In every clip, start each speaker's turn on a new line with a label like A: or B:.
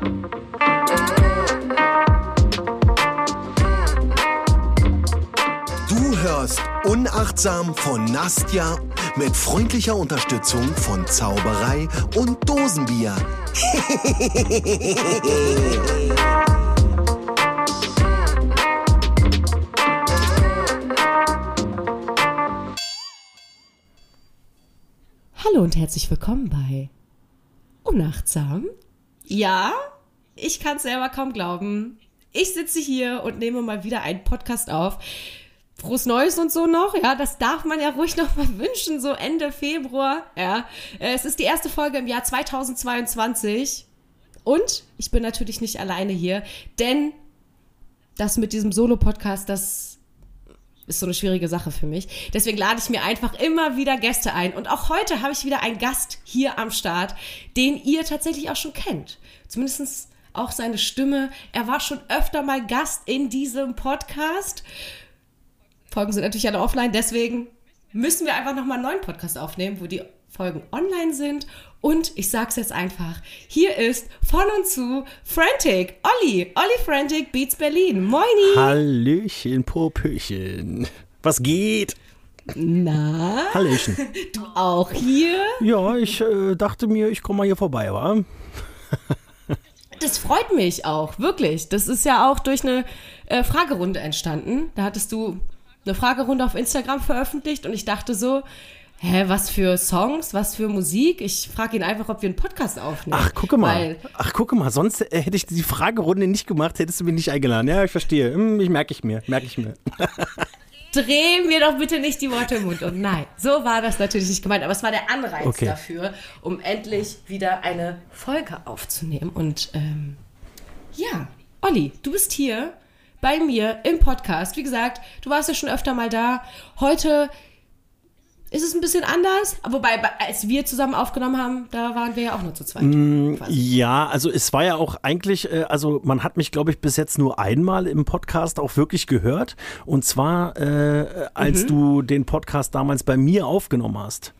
A: Du hörst Unachtsam von Nastja mit freundlicher Unterstützung von Zauberei und Dosenbier.
B: Hallo und herzlich willkommen bei Unachtsam. Ja, ich kann es selber kaum glauben. Ich sitze hier und nehme mal wieder einen Podcast auf. Frohes Neues und so noch, ja, das darf man ja ruhig noch mal wünschen, so Ende Februar, ja. Es ist die erste Folge im Jahr 2022 und ich bin natürlich nicht alleine hier, denn das mit diesem Solo-Podcast, das ist so eine schwierige Sache für mich. Deswegen lade ich mir einfach immer wieder Gäste ein. Und auch heute habe ich wieder einen Gast hier am Start, den ihr tatsächlich auch schon kennt. Zumindest auch seine Stimme. Er war schon öfter mal Gast in diesem Podcast. Folgen sind natürlich alle offline, deswegen müssen wir einfach nochmal einen neuen Podcast aufnehmen, wo die Folgen online sind. Und ich sag's jetzt einfach, hier ist von und zu Frantic, Olli, Olli Frantic Beats Berlin. Moini.
C: Hallöchen, Popöchen. Was geht?
B: Na?
C: Hallöchen.
B: Du auch hier?
C: Ja, ich äh, dachte mir, ich komme mal hier vorbei, wa?
B: Das freut mich auch, wirklich. Das ist ja auch durch eine äh, Fragerunde entstanden. Da hattest du eine Fragerunde auf Instagram veröffentlicht und ich dachte so, hä, was für Songs, was für Musik? Ich frage ihn einfach, ob wir einen Podcast aufnehmen.
C: Ach, gucke mal. Ach, gucke mal. Sonst äh, hätte ich die Fragerunde nicht gemacht, hättest du mich nicht eingeladen. Ja, ich verstehe. Hm, ich merke ich mir, merke ich mir.
B: dreh mir doch bitte nicht die Worte im Mund. Und nein, so war das natürlich nicht gemeint. Aber es war der Anreiz
C: Okay.
B: dafür, um endlich wieder eine Folge aufzunehmen. Und ähm, ja, Olli, du bist hier bei mir im Podcast. Wie gesagt, du warst ja schon öfter mal da. Heute ist es ein bisschen anders. Wobei, bei- als wir zusammen aufgenommen haben, da waren wir ja auch nur zu zweit. quasi.
C: Ja, also es war ja auch eigentlich, äh, also man hat mich, glaube ich, bis jetzt nur einmal im Podcast auch wirklich gehört. Und zwar, äh, als du den Podcast damals bei mir aufgenommen hast.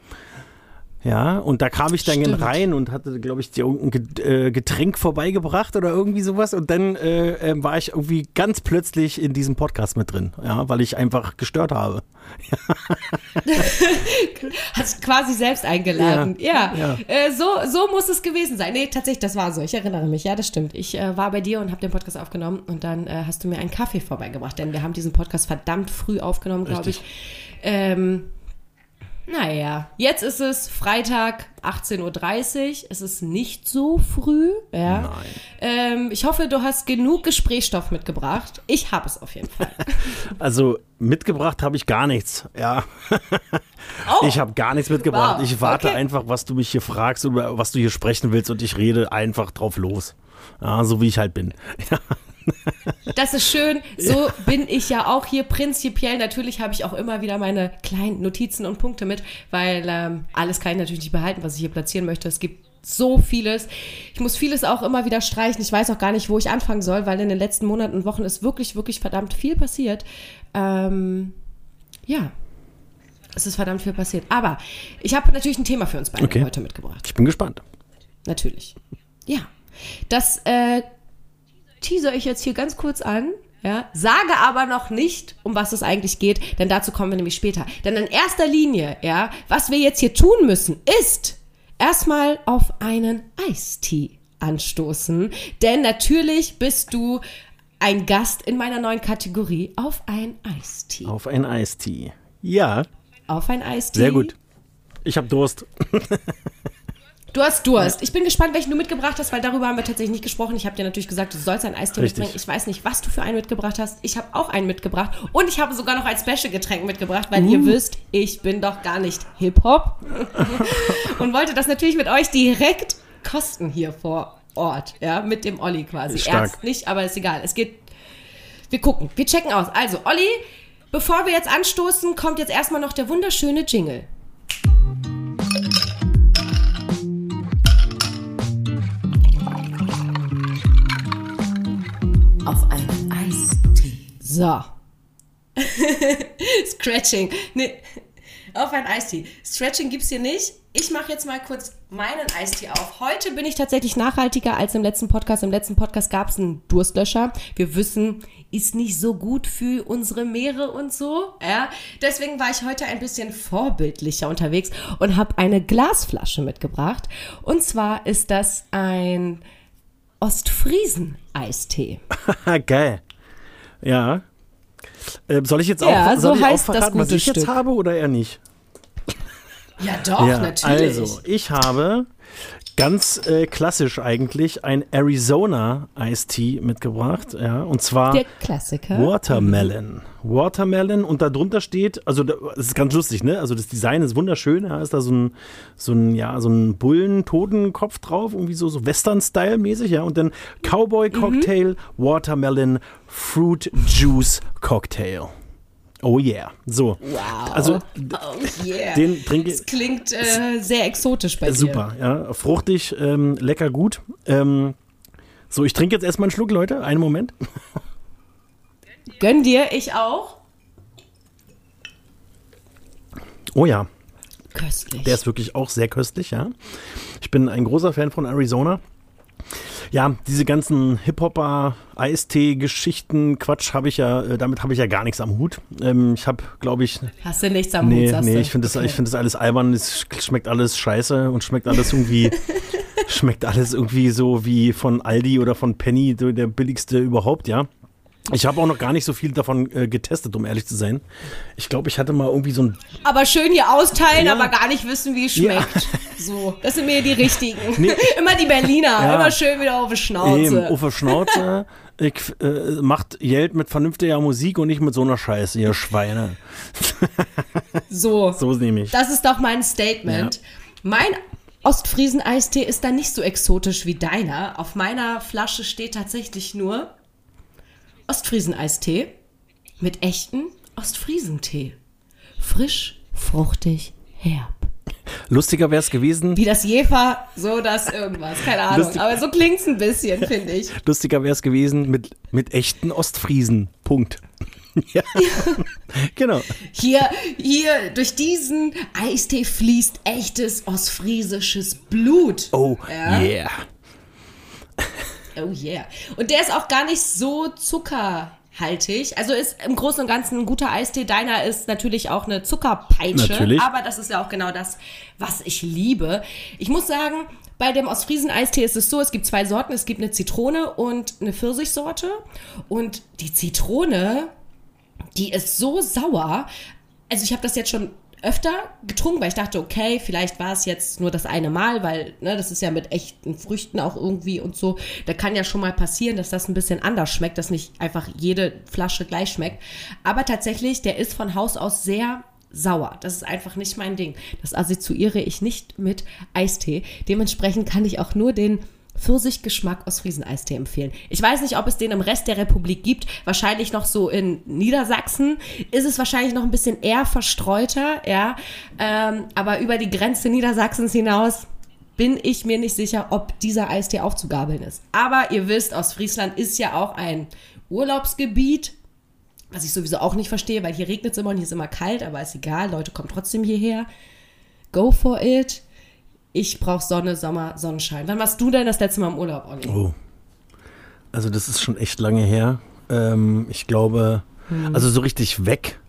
C: Ja, und da kam ich dann
B: Stimmt.
C: rein und hatte, glaube ich, dir irgendein äh, Getränk vorbeigebracht oder irgendwie sowas. Und dann äh, äh, war ich irgendwie ganz plötzlich in diesem Podcast mit drin, ja, weil ich einfach gestört habe.
B: Hast quasi selbst eingeladen. Ja,
C: Ja.
B: Äh, so, so muss es gewesen sein. Nee, tatsächlich, das war so. Ich erinnere mich, ja, das stimmt. Ich äh, war bei dir und habe den Podcast aufgenommen und dann äh, hast du mir einen Kaffee vorbeigebracht, denn wir haben diesen Podcast verdammt früh aufgenommen, glaube ich. Ähm, naja, jetzt ist es Freitag 18.30 Uhr. Es ist nicht so früh. Ja.
C: Nein.
B: Ähm, ich hoffe, du hast genug Gesprächsstoff mitgebracht. Ich habe es auf jeden Fall.
C: Also mitgebracht habe ich gar nichts, ja.
B: Oh,
C: Ich habe gar nichts mitgebracht.
B: Wow,
C: Ich warte
B: okay.
C: einfach, was du mich hier fragst oder was du hier sprechen willst und ich rede einfach drauf los. Ja, so wie ich halt bin.
B: Das ist schön. So bin ich ja auch hier prinzipiell. Natürlich habe ich auch immer wieder meine kleinen Notizen und Punkte mit, weil ähm, alles kann ich natürlich nicht behalten, was ich hier platzieren möchte. Es gibt so vieles. Ich muss vieles auch immer wieder streichen. Ich weiß auch gar nicht, wo ich anfangen soll, weil in den letzten Monaten und Wochen ist wirklich, wirklich verdammt viel passiert. Ähm, ja, es ist verdammt viel passiert. Aber ich habe natürlich ein Thema für uns beide
C: Okay.
B: heute mitgebracht.
C: Ich bin gespannt.
B: Natürlich. Ja. Das äh, teaser ich jetzt hier ganz kurz an. Ja, sage aber noch nicht, um was es eigentlich geht, denn dazu kommen wir nämlich später. Denn in erster Linie, ja, was wir jetzt hier tun müssen, ist erstmal auf einen Eistee anstoßen. Denn natürlich bist du ein Gast in meiner neuen Kategorie auf ein Eistee.
C: Auf ein Eistee. Ja,
B: Auf ein Eistee.
C: sehr gut. Ich habe Durst.
B: Du hast Durst. Ich bin gespannt, welchen du mitgebracht hast, weil darüber haben wir tatsächlich nicht gesprochen. Ich habe dir natürlich gesagt, du sollst einen Eistee
C: Richtig.
B: mitbringen. Ich weiß nicht, was du für einen mitgebracht hast. Ich habe auch einen mitgebracht. Und ich habe sogar noch ein Special-Getränk mitgebracht, weil
C: Uh.
B: ihr wisst, ich bin doch gar nicht Hip-Hop. Und wollte das natürlich mit euch direkt kosten hier vor Ort. Ja, mit dem Olli quasi.
C: Stark.
B: Ernst nicht, aber ist egal. Es geht. Wir gucken. Wir checken aus. Also, Olli, bevor wir jetzt anstoßen, kommt jetzt erstmal noch der wunderschöne Jingle. Auf einen Eistee. So. Scratching. Nee. Auf einen Eistee. Stretching gibt's hier nicht. ich mache jetzt mal kurz meinen Eistee auf. Heute bin ich tatsächlich nachhaltiger als im letzten Podcast. Im letzten Podcast gab es einen Durstlöscher. Wir wissen, ist nicht so gut für unsere Meere und so. Ja, deswegen war ich heute ein bisschen vorbildlicher unterwegs und habe eine Glasflasche mitgebracht. Und zwar ist das ein Ostfriesen-Eistee.
C: Geil. Ja. Äh, soll ich jetzt auch,
B: Ja, so
C: ich
B: heißt das
C: verraten, was
B: gute
C: ich jetzt
B: Stück.
C: habe oder eher nicht?
B: Ja, doch,
C: ja,
B: natürlich.
C: Also, ich habe ganz äh, klassisch eigentlich ein Arizona Iced Tea mitgebracht, ja, und zwar
B: Der Klassiker.
C: Watermelon. Watermelon und darunter steht, also da- es ist ganz lustig, ne? Also das Design ist wunderschön, da ist da so ein so ein ja, so ein Bullen-Totenkopf drauf, irgendwie so so Western Style mäßig, ja, und dann Cowboy Cocktail, Watermelon Fruit Juice Cocktail. Oh yeah. So.
B: Wow.
C: Also
B: oh yeah.
C: den trinke
B: das klingt äh, sehr exotisch bei dir.
C: Super, ja. Fruchtig, ähm, lecker gut. Ähm, so, ich trinke jetzt erstmal einen Schluck, Leute. Einen Moment.
B: Gönn dir, ich auch.
C: Oh ja,
B: Köstlich.
C: der ist wirklich auch sehr köstlich, ja. Ich bin ein großer Fan von Arizona. Ja, diese ganzen Hip-Hopper, Eistee-Geschichten, Quatsch, habe ich ja, äh, damit habe ich ja gar nichts am Hut. Ähm, ich habe, glaube ich,
B: Hast du nichts am Hut,
C: nee,
B: sagst
C: nee,
B: du?
C: ich finde das,
B: Okay.
C: ich finde das alles albern, es schmeckt alles scheiße und schmeckt alles irgendwie, schmeckt alles irgendwie so wie von Aldi oder von Penny, der billigste überhaupt, ja. Ich habe auch noch gar nicht so viel davon äh, getestet, um ehrlich zu sein. Ich glaube, ich hatte mal irgendwie so ein
B: Aber schön hier austeilen,
C: Ja.
B: aber gar nicht wissen, wie es
C: Ja.
B: schmeckt. So, das sind mir die richtigen.
C: Nee.
B: immer die Berliner,
C: Ja.
B: immer schön wieder auf die Schnauze.
C: Eben, auf der Schnauze. Ich, äh, macht Geld mit vernünftiger Musik und nicht mit so einer Scheiße, ihr Schweine.
B: So,
C: So nehme ich.
B: das ist doch mein Statement. Mein Ostfriesen-Eistee ist dann nicht so exotisch wie deiner. Auf meiner Flasche steht tatsächlich nur Ostfriesen-Eistee mit echten Ostfriesentee. Frisch, fruchtig, herb.
C: Lustiger wäre es gewesen,
B: Wie das Jefer, so das irgendwas. Keine Ahnung.
C: Lustig-
B: Aber so klingt's ein bisschen, finde ich.
C: lustiger wäre es gewesen mit, mit echten Ostfriesen. Punkt. ja. genau.
B: Hier, hier, durch diesen Eistee fließt echtes ostfriesisches Blut.
C: Oh,
B: Ja.
C: yeah.
B: Oh yeah. Und der ist auch gar nicht so zuckerhaltig. Also ist im Großen und Ganzen ein guter Eistee. Deiner ist natürlich auch eine Zuckerpeitsche.
C: Natürlich.
B: Aber das ist ja auch genau das, was ich liebe. Ich muss sagen, bei dem Ostfriesen-Eistee ist es so, es gibt zwei Sorten. Es gibt eine Zitrone und eine Pfirsichsorte. Und die Zitrone, die ist so sauer. Also ich habe das jetzt schon öfter getrunken, weil ich dachte, okay, vielleicht war es jetzt nur das eine Mal, weil ne, das ist ja mit echten Früchten auch irgendwie und so. Da kann ja schon mal passieren, dass das ein bisschen anders schmeckt, dass nicht einfach jede Flasche gleich schmeckt. Aber tatsächlich, der ist von Haus aus sehr sauer. Das ist einfach nicht mein Ding. Das assoziiere ich nicht mit Eistee. Dementsprechend kann ich auch nur den Pfirsichgeschmack aus Friesen-Eistee empfehlen. Ich weiß nicht, ob es den im Rest der Republik gibt. Wahrscheinlich noch so in Niedersachsen ist es wahrscheinlich noch ein bisschen eher verstreuter, ja. Ähm, aber über die Grenze Niedersachsens hinaus bin ich mir nicht sicher, ob dieser Eistee aufzugabeln ist. Aber ihr wisst, Ostfriesland ist ja auch ein Urlaubsgebiet. Was ich sowieso auch nicht verstehe, weil hier regnet es immer und hier ist immer kalt, aber ist egal, Leute kommen trotzdem hierher. Go for it. Ich brauche Sonne, Sommer, Sonnenschein. Wann warst du denn das letzte Mal im Urlaub, Olli?
C: Oh. Also das ist schon echt lange her. Ähm, ich glaube, also so richtig weg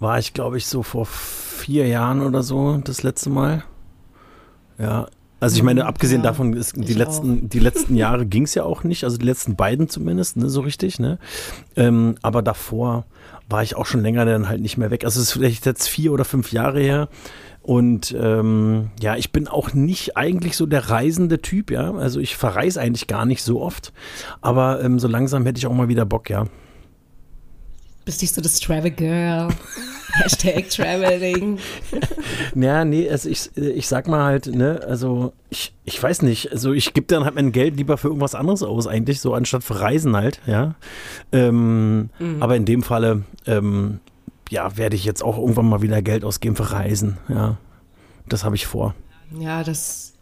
C: war ich, glaube ich, so vor vier Jahren oder so das letzte Mal. Ja. Also ich meine, abgesehen
B: ja,
C: davon, ist, die, letzten, die letzten Jahre ging es ja auch nicht, also die letzten beiden zumindest, ne, so richtig, ne? Ähm, aber davor war ich auch schon länger dann halt nicht mehr weg. Also es ist vielleicht jetzt vier oder fünf Jahre her. Und ähm, ja, ich bin auch nicht eigentlich so der reisende Typ, ja. Also ich verreise eigentlich gar nicht so oft. Aber ähm, so langsam hätte ich auch mal wieder Bock, ja.
B: Bist nicht so das Travel Girl? Hashtag Traveling.
C: Ja, nee, also ich, ich sag mal halt, ne, also ich, ich weiß nicht, also ich gebe dann halt mein Geld lieber für irgendwas anderes aus, eigentlich, so anstatt für Reisen halt, ja. Ähm, Aber in dem Falle, ähm, ja, werde ich jetzt auch irgendwann mal wieder Geld ausgeben für Reisen, ja. Das habe ich vor.
B: Ja, das.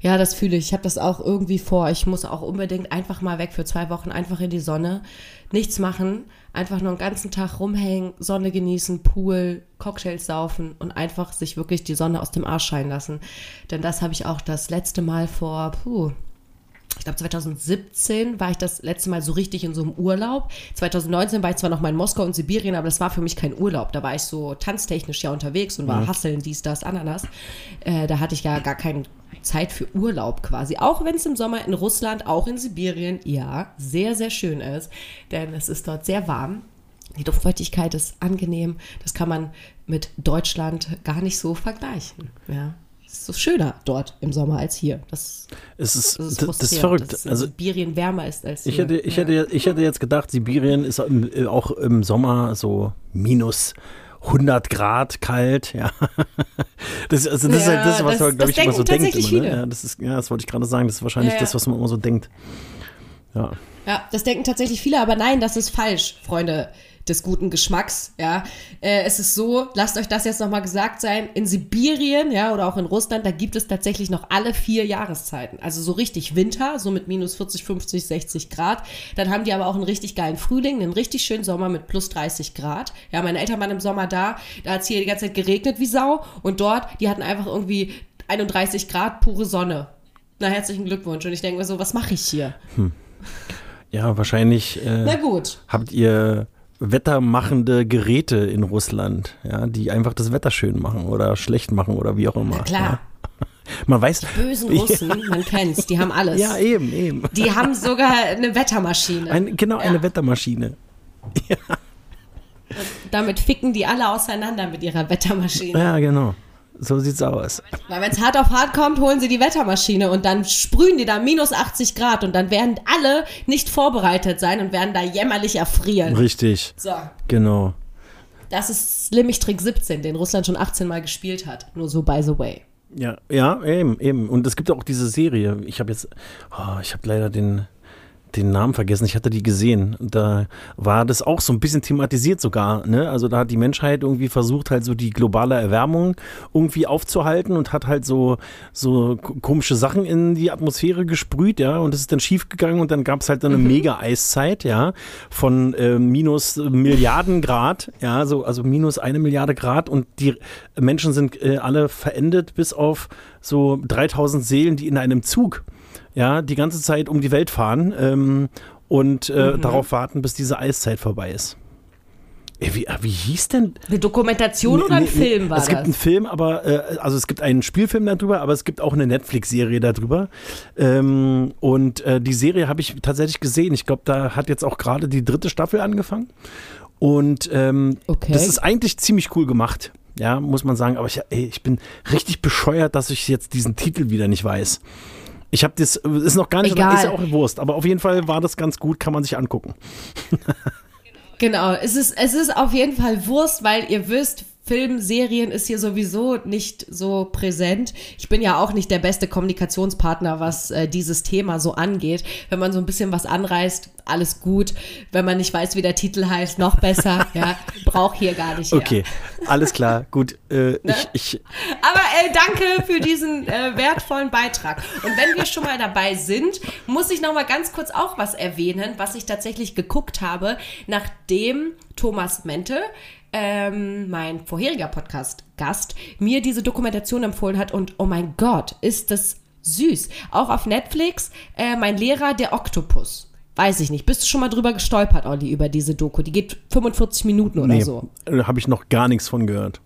B: Ja, das fühle ich. Ich habe das auch irgendwie vor. Ich muss auch unbedingt einfach mal weg für zwei Wochen, einfach in die Sonne, nichts machen, einfach nur den ganzen Tag rumhängen, Sonne genießen, Pool, Cocktails saufen und einfach sich wirklich die Sonne aus dem Arsch scheinen lassen. Denn das habe ich auch das letzte Mal vor, puh, ich glaube 2017 war ich das letzte Mal so richtig in so einem Urlaub. 2019 war ich zwar noch mal in Moskau und Sibirien, aber das war für mich kein Urlaub. Da war ich so tanztechnisch ja unterwegs und war mhm. Hasseln, dies, das, Ananas. Äh, da hatte ich ja gar keine Zeit für Urlaub quasi. Auch wenn es im Sommer in Russland, auch in Sibirien, ja, sehr, sehr schön ist. Denn es ist dort sehr warm. Die Luftfeuchtigkeit ist angenehm. Das kann man mit Deutschland gar nicht so vergleichen. Ja ist so schöner dort im Sommer als hier. Das,
C: es ist, das ist, das ist verrückt.
B: Dass also, Sibirien wärmer ist als hier.
C: Ich hätte, ich, ja. hätte, ich hätte jetzt gedacht, Sibirien ist auch im Sommer so minus 100 Grad kalt, ja. Das, also das ja, ist halt das, was man, glaube ich, immer so denkt. Immer, ne? ja, das ist, ja, das wollte ich gerade sagen. Das ist wahrscheinlich ja, das, was man immer so denkt. Ja.
B: Ja, das denken tatsächlich viele, aber nein, das ist falsch, Freunde des guten Geschmacks, ja. Äh, es ist so, lasst euch das jetzt nochmal gesagt sein, in Sibirien, ja, oder auch in Russland, da gibt es tatsächlich noch alle vier Jahreszeiten. Also so richtig Winter, so mit minus 40, 50, 60 Grad. Dann haben die aber auch einen richtig geilen Frühling, einen richtig schönen Sommer mit plus 30 Grad. Ja, meine Eltern waren im Sommer da, da hat es hier die ganze Zeit geregnet wie Sau und dort, die hatten einfach irgendwie 31 Grad pure Sonne. Na, herzlichen Glückwunsch. Und ich denke mir so, was mache ich hier? Hm.
C: Ja, wahrscheinlich äh,
B: Na gut.
C: habt ihr wettermachende Geräte in Russland, ja, die einfach das Wetter schön machen oder schlecht machen oder wie auch immer.
B: Na klar.
C: Ja. Man weiß.
B: Die bösen Russen, ja. man kennt's, die haben alles.
C: Ja, eben, eben.
B: Die haben sogar eine Wettermaschine.
C: Ein, genau, ja. eine Wettermaschine. Ja.
B: damit ficken die alle auseinander mit ihrer Wettermaschine.
C: Ja, genau. So sieht's aus.
B: Weil wenn es hart auf hart kommt, holen sie die Wettermaschine und dann sprühen die da minus 80 Grad und dann werden alle nicht vorbereitet sein und werden da jämmerlich erfrieren.
C: Richtig. So. Genau.
B: Das ist Slimmig Trick 17, den Russland schon 18 Mal gespielt hat. Nur so by the way.
C: Ja, ja, eben, eben. Und es gibt auch diese Serie. Ich habe jetzt, oh, ich habe leider den, den Namen vergessen, ich hatte die gesehen. Da war das auch so ein bisschen thematisiert sogar. Ne? Also da hat die Menschheit irgendwie versucht, halt so die globale Erwärmung irgendwie aufzuhalten und hat halt so, so komische Sachen in die Atmosphäre gesprüht, ja. Und das ist dann schief gegangen und dann gab es halt eine mhm. Mega-Eiszeit, ja, von äh, minus Milliarden Grad, ja, so, also minus eine Milliarde Grad und die Menschen sind äh, alle verendet bis auf so 3000 Seelen, die in einem Zug ja, die ganze Zeit um die Welt fahren ähm, und äh, mhm. darauf warten, bis diese Eiszeit vorbei ist. Wie, wie hieß denn?
B: Eine Dokumentation nee, oder ein nee, Film war
C: es das? Es gibt einen Film, aber äh, also es gibt einen Spielfilm darüber, aber es gibt auch eine Netflix-Serie darüber. Ähm, und äh, die Serie habe ich tatsächlich gesehen. Ich glaube, da hat jetzt auch gerade die dritte Staffel angefangen. Und ähm, okay. das ist eigentlich ziemlich cool gemacht. Ja, muss man sagen. Aber ich, ey, ich bin richtig bescheuert, dass ich jetzt diesen Titel wieder nicht weiß. Ich habe das, ist noch gar nicht, Egal. ist ja auch Wurst, aber auf jeden Fall war das ganz gut, kann man sich angucken.
B: genau, es ist, es ist auf jeden Fall Wurst, weil ihr wisst, Film, Serien ist hier sowieso nicht so präsent. Ich bin ja auch nicht der beste Kommunikationspartner, was äh, dieses Thema so angeht. Wenn man so ein bisschen was anreißt, alles gut. Wenn man nicht weiß, wie der Titel heißt, noch besser. ja, braucht hier gar nicht.
C: Okay, alles klar, gut. Äh, ne? ich, ich
B: Aber äh, danke für diesen äh, wertvollen Beitrag. Und wenn wir schon mal dabei sind, muss ich noch mal ganz kurz auch was erwähnen, was ich tatsächlich geguckt habe, nachdem Thomas Mente ähm, mein vorheriger Podcast-Gast, mir diese Dokumentation empfohlen hat und oh mein Gott, ist das süß. Auch auf Netflix, äh, mein Lehrer, der Oktopus. Weiß ich nicht. Bist du schon mal drüber gestolpert, Olli, über diese Doku? Die geht 45 Minuten oder nee, so.
C: Äh, Habe ich noch gar nichts von gehört.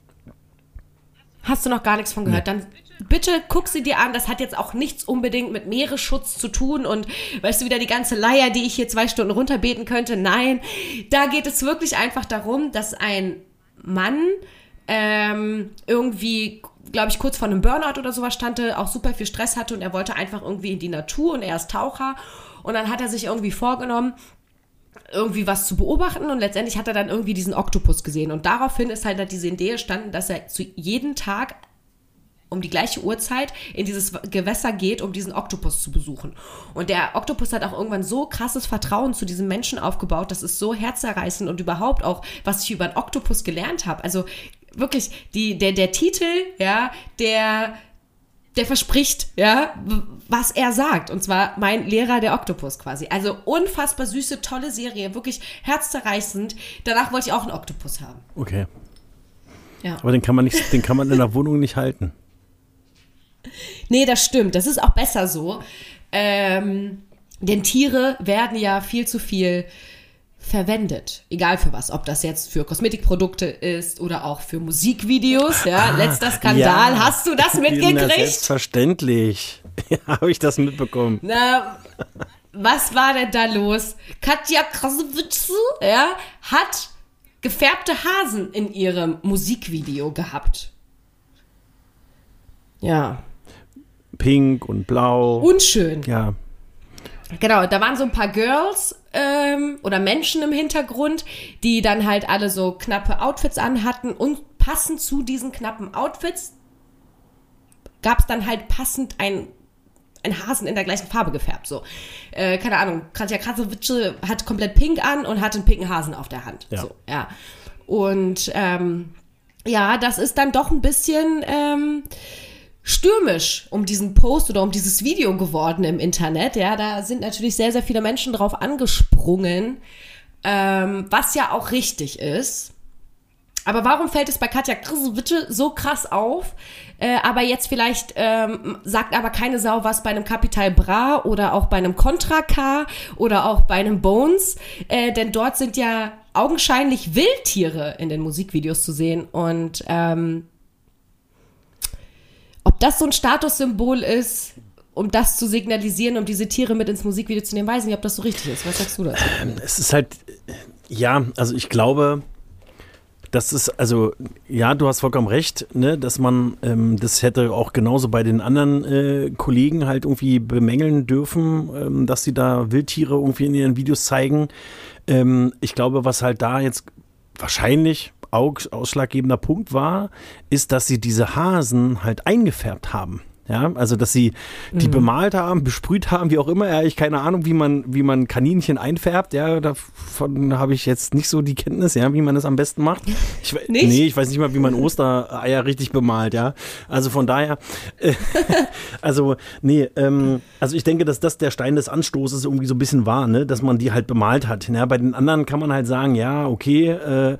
B: Hast du noch gar nichts von gehört? Nee. Dann bitte guck sie dir an. Das hat jetzt auch nichts unbedingt mit Meeresschutz zu tun und weißt du wieder die ganze Leier, die ich hier zwei Stunden runterbeten könnte. Nein, da geht es wirklich einfach darum, dass ein Mann ähm, irgendwie glaube ich, kurz vor einem Burnout oder sowas stand, auch super viel Stress hatte und er wollte einfach irgendwie in die Natur und er ist Taucher. Und dann hat er sich irgendwie vorgenommen, irgendwie was zu beobachten und letztendlich hat er dann irgendwie diesen Oktopus gesehen. Und daraufhin ist halt diese Idee entstanden, dass er zu jeden Tag um die gleiche Uhrzeit in dieses Gewässer geht, um diesen Oktopus zu besuchen. Und der Oktopus hat auch irgendwann so krasses Vertrauen zu diesem Menschen aufgebaut, das ist so herzerreißend und überhaupt auch, was ich über den Oktopus gelernt habe. Also wirklich, die, der, der Titel, ja, der der verspricht, ja, was er sagt. Und zwar mein Lehrer der Oktopus quasi. Also unfassbar süße, tolle Serie, wirklich herzzerreißend. Danach wollte ich auch einen Oktopus haben.
C: Okay.
B: Ja.
C: Aber den kann man nicht, den kann man in der Wohnung nicht halten.
B: Nee, das stimmt. Das ist auch besser so. Ähm, denn Tiere werden ja viel zu viel verwendet. Egal für was. Ob das jetzt für Kosmetikprodukte ist oder auch für Musikvideos. Ja,
C: Ah,
B: letzter Skandal.
C: ja.
B: Hast du das
C: Na,
B: mitgekriegt?
C: selbstverständlich. Ja, habe ich das mitbekommen.
B: Na, was war denn da los? Katja Krasowitsch, ja, hat gefärbte Hasen in ihrem Musikvideo gehabt. Ja,
C: Pink und blau.
B: unschön.
C: ja.
B: Genau, da waren so ein paar Girls ähm, oder Menschen im Hintergrund, die dann halt alle so knappe Outfits anhatten und passend zu diesen knappen Outfits gab es dann halt passend ein ein Hasen in der gleichen Farbe gefärbt. So, äh, keine Ahnung. Katja Krasowitsch hat komplett pink an und hat einen pinken Hasen auf der Hand.
C: Ja.
B: So, ja. Und ähm, ja, das ist dann doch ein bisschen ähm, stürmisch um diesen Post oder um dieses Video geworden im Internet. Ja, da sind natürlich sehr, sehr viele Menschen drauf angesprungen, ähm, was ja auch richtig ist. Aber warum fällt es bei Katja Krasowitsch so krass auf? Äh, aber jetzt vielleicht ähm, sagt aber keine Sau was bei einem Capital Bra oder auch bei einem Contra K oder auch bei einem Bones, äh, denn dort sind ja augenscheinlich Wildtiere in den Musikvideos zu sehen und ähm, ob das so ein Statussymbol ist, um das zu signalisieren, um diese Tiere mit ins Musikvideo zu nehmen, weiß ich nicht, ob das so richtig ist. Was sagst du dazu?
C: Es ist halt, ja, also ich glaube, das ist, also, ja, du hast vollkommen recht, ne, dass man ähm, das hätte auch genauso bei den anderen äh, Kollegen halt irgendwie bemängeln dürfen, ähm, dass sie da Wildtiere irgendwie in ihren Videos zeigen. Ähm, ich glaube, was halt da jetzt wahrscheinlich ausschlaggebender Punkt war, ist, dass sie diese Hasen halt eingefärbt haben. Ja, also dass sie die bemalt haben, besprüht haben, wie auch immer. Ja, ich keine Ahnung, wie man, wie man Kaninchen einfärbt. Ja, davon habe ich jetzt nicht so die Kenntnis, ja, wie man das am besten macht. Ich,
B: Nicht?
C: Nee, ich weiß nicht mal, wie man Ostereier richtig bemalt, ja. Also von daher, äh, also, nee, ähm, also ich denke, dass das der Stein des Anstoßes irgendwie so ein bisschen war, ne, dass man die halt bemalt hat. Ja, bei den anderen kann man halt sagen, ja, okay, äh,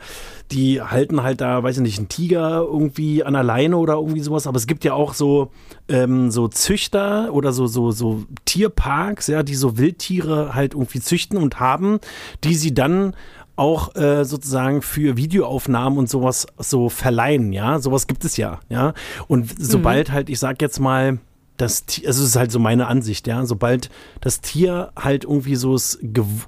C: die halten halt da, weiß ich nicht, einen Tiger irgendwie an der Leine oder irgendwie sowas. Aber es gibt ja auch so, ähm, so Züchter oder so, so, so Tierparks, ja, die so Wildtiere halt irgendwie züchten und haben, die sie dann auch äh, sozusagen für Videoaufnahmen und sowas so verleihen, ja, sowas gibt es ja, ja. Und sobald halt, ich sag jetzt mal, das Tier, also es ist halt so meine Ansicht, ja, sobald das Tier halt irgendwie so,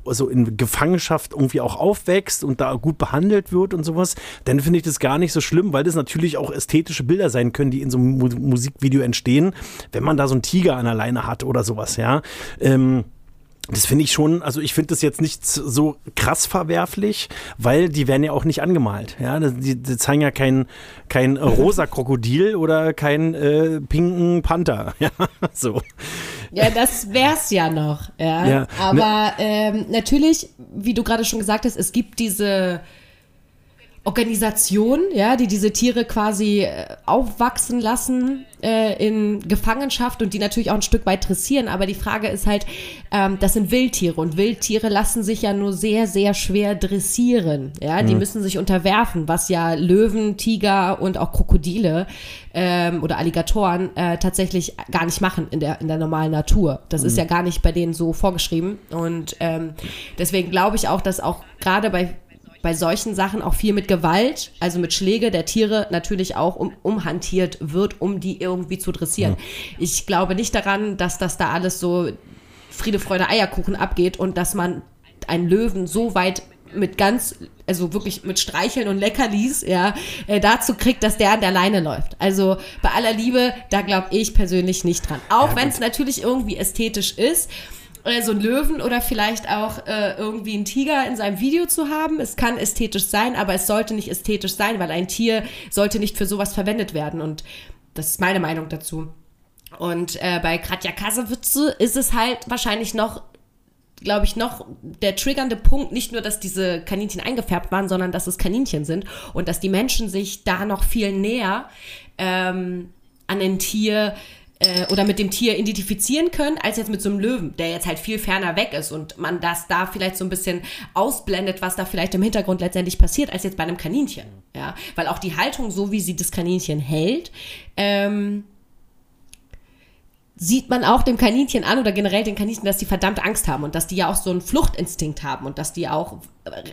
C: also in Gefangenschaft irgendwie auch aufwächst und da gut behandelt wird und sowas, dann finde ich das gar nicht so schlimm, weil das natürlich auch ästhetische Bilder sein können, die in so einem Mu Musikvideo entstehen, wenn man da so einen Tiger an der Leine hat oder sowas, ja. Ähm, das finde ich schon, also ich finde das jetzt nicht so krass verwerflich, weil die werden ja auch nicht angemalt. Ja, die, die zeigen ja kein, kein rosa Krokodil oder keinen äh, pinken Panther. Ja, so.
B: Ja, das wär's ja noch. Ja.
C: Ja, ne-
B: Aber ähm, natürlich, wie du gerade schon gesagt hast, es gibt diese Organisation, ja, die diese Tiere quasi äh, aufwachsen lassen äh, in Gefangenschaft und die natürlich auch ein Stück weit dressieren. Aber die Frage ist halt, ähm, das sind Wildtiere und Wildtiere lassen sich ja nur sehr, sehr schwer dressieren. Ja, die müssen sich unterwerfen, was ja Löwen, Tiger und auch Krokodile ähm, oder Alligatoren äh, tatsächlich gar nicht machen in der, in der normalen Natur. Das ist ja gar nicht bei denen so vorgeschrieben. Und ähm, deswegen glaube ich auch, dass auch gerade bei bei solchen Sachen auch viel mit Gewalt, also mit Schläge der Tiere natürlich auch um, umhantiert wird, um die irgendwie zu dressieren. Ich glaube nicht daran, dass das da alles so Friede, Freude, Eierkuchen abgeht und dass man einen Löwen so weit mit ganz, also wirklich mit Streicheln und Leckerlis, ja, äh, dazu kriegt, dass der an der Leine läuft. Also bei aller Liebe, da glaube ich persönlich nicht dran. Auch wenn es natürlich irgendwie ästhetisch ist, äh, so ein Löwen oder vielleicht auch äh, irgendwie einen Tiger in seinem Video zu haben. Es kann ästhetisch sein, aber es sollte nicht ästhetisch sein, weil ein Tier sollte nicht für sowas verwendet werden. Und das ist meine Meinung dazu. Und äh, bei Katja Kasewitze ist es halt wahrscheinlich noch glaube ich, noch der triggernde Punkt, nicht nur, dass diese Kaninchen eingefärbt waren, sondern dass es Kaninchen sind und dass die Menschen sich da noch viel näher ähm, an ein Tier äh, oder mit dem Tier identifizieren können, als jetzt mit so einem Löwen, der jetzt halt viel ferner weg ist und man das da vielleicht so ein bisschen ausblendet, was da vielleicht im Hintergrund letztendlich passiert, als jetzt bei einem Kaninchen. Ja, weil auch die Haltung, so wie sie das Kaninchen hält, ähm, sieht man auch dem Kaninchen an oder generell den Kaninchen, dass die verdammt Angst haben und dass die ja auch so einen Fluchtinstinkt haben und dass die auch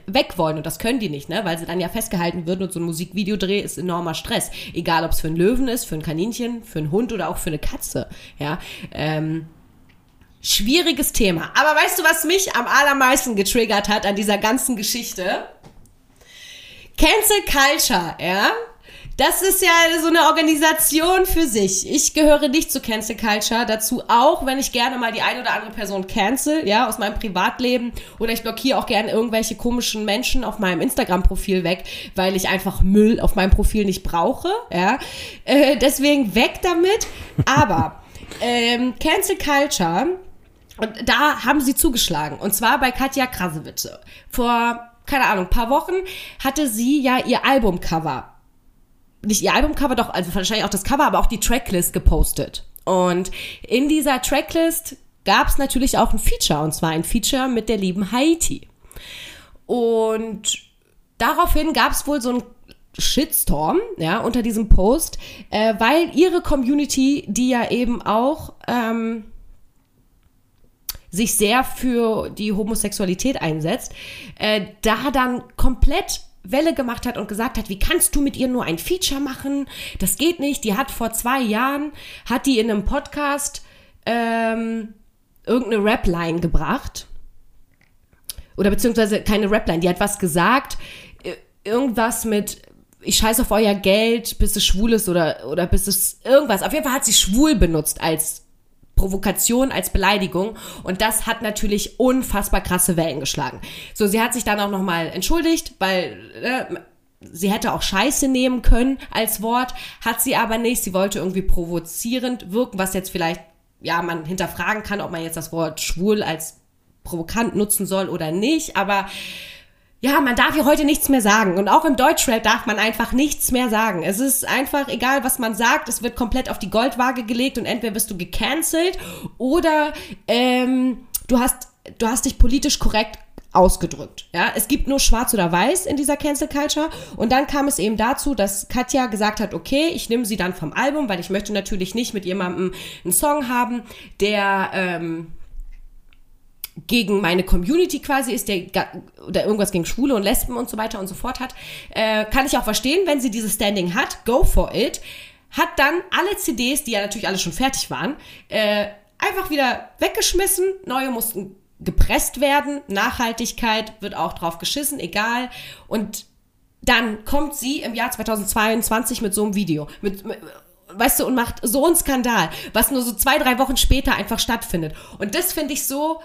B: weg wollen und das können die nicht, ne? weil sie dann ja festgehalten würden und so ein Musikvideodreh ist enormer Stress. Egal, ob es für einen Löwen ist, für ein Kaninchen, für einen Hund oder auch für eine Katze. Ja, ähm, schwieriges Thema. Aber weißt du, was mich am allermeisten getriggert hat an dieser ganzen Geschichte? Cancel Culture, ja? Das ist ja so eine Organisation für sich. Ich gehöre nicht zu Cancel Culture. Dazu auch, wenn ich gerne mal die eine oder andere Person cancel, ja, aus meinem Privatleben. Oder ich blockiere auch gerne irgendwelche komischen Menschen auf meinem Instagram-Profil weg, weil ich einfach Müll auf meinem Profil nicht brauche, ja. Äh, deswegen weg damit. Aber ähm, Cancel Culture, und da haben sie zugeschlagen. Und zwar bei Katja Krasowitsch. Vor, keine Ahnung, paar Wochen hatte sie ja ihr Albumcover nicht ihr Albumcover, doch, also wahrscheinlich auch das Cover, aber auch die Tracklist gepostet. Und in dieser Tracklist gab es natürlich auch ein Feature, und zwar ein Feature mit der lieben Haiti. Und daraufhin gab es wohl so ein Shitstorm, ja, unter diesem Post, äh, weil ihre Community, die ja eben auch ähm, sich sehr für die Homosexualität einsetzt, äh, da dann komplett Welle gemacht hat und gesagt hat, wie kannst du mit ihr nur ein Feature machen? Das geht nicht. Die hat vor zwei Jahren, hat die in einem Podcast ähm, irgendeine Rap-Line gebracht. Oder beziehungsweise keine Rap-Line, die hat was gesagt, irgendwas mit, ich scheiße auf euer Geld, bis es schwul ist oder, oder bis es irgendwas. Auf jeden Fall hat sie schwul benutzt als Provokation als Beleidigung und das hat natürlich unfassbar krasse Wellen geschlagen. So, sie hat sich dann auch nochmal entschuldigt, weil äh, sie hätte auch Scheiße nehmen können als Wort, hat sie aber nicht. Sie wollte irgendwie provozierend wirken, was jetzt vielleicht, ja, man hinterfragen kann, ob man jetzt das Wort schwul als provokant nutzen soll oder nicht, aber ja, man darf hier heute nichts mehr sagen. Und auch im Deutschrap darf man einfach nichts mehr sagen. Es ist einfach egal, was man sagt, es wird komplett auf die Goldwaage gelegt und entweder bist du gecancelt oder ähm, du hast, du hast dich politisch korrekt ausgedrückt. Ja, es gibt nur Schwarz oder Weiß in dieser Cancel Culture. Und dann kam es eben dazu, dass Katja gesagt hat, okay, ich nehme sie dann vom Album, weil ich möchte natürlich nicht mit jemandem einen Song haben, der ähm, gegen meine Community quasi ist, der oder irgendwas gegen Schwule und Lesben und so weiter und so fort hat, äh, kann ich auch verstehen, wenn sie dieses Standing hat, go for it. Hat dann alle CDs, die ja natürlich alle schon fertig waren, äh, einfach wieder weggeschmissen, neue mussten gepresst werden, Nachhaltigkeit wird auch drauf geschissen, egal. Und dann kommt sie im Jahr 2022 mit so einem Video, mit, mit weißt du, und macht so einen Skandal, was nur so zwei, drei Wochen später einfach stattfindet. Und das finde ich so,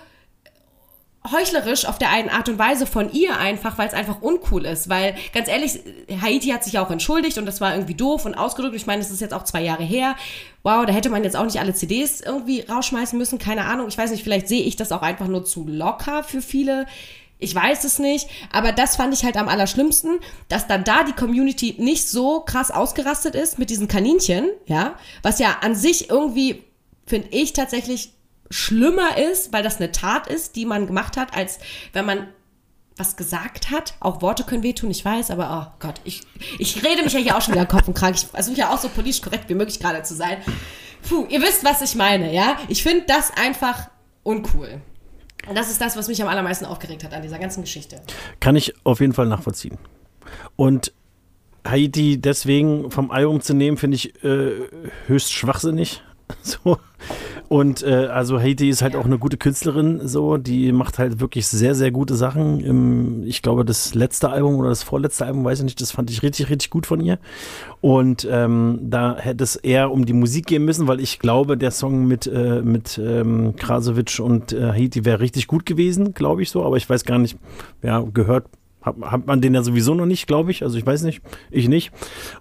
B: heuchlerisch auf der einen Art und Weise von ihr einfach, weil es einfach uncool ist. Weil, ganz ehrlich, Haiti hat sich auch entschuldigt und das war irgendwie doof und ausgedrückt. Ich meine, das ist jetzt auch zwei Jahre her. Wow, da hätte man jetzt auch nicht alle CDs irgendwie rausschmeißen müssen. Keine Ahnung. Ich weiß nicht, vielleicht sehe ich das auch einfach nur zu locker für viele. Ich weiß es nicht, aber das fand ich halt am allerschlimmsten, dass dann da die Community nicht so krass ausgerastet ist mit diesen Kaninchen, ja, was ja an sich irgendwie, finde ich tatsächlich schlimmer ist, weil das eine Tat ist, die man gemacht hat, als wenn man was gesagt hat. Auch Worte können wehtun, ich weiß, aber oh Gott, ich, ich rede mich ja hier auch schon wieder Kopf und krank. Ich versuche ja auch so politisch korrekt wie möglich gerade zu sein. Puh, ihr wisst, was ich meine, ja? Ich finde das einfach uncool. Und das ist das, was mich am allermeisten aufgeregt hat an dieser ganzen Geschichte.
C: Kann ich auf jeden Fall nachvollziehen. Und Haiti deswegen vom Album zu nehmen, finde ich äh, höchst schwachsinnig. So. Und äh, also Haiti ist halt auch eine gute Künstlerin, so, die macht halt wirklich sehr, sehr gute Sachen. Im, ich glaube, das letzte Album oder das vorletzte Album, weiß ich nicht, das fand ich richtig, richtig gut von ihr. Und ähm, da hätte es eher um die Musik gehen müssen, weil ich glaube, der Song mit, äh, mit ähm, Krasowitsch und äh, Haiti wäre richtig gut gewesen, glaube ich so, aber ich weiß gar nicht, ja, gehört hat, hat man den ja sowieso noch nicht, glaube ich. Also ich weiß nicht, ich nicht.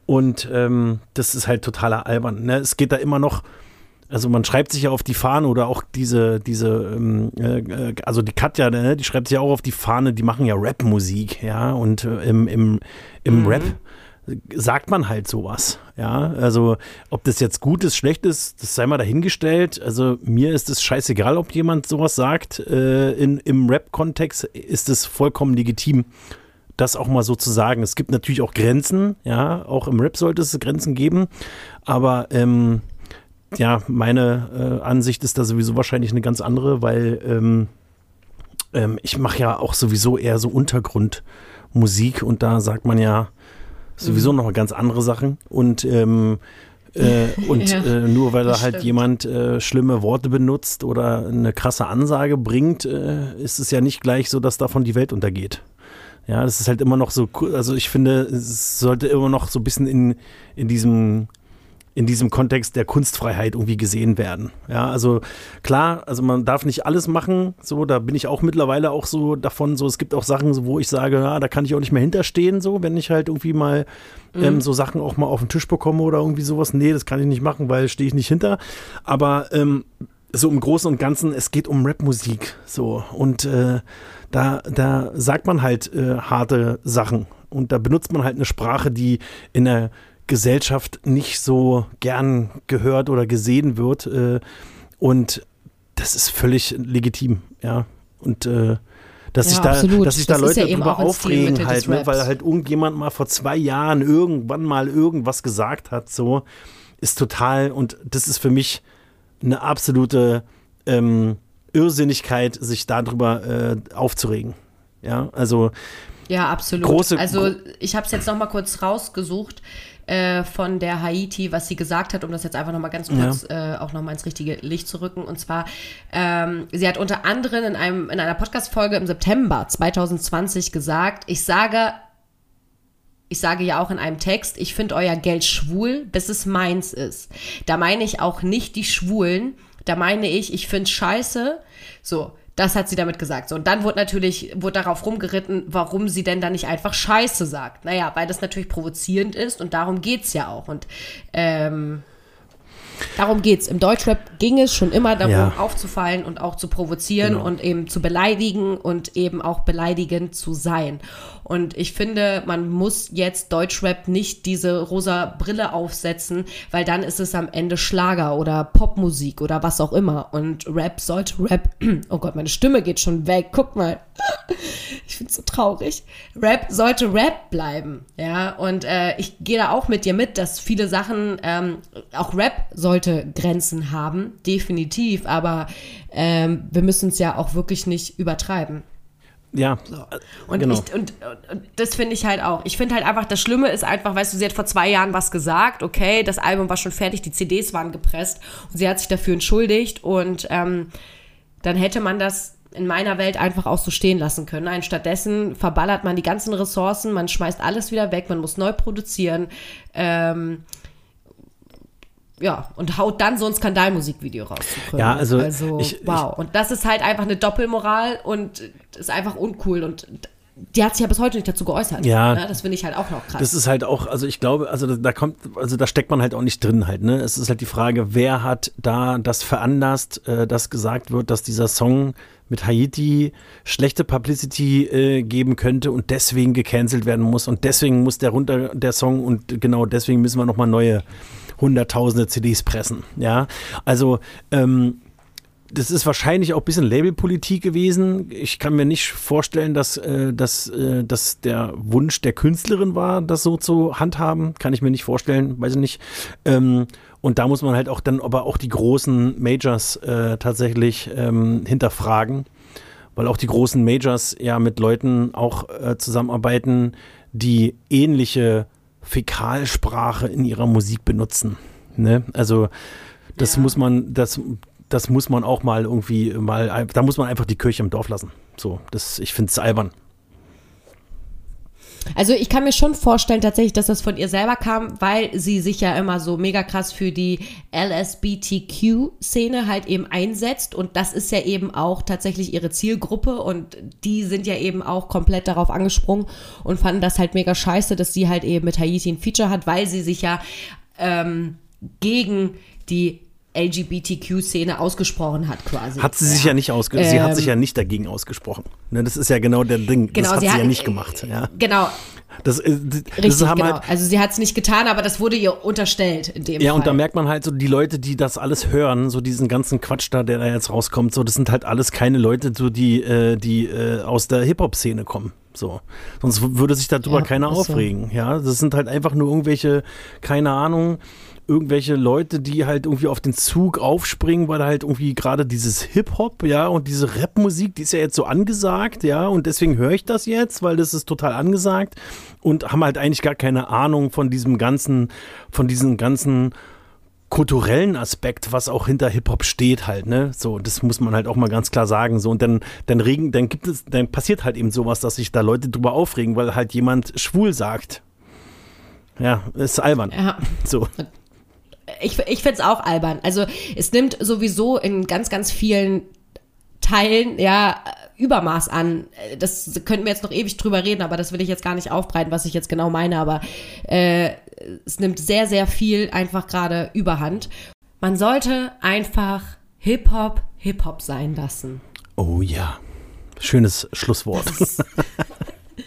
C: Und ähm, das ist halt totaler albern. Ne? Es geht da immer noch also man schreibt sich ja auf die Fahne oder auch diese, diese, ähm, äh, also die Katja, ne, die schreibt sich ja auch auf die Fahne, die machen ja Rap-Musik, ja, und äh, im, im, im mhm. Rap sagt man halt sowas. Ja, also ob das jetzt gut ist, schlecht ist, das sei mal dahingestellt. Also mir ist es scheißegal, ob jemand sowas sagt. Äh, in, Im Rap-Kontext ist es vollkommen legitim, das auch mal so zu sagen. Es gibt natürlich auch Grenzen, ja, auch im Rap sollte es Grenzen geben, aber ähm, ja, meine äh, Ansicht ist da sowieso wahrscheinlich eine ganz andere, weil ähm, ähm, ich mache ja auch sowieso eher so Untergrundmusik und da sagt man ja sowieso mhm. noch ganz andere Sachen und ähm, äh, und ja, äh, nur weil da halt stimmt. jemand äh, schlimme Worte benutzt oder eine krasse Ansage bringt, äh, ist es ja nicht gleich so, dass davon die Welt untergeht. Ja, das ist halt immer noch so, also ich finde, es sollte immer noch so ein bisschen in, in diesem in diesem Kontext der Kunstfreiheit irgendwie gesehen werden. Ja, also klar, also man darf nicht alles machen, so, da bin ich auch mittlerweile auch so davon, so, es gibt auch Sachen, wo ich sage, ja, da kann ich auch nicht mehr hinterstehen, so, wenn ich halt irgendwie mal mhm. ähm, so Sachen auch mal auf den Tisch bekomme oder irgendwie sowas. Nee, das kann ich nicht machen, weil stehe ich nicht hinter. Aber ähm, so im Großen und Ganzen, es geht um Rapmusik, so, und äh, da, da sagt man halt äh, harte Sachen und da benutzt man halt eine Sprache, die in der Gesellschaft nicht so gern gehört oder gesehen wird. Äh, und das ist völlig legitim, ja. Und äh, dass ja, sich da, absolut. dass sich da Leute ja drüber aufregen halt, ne, weil halt irgendjemand mal vor zwei Jahren irgendwann mal irgendwas gesagt hat, so ist total und das ist für mich eine absolute ähm, Irrsinnigkeit, sich darüber äh, aufzuregen. Ja, also
B: ja, absolut. Große, also ich habe es jetzt noch mal kurz rausgesucht äh, von der Haiti, was sie gesagt hat, um das jetzt einfach noch mal ganz kurz ja. äh, auch noch mal ins richtige Licht zu rücken. Und zwar, ähm, sie hat unter anderem in, einem, in einer Podcast-Folge im September 2020 gesagt, ich sage ich sage ja auch in einem Text, ich finde euer Geld schwul, bis es meins ist. Da meine ich auch nicht die Schwulen, da meine ich, ich finde scheiße. So, das hat sie damit gesagt. So, und dann wurde natürlich, wurde darauf rumgeritten, warum sie denn da nicht einfach Scheiße sagt. Naja, weil das natürlich provozierend ist und darum geht's ja auch. Und ähm, Darum geht's. Im Deutschrap ging es schon immer darum, ja. aufzufallen und auch zu provozieren genau. und eben zu beleidigen und eben auch beleidigend zu sein. Und ich finde, man muss jetzt Deutschrap nicht diese rosa Brille aufsetzen, weil dann ist es am Ende Schlager oder Popmusik oder was auch immer. Und Rap sollte Rap. Oh Gott, meine Stimme geht schon weg. Guck mal. Ich find's so traurig. Rap sollte Rap bleiben. Ja, und äh, ich gehe da auch mit dir mit, dass viele Sachen, ähm, auch Rap sollte Grenzen haben, definitiv. Aber ähm, wir müssen es ja auch wirklich nicht übertreiben.
C: Ja.
B: So. Und, genau. ich, und, und das finde ich halt auch. Ich finde halt einfach, das Schlimme ist einfach, weißt du, sie hat vor zwei Jahren was gesagt, okay, das Album war schon fertig, die CDs waren gepresst und sie hat sich dafür entschuldigt und ähm, dann hätte man das in meiner Welt einfach auch so stehen lassen können. Ein stattdessen verballert man die ganzen Ressourcen, man schmeißt alles wieder weg, man muss neu produzieren. Ähm, ja, und haut dann so ein Skandalmusikvideo raus.
C: Ja, also, also ich,
B: wow.
C: Ich,
B: und das ist halt einfach eine Doppelmoral und ist einfach uncool und die hat sich ja bis heute nicht dazu geäußert.
C: Ja.
B: Ne? Das finde ich halt auch noch krass.
C: Das ist halt auch, also ich glaube, also da kommt, also da steckt man halt auch nicht drin halt, ne? Es ist halt die Frage, wer hat da das veranlasst, äh, dass gesagt wird, dass dieser Song mit Haiti schlechte Publicity äh, geben könnte und deswegen gecancelt werden muss und deswegen muss der runter, der Song und genau deswegen müssen wir nochmal neue hunderttausende CDs pressen. Ja, also ähm, das ist wahrscheinlich auch ein bisschen Labelpolitik gewesen. Ich kann mir nicht vorstellen, dass, äh, dass, äh, dass der Wunsch der Künstlerin war, das so zu handhaben. Kann ich mir nicht vorstellen, weiß ich nicht. Ähm, und da muss man halt auch dann aber auch die großen Majors äh, tatsächlich ähm, hinterfragen, weil auch die großen Majors ja mit Leuten auch äh, zusammenarbeiten, die ähnliche Fäkalsprache in ihrer Musik benutzen. Ne? Also das ja. muss man, das, das muss man auch mal irgendwie mal, da muss man einfach die Kirche im Dorf lassen. So, das, ich finde es albern.
B: Also ich kann mir schon vorstellen tatsächlich, dass das von ihr selber kam, weil sie sich ja immer so mega krass für die LSBTQ-Szene halt eben einsetzt und das ist ja eben auch tatsächlich ihre Zielgruppe und die sind ja eben auch komplett darauf angesprungen und fanden das halt mega scheiße, dass sie halt eben mit Haiti ein Feature hat, weil sie sich ja ähm, gegen die LGBTQ-Szene ausgesprochen hat, quasi.
C: Hat sie sich ja, ja nicht ausgesprochen. Ähm, sie hat sich ja ähm, nicht dagegen ausgesprochen. Ne, das ist ja genau der Ding. Genau, das hat sie, sie hat, ja nicht gemacht. Ja.
B: Genau.
C: Das, äh, das
B: Richtig,
C: haben
B: genau.
C: halt,
B: also sie hat es nicht getan, aber das wurde ihr unterstellt in dem
C: ja,
B: Fall.
C: und da merkt man halt so, die Leute, die das alles hören, so diesen ganzen Quatsch da, der da jetzt rauskommt, so, das sind halt alles keine Leute, so die, äh, die äh, aus der Hip-Hop-Szene kommen. So. Sonst würde sich darüber
B: Ja,
C: keiner
B: ist so.
C: aufregen. Ja, das sind halt einfach nur irgendwelche, keine Ahnung, irgendwelche Leute, die halt irgendwie auf den Zug aufspringen, weil halt irgendwie gerade dieses Hip-Hop, ja, und diese Rap-Musik, die ist ja jetzt so angesagt, ja, und deswegen höre ich das jetzt, weil das ist total angesagt und haben halt eigentlich gar keine Ahnung von diesem ganzen, von diesem ganzen kulturellen Aspekt, was auch hinter Hip-Hop steht halt, ne? So, das muss man halt auch mal ganz klar sagen. So, und dann, dann regen, dann gibt es, dann passiert halt eben sowas, dass sich da Leute drüber aufregen, weil halt jemand schwul sagt. Ja, ist albern.
B: ja.
C: So.
B: Ich, ich finde es auch albern. Also es nimmt sowieso in ganz, ganz vielen Teilen ja Übermaß an. Das könnten wir jetzt noch ewig drüber reden, aber das will ich jetzt gar nicht aufbreiten, was ich jetzt genau meine. Aber äh, es nimmt sehr, sehr viel einfach gerade Überhand. Man sollte einfach Hip-Hop Hip-Hop sein lassen.
C: Oh ja. Schönes Schlusswort.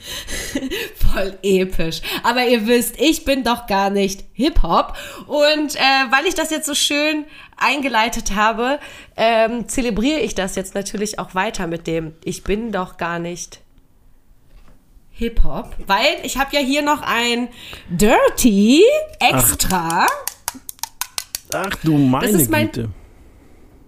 B: Voll episch. Aber ihr wisst, ich bin doch gar nicht Hip-Hop. Und äh, weil ich das jetzt so schön eingeleitet habe, ähm, zelebriere ich das jetzt natürlich auch weiter mit dem Ich bin doch gar nicht Hip-Hop. Weil ich habe ja hier noch ein Dirty extra.
C: Ach du meine
B: ist mein-
C: Güte.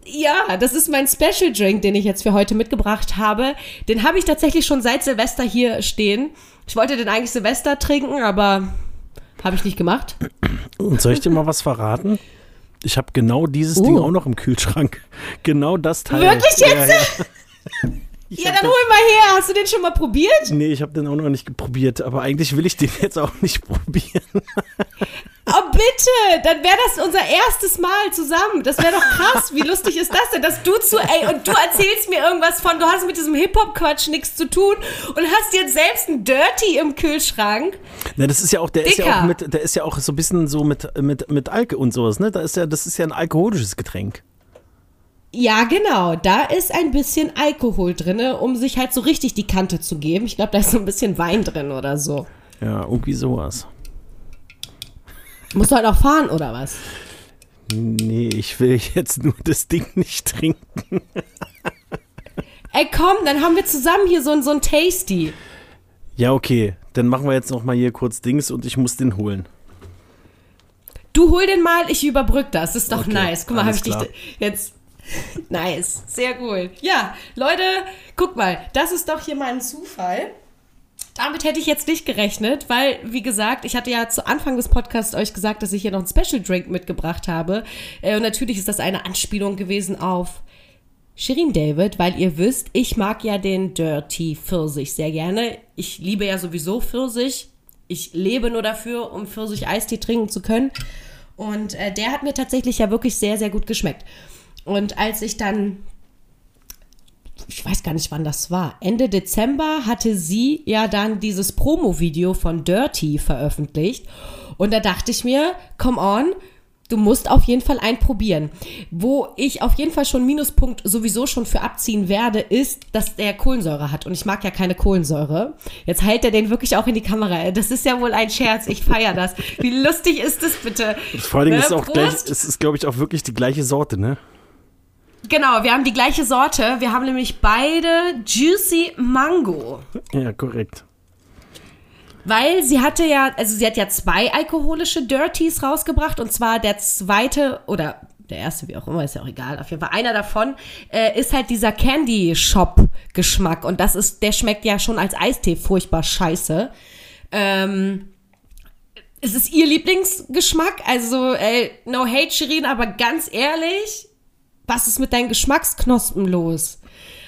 B: Ja, das ist mein Special Drink, den ich jetzt für heute mitgebracht habe. Den habe ich tatsächlich schon seit Silvester hier stehen. Ich wollte den eigentlich Silvester trinken, aber habe ich nicht gemacht.
C: Und soll ich dir mal was verraten? Ich habe genau dieses Ding
B: Oh.
C: auch noch im Kühlschrank. Genau das Teil.
B: Wirklich
C: Ja,
B: jetzt?
C: ja. Ich
B: Ja, dann hol mal her. Hast du den schon mal probiert?
C: Nee, ich habe den auch noch nicht probiert, aber eigentlich will ich den jetzt auch nicht probieren.
B: Oh, bitte. Dann wäre das unser erstes Mal zusammen. Das wäre doch krass. Wie lustig ist das denn, dass du zu, ey, und du erzählst mir irgendwas von, du hast mit diesem Hip-Hop-Quatsch nichts zu tun und hast jetzt selbst ein Dirty im Kühlschrank.
C: Na, das ist ja auch, der ist ja
B: Dicker.
C: auch mit, der ist ja auch so ein bisschen so mit, mit, mit Alke und sowas, ne? Da ist ja, das ist ja ein alkoholisches Getränk.
B: Ja, genau. Da ist ein bisschen Alkohol drinne, um sich halt so richtig die Kante zu geben. Ich glaube, da ist so ein bisschen Wein drin oder so.
C: Ja, irgendwie sowas.
B: Musst du halt auch fahren oder was?
C: Nee, ich will jetzt nur das Ding nicht trinken.
B: Ey, komm, dann haben wir zusammen hier so ein, so ein Tasty.
C: Ja, okay. Dann machen wir jetzt noch mal hier kurz Dings und ich muss den holen.
B: Du hol den mal, ich überbrück das. Ist doch
C: Okay,
B: nice. Guck mal, habe ich dich
C: klar.
B: jetzt. nice, sehr cool. Ja, Leute, guck mal, das ist doch hier mal ein Zufall. Damit hätte ich jetzt nicht gerechnet, weil, wie gesagt, ich hatte ja zu Anfang des Podcasts euch gesagt, dass ich hier noch einen Special Drink mitgebracht habe. Äh, Und natürlich ist das eine Anspielung gewesen auf Shirin David, weil ihr wisst, ich mag ja den Dirty Pfirsich sehr gerne. Ich liebe ja sowieso Pfirsich. Ich lebe nur dafür, um Pfirsich-Eistee trinken zu können. Und äh, der hat mir tatsächlich ja wirklich sehr, sehr gut geschmeckt. Und als ich dann, ich weiß gar nicht, wann das war, Ende Dezember hatte sie ja dann dieses Promo-Video von Dirty veröffentlicht. Und da dachte ich mir, come on, du musst auf jeden Fall einen probieren. Wo ich auf jeden Fall schon Minuspunkt sowieso schon für abziehen werde, ist, dass der Kohlensäure hat. Und ich mag ja keine Kohlensäure. Jetzt hält er den wirklich auch in die Kamera. Das ist ja wohl ein Scherz. Ich feiere das. Wie lustig ist das bitte?
C: Vor allen Dingen
B: Ne,
C: ist auch gleich, es ist, glaube ich, auch wirklich die gleiche Sorte, ne?
B: Genau, wir haben die gleiche Sorte. Wir haben nämlich beide Juicy Mango.
C: Ja, korrekt.
B: Weil sie hatte ja, also sie hat ja zwei alkoholische Dirties rausgebracht und zwar der zweite oder der erste, wie auch immer, ist ja auch egal. Auf jeden Fall einer davon äh, ist halt dieser Candy Shop Geschmack und das ist, der schmeckt ja schon als Eistee furchtbar scheiße. Ähm, es ist ihr Lieblingsgeschmack, also äh, no hate Shirin, aber ganz ehrlich, was ist mit deinen Geschmacksknospen los?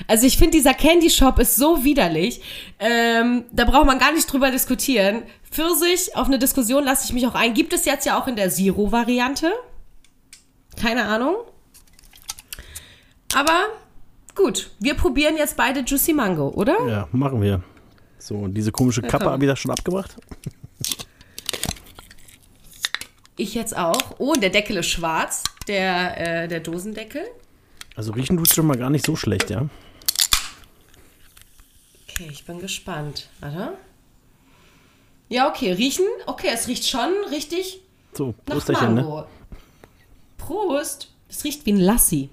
B: Also ich finde, dieser Candy Shop ist so widerlich. Ähm, da braucht man gar nicht drüber diskutieren. Pfirsich, auf eine Diskussion lasse ich mich auch ein. Gibt es jetzt ja auch in der Zero-Variante. Keine Ahnung. Aber gut, wir probieren jetzt beide Juicy Mango, oder?
C: Ja, machen wir. So, und diese komische Kappe
B: komm.
C: habe ich da schon abgebracht.
B: Ich jetzt auch. Oh, und der Deckel ist schwarz, der, äh, der Dosendeckel.
C: Also riechen tut schon mal gar nicht so schlecht, ja?
B: Okay, ich bin gespannt. Warte. Ja, okay, riechen. Okay, es riecht schon richtig
C: So,
B: nach
C: Prosterchen, ne?
B: Mango. Prost. Es riecht wie ein Lassi.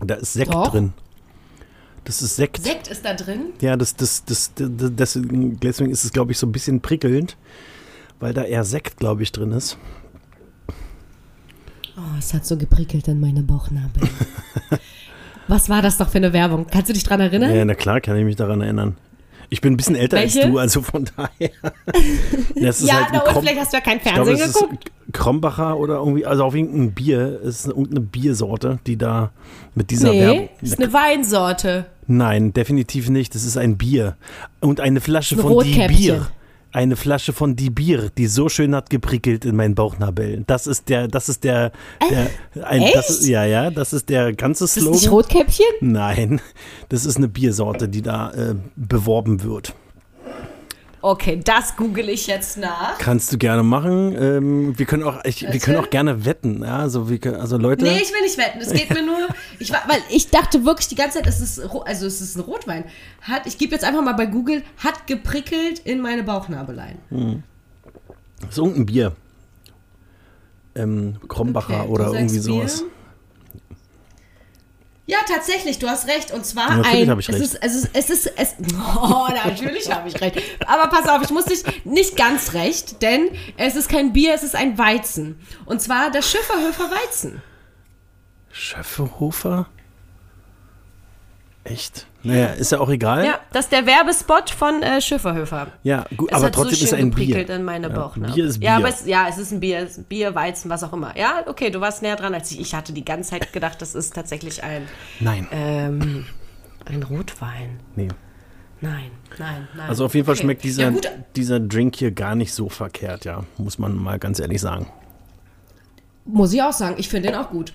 C: Da ist Sekt
B: Doch.
C: drin. Das ist Sekt.
B: Sekt ist da drin.
C: Ja, das, das, das, das, deswegen, ist es, glaube ich, so ein bisschen prickelnd, weil da eher Sekt, glaube ich, drin ist.
B: Oh, es hat so geprickelt in meine Bauchnabel. Was war das doch für eine Werbung? Kannst du dich dran erinnern?
C: Ja, na klar, kann ich mich daran erinnern. Ich bin ein bisschen älter als
B: Welche?
C: du, also von daher. Das ist
B: ja,
C: halt Krom-
B: vielleicht hast du ja kein Fernsehen
C: es ist
B: geguckt.
C: Krombacher oder irgendwie, also auf irgendein Bier. Es ist irgendeine Biersorte, die da mit dieser Werbung.
B: Nee, ist eine Weinsorte.
C: Nein, definitiv nicht. Das ist ein Bier. Und eine Flasche
B: Ein
C: von Die. Bier. Eine Flasche von Die Bier, die so schön hat geprickelt in meinen Bauchnabel. Das ist der, das ist der, der ein, das ist,
B: Echt?
C: ja, ja, das ist der ganze
B: Ist das nicht
C: Slogan.
B: Rotkäppchen?
C: Nein, das ist eine Biersorte, die da äh, beworben wird.
B: Okay, das google ich jetzt nach.
C: Kannst du gerne machen. Ähm, wir können auch, ich, wir können auch gerne wetten. Ja? Also, wir, also Leute.
B: Nee, ich will nicht wetten. Es geht mir nur. Ich weil ich dachte wirklich die ganze Zeit, es ist, also es ist ein Rotwein. Hat, ich gebe jetzt einfach mal bei Google, hat geprickelt in meine Bauchnabeleien.
C: Das ist irgendein Bier. Ähm, Krombacher
B: Okay,
C: oder irgendwie
B: sagst Bier. Ja, tatsächlich, du hast recht. Und zwar
C: Ja, natürlich
B: ein.
C: hab ich recht.
B: Es ist, es ist, es ist, es, oh, natürlich habe ich recht. Aber pass auf, ich muss dich nicht ganz recht, denn es ist kein Bier, es ist ein Weizen. Und zwar das Schifferhöfer Weizen.
C: Schöfferhofer? Echt? Naja, ist ja auch egal.
B: Ja, das ist der Werbespot von äh, Schifferhöfer.
C: Ja, gut,
B: Es
C: aber
B: hat
C: trotzdem
B: so
C: ist
B: schön
C: ein Bier.
B: geprickelt in meine
C: Ja,
B: Bauchnabel.
C: Bier ist Bier.
B: Ja, aber es, ja, es ist ein Bier, es ist ein Bier, Weizen, was auch immer. Ja, okay, du warst näher dran als ich. Ich hatte die ganze Zeit gedacht, das ist tatsächlich ein,
C: Nein,
B: ähm, ein Rotwein.
C: nee.
B: Nein, nein, nein.
C: Also auf jeden Fall
B: Okay.
C: schmeckt dieser,
B: Ja,
C: dieser Drink hier gar nicht so verkehrt, ja. Muss man mal ganz ehrlich sagen.
B: muss ich auch sagen, ich finde den auch gut.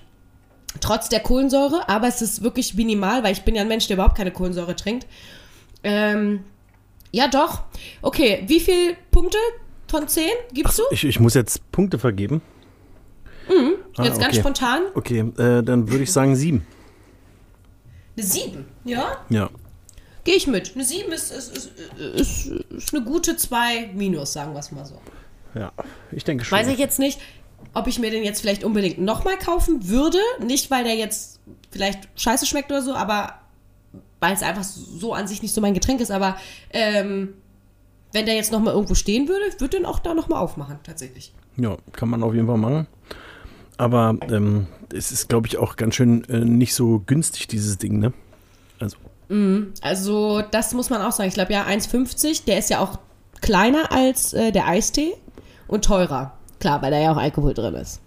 B: Trotz der Kohlensäure, aber es ist wirklich minimal, weil ich bin ja ein Mensch, der überhaupt keine Kohlensäure trinkt. Ähm, ja, doch. Okay, wie viele Punkte von 10 gibst du?
C: Ich, ich muss jetzt Punkte vergeben. Ah,
B: Jetzt ganz
C: okay.
B: spontan.
C: Okay, äh, dann würde ich sagen sieben.
B: Eine 7, ja?
C: Ja.
B: Gehe ich mit. Eine 7 ist, ist, ist, ist, ist eine gute 2 minus, sagen wir es mal so.
C: Ja, ich denke schon.
B: Weiß ich jetzt nicht, ob ich mir den jetzt vielleicht unbedingt nochmal kaufen würde. Nicht, weil der jetzt vielleicht scheiße schmeckt oder so, aber weil es einfach so an sich nicht so mein Getränk ist. Aber ähm, wenn der jetzt nochmal irgendwo stehen würde, ich würde den auch da nochmal aufmachen, tatsächlich.
C: Ja, kann man auf jeden Fall machen. Aber ähm, es ist, glaube ich, auch ganz schön äh, nicht so günstig, dieses Ding, ne? Also,
B: Also, das muss man auch sagen. Ich glaube, ja, 1,50, der ist ja auch kleiner als äh, der Eistee und teurer. Klar, weil da ja auch Alkohol drin ist.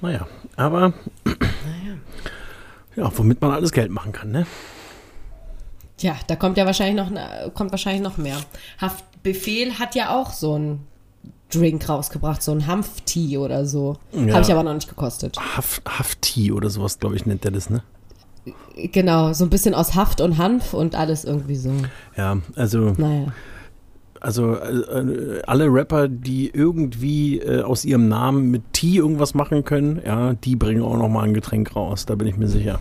C: naja. Aber, ja, womit man alles Geld machen kann, ne?
B: Tja, da kommt ja wahrscheinlich noch, ne- kommt wahrscheinlich noch mehr. Haftbefehl hat ja auch so einen Drink rausgebracht, so ein Hanftee oder so.
C: Ja.
B: Habe ich aber noch nicht gekostet.
C: Haft, Hafti oder sowas, glaube ich, nennt der das, ne?
B: Genau, so ein bisschen aus Haft und Hanf und alles irgendwie so.
C: Ja, also,
B: Naja.
C: Also äh, alle Rapper, die irgendwie äh, aus ihrem Namen mit T irgendwas machen können, ja, die bringen auch noch mal ein Getränk raus, da bin ich mir sicher.